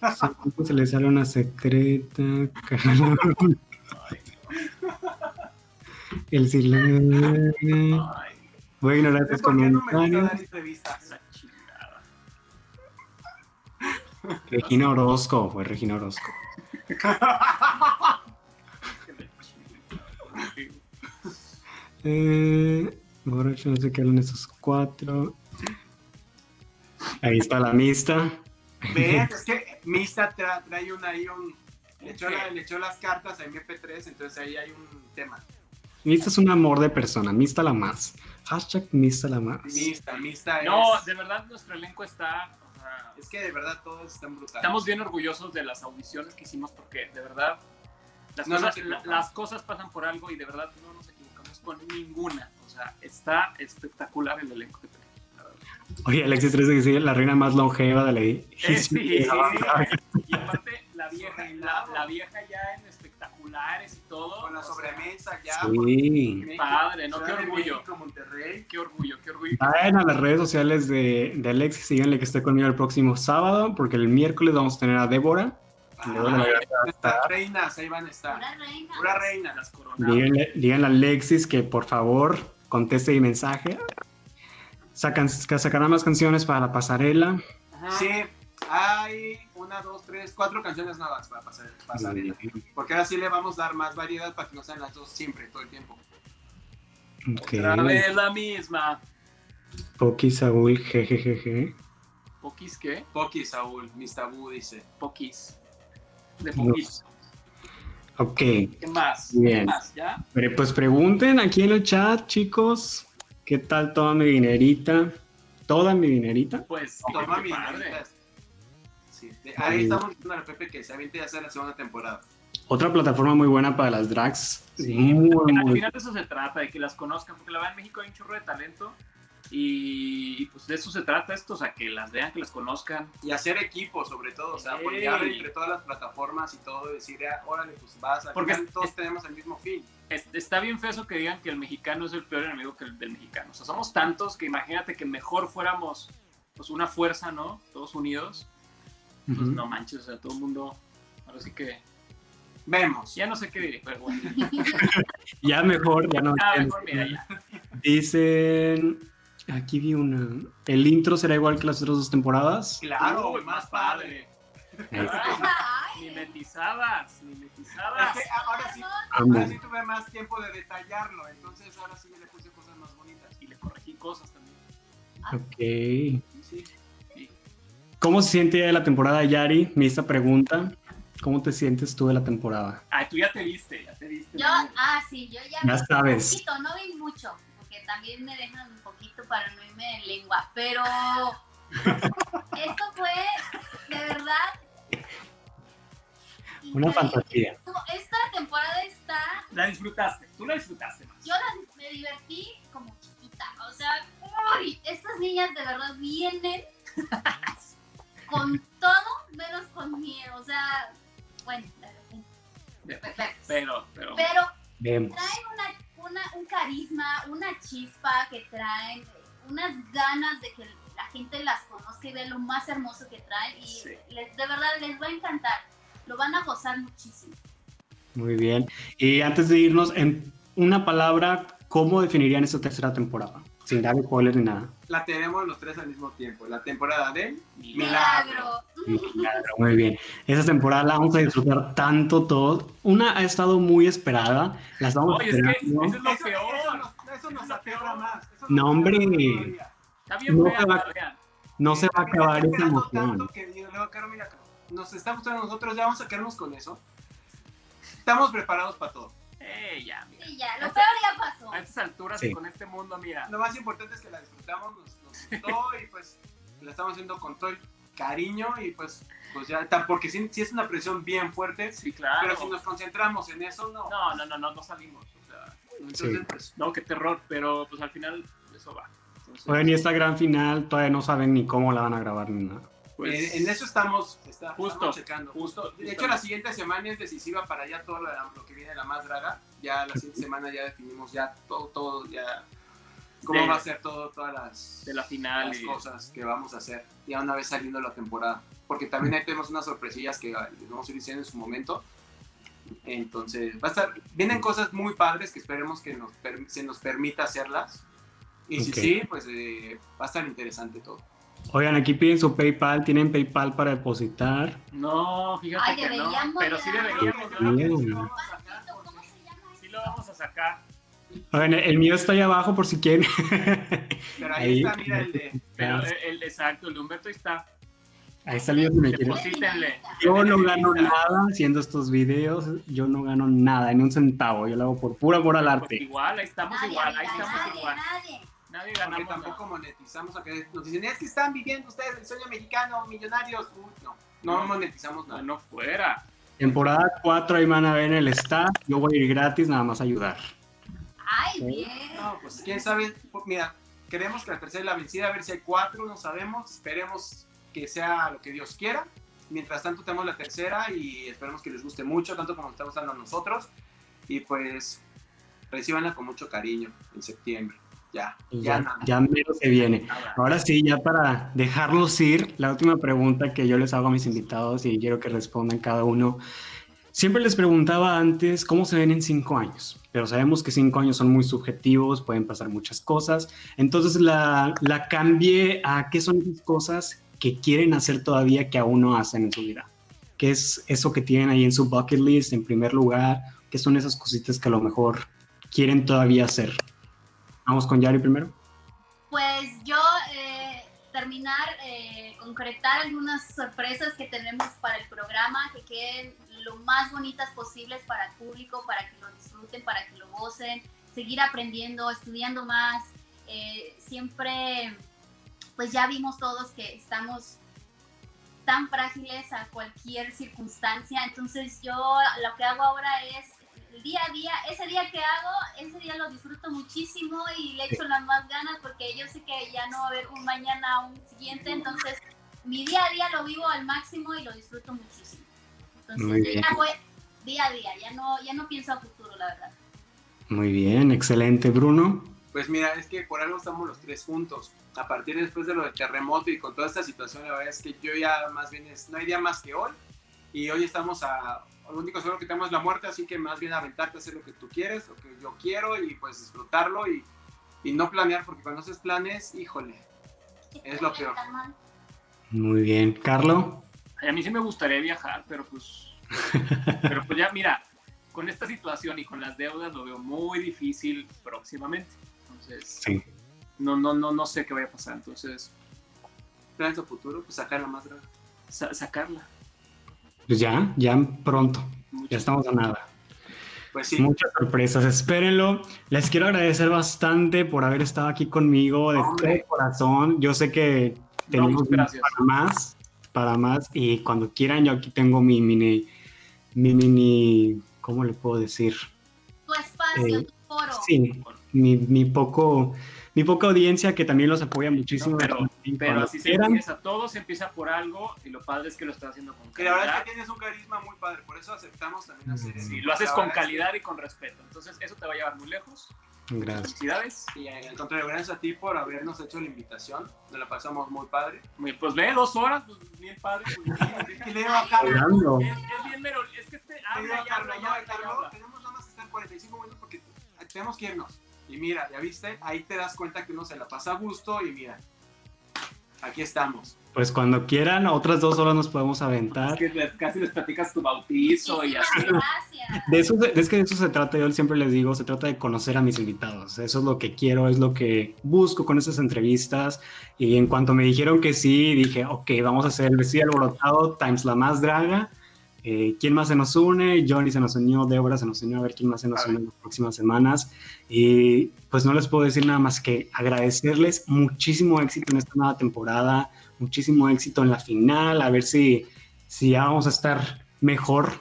Se le sale una secreta. El silencio. Ay, Voy a ignorar tus ¿Por qué no me gusta comentarios. Regina Orozco, fue Regina Orozco. Eh, borracho, no sé qué hablan esos cuatro. Ahí está la mista. Vean, es que Mista tra- trae una ahí un. Le echó, la- le echó las cartas a MP3, entonces ahí hay un tema. Mista es un amor de persona, Mista la más. Hashtag Mista la más. Mista, Mista es. No, de verdad nuestro elenco está. o sea, Es que de verdad todos están brutales. estamos bien orgullosos de las audiciones que hicimos porque de verdad las, No cosas, la- las cosas pasan por algo y de verdad no nos equivocamos con ninguna. O sea, está espectacular el elenco que tenemos. Oye, Alexis 13 que sigue la reina más longeva de la Eh, sí, sí, sí. Y aparte la vieja, la, la vieja ya en y todo. Con la sobremesa ya. Sí. Padre, ¿no? Qué orgullo. México, Monterrey. Qué orgullo, qué orgullo. Vayan a las redes sociales de, de Alexis, síganle que esté conmigo el próximo sábado, porque el miércoles vamos a tener a Débora. Nuestras reinas, ahí van a estar. Pura reina. Pura reina. Las coronas. Díganle, díganle a Alexis que por favor conteste mi mensaje. Sacan, sacarán más canciones para la pasarela. Ajá. Sí, hay una, dos, tres, cuatro canciones nada más para pasar, pasarela. Porque ahora sí le vamos a dar más variedad para que no sean las dos siempre, todo el tiempo. Ok. Otra vez la misma. Poki Saúl, jejejeje. ¿Pokis qué? Poki, Saúl, Mis Tabú dice. Pokis. De No. Pokis. Ok. ¿Qué más? Bien. ¿Qué más? ¿Ya? Pero, Pues pregunten aquí en el chat, chicos. ¿Qué tal toda mi dinerita? ¿Toda mi dinerita? Pues, Toma qué mis Sí, ahí estamos diciendo a Pepe que se aviente ya hacer la segunda temporada. Otra plataforma muy buena para las drags. Sí, muy, al final de eso se trata, de que las conozcan, porque la verdad en México hay un chorro de talento y, y, pues de eso se trata esto, o sea, que las vean, que las conozcan. Y hacer equipo, sobre todo, o sea, Ey. apoyar entre todas las plataformas y todo, decir, ah, órale, pues vas, Porque es- todos es- tenemos el mismo fin. Es- está bien feo eso que digan que el mexicano es el peor enemigo que el del mexicano. O sea, somos tantos que imagínate que mejor fuéramos pues una fuerza, ¿no? Todos unidos. Pues no manches, o sea, todo el mundo. Ahora sí que. Vemos. Ya no sé qué diré, pero bueno. Ya mejor, ya no. Ah, mejor mira ya. Dicen. Aquí vi una. ¿El intro será igual que las otras dos temporadas? Claro, Uy, más padre. Ahí está. Ni Ay, metizadas, ni Es metizadas. que ahora sí, ahora sí tuve más tiempo de detallarlo, entonces ahora sí le puse cosas más bonitas. Y le corregí cosas también. Ok. ¿Cómo se siente ya de la temporada, Yari? Me hizo pregunta. ¿Cómo te sientes tú de la temporada? Ah, tú ya te viste, ya te viste. yo, ah, sí, yo ya. Ya vi sabes. Un poquito, no vi mucho, porque también me dejan un poquito para no irme en lengua, pero esto fue de verdad. Una increíble. fantasía. Esta temporada está La disfrutaste, tú la disfrutaste más. yo la- me divertí como chiquita. O sea, uy, estas niñas de verdad vienen con todo menos con miedo. O sea, bueno, de repente. Perfecto. Pero, pero. Pero Vemos. traen una, una- un carisma, una chispa que traen, unas ganas de que la gente las conozca y vea lo más hermoso que traen. Y Sí. les- de verdad les va a encantar. Lo van a gozar muchísimo. Muy bien. Y antes de irnos, en una palabra, ¿cómo definirían esta tercera temporada? Sin dar spoilers ni nada. La tenemos los tres al mismo tiempo. La temporada de Milagro. Claro, muy bien. Esta temporada la vamos a disfrutar tanto todos. Una ha estado muy esperada. La estamos Oye, es que esperando. eso es lo Eso, peor. eso nos, eso nos aterra más. eso nos No, hombre. Está bien No fea, se va-. No se va a acabar esa Esperando emoción. tanto que luego, Caro, mira, nos está gustando a nosotros, ya vamos a quedarnos con eso. Estamos preparados para todo. Eh, ya, mira. Sí, ya, lo peor ya pasó. A estas alturas Sí. y con este mundo, mira. Lo más importante es que la disfrutamos, nos, nos gustó y pues la estamos haciendo con todo el cariño y pues, pues ya porque sí, sí es una presión bien fuerte, Sí, claro. pero si nos concentramos en eso, no. No, no, no, no, no salimos. O sea, Entonces, Sí. pues, no, qué terror, pero pues al final eso va. Entonces, Oigan, y esta gran final todavía no saben ni cómo la van a grabar ni nada. Pues, en, en eso estamos, está- Justo, estamos checando. justo, De hecho, la siguiente semana es decisiva para ya todo lo, lo que viene de la más draga. Ya la siguiente semana ya definimos ya todo, todo, ya cómo De- va a ser todo, todas las, de la final las y- cosas que vamos a hacer ya una vez saliendo la temporada. Porque también ahí tenemos unas sorpresillas que les vamos a ir diciendo en su momento. Entonces, va a estar, vienen cosas muy padres que esperemos que nos, se nos permita hacerlas. Y Ok. si sí, pues eh, va a estar interesante todo. Oigan, aquí piden su PayPal. ¿Tienen PayPal para depositar? No, fíjate Ay, que no. Pero sí de deberíamos. Creo que ¿no? sí lo vamos a sacar, ¿Cómo porque- se llama Sí lo vamos a sacar. Oigan, el mío está ahí abajo por si quieren. Pero ahí, Ahí. está, mira el de... Pero el, el- exacto, el de Humberto está. Ahí está el mío si me quieren. Deposítenle. Yo no gano nada haciendo estos videos. Yo no gano nada, ni un centavo. Yo lo hago por puro amor al Pues arte. igual, ahí estamos Nadie, igual, ahí estamos nadie, igual. nadie. Nadie Porque ganamos. tampoco nada. monetizamos, aunque nos dicen, es que están viviendo ustedes el sueño mexicano, millonarios. Uy, no, no No. monetizamos nada. No fuera. Temporada 4, ahí van a ver en el staff. Yo voy a ir gratis, nada más a ayudar. Ay, bien. No, pues quién sabe, Pues, mira, queremos que la tercera es la vencida, a ver si hay cuatro, no sabemos, esperemos que sea lo que Dios quiera. Mientras tanto tenemos la tercera y esperemos que les guste mucho, tanto como nos está gustando a nosotros. Y pues recibanla con mucho cariño en septiembre. Ya, ya, ya, ya mero se viene. Ahora sí, ya para dejarlos ir, la última pregunta que yo les hago a mis invitados y quiero que respondan cada uno. Siempre les preguntaba antes cómo se ven en cinco años, pero sabemos que cinco años son muy subjetivos, pueden pasar muchas cosas. Entonces la, la cambié a qué son esas cosas que quieren hacer todavía que aún no hacen en su vida. ¿Qué es eso que tienen ahí en su bucket list en primer lugar? ¿Qué son esas cositas que a lo mejor quieren todavía hacer? Vamos con Yari primero. Pues yo eh, terminar, eh, concretar algunas sorpresas que tenemos para el programa, que queden lo más bonitas posibles para el público, para que lo disfruten, para que lo gocen, seguir aprendiendo, estudiando más. Eh, siempre, pues ya vimos todos que estamos tan frágiles a cualquier circunstancia, entonces yo lo que hago ahora es el día a día, ese día que hago, ese día lo disfruto muchísimo y le echo las más ganas porque yo sé que ya no va a haber un mañana o un siguiente, entonces mi día a día lo vivo al máximo y lo disfruto muchísimo. Entonces ya voy día a día, ya no, ya no pienso a futuro, la verdad. Muy bien, excelente, Bruno. Pues mira, es que por algo estamos los tres juntos. A partir después de lo del terremoto y con toda esta situación, la verdad es que yo ya más bien es, no hay día más que hoy. Y hoy estamos a, lo único seguro que tenemos es la muerte, así que más bien aventarte a hacer lo que tú quieres, lo que yo quiero y pues disfrutarlo y, y no planear, porque cuando haces planes, híjole, es lo peor. Muy bien, Carlo. A mí sí me gustaría viajar, pero pues, pero pues ya mira, con esta situación y con las deudas lo veo muy difícil próximamente. Entonces, sí. no, no, no, no sé qué vaya a pasar. Entonces, planes a futuro, pues sacarla más grande. Sa sacarla. Pues ya, ya pronto. Ya estamos a nada. Pues sí. Muchas sorpresas, espérenlo. Les quiero agradecer bastante por haber estado aquí conmigo de todo corazón. Yo sé que tenemos No, para más, para más. Y cuando quieran, yo aquí tengo mi mini, mi mini, ¿cómo le puedo decir? Tu espacio, Eh, tu foro. Sí, mi, mi poco, mi poca audiencia que también los apoya muchísimo. Pero- Pero así se quieran. empieza, todo se empieza por algo y lo padre es que lo estás haciendo con Que la verdad es calidad. que tienes un carisma muy padre, por eso aceptamos también hacer eso. Sí, lo haces con calidad y con respeto. Entonces, eso te va a llevar muy lejos. Gracias. Felicidades. Y eh, al contrario, gracias a ti por habernos hecho la invitación. Nos la pasamos muy padre. Muy- Pues ve dos horas, pues bien padre. Pues, Es que le digo a Carlos, es, es bien mero, es que este habla y habla y habla y habla. tenemos nada más que estar 45 minutos porque tenemos que irnos. Y mira, ya viste, ahí te das cuenta que uno se la pasa a gusto y mira, aquí estamos. Pues cuando quieran, otras dos horas nos podemos aventar. Es que les- casi les platicas tu bautizo y así. Gracias. De eso, es que de eso se trata, yo siempre les digo, se trata de conocer a mis invitados. Eso es lo que quiero, es lo que busco con esas entrevistas. Y en cuanto me dijeron que sí, dije, ok, vamos a hacer el vestido alborotado times la más draga. Eh, ¿Quién más se nos une? Johnny se nos unió, Débora se nos unió, a ver quién más se nos une en las próximas semanas. Y pues no les puedo decir nada más que agradecerles muchísimo éxito en esta nueva temporada, muchísimo éxito en la final, a ver si, si ya vamos a estar mejor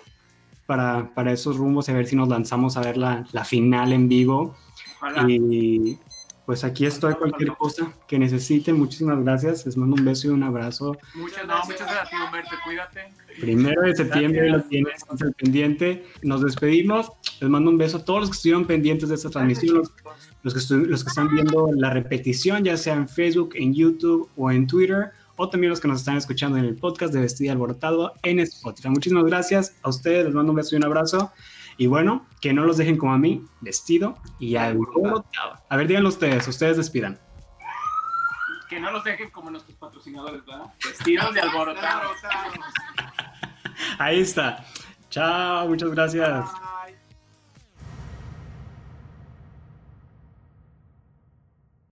para, para esos rumbos y a ver si nos lanzamos a ver la, la final en vivo. Ojalá. Y pues aquí estoy, cualquier cosa que necesiten. Muchísimas gracias. Les mando un beso y un abrazo. Muchas, no, muchas gracias, Humberto. Cuídate. Primero de septiembre lo tienes al pendiente. Nos despedimos. Les mando un beso a todos los que estuvieron pendientes de esta transmisión, los, los que, los que están viendo la repetición, ya sea en Facebook, en YouTube o en Twitter, o también los que nos están escuchando en el podcast de Vestida Alborotado en Spotify. Muchísimas gracias a ustedes. Les mando un beso y un abrazo. Y bueno, que no los dejen como a mí, vestido y alborotado. A ver, díganlo ustedes. Ustedes despidan. Que no los dejen como nuestros patrocinadores, ¿verdad? Vestidos de alborotados. Ahí está. Chao, muchas gracias.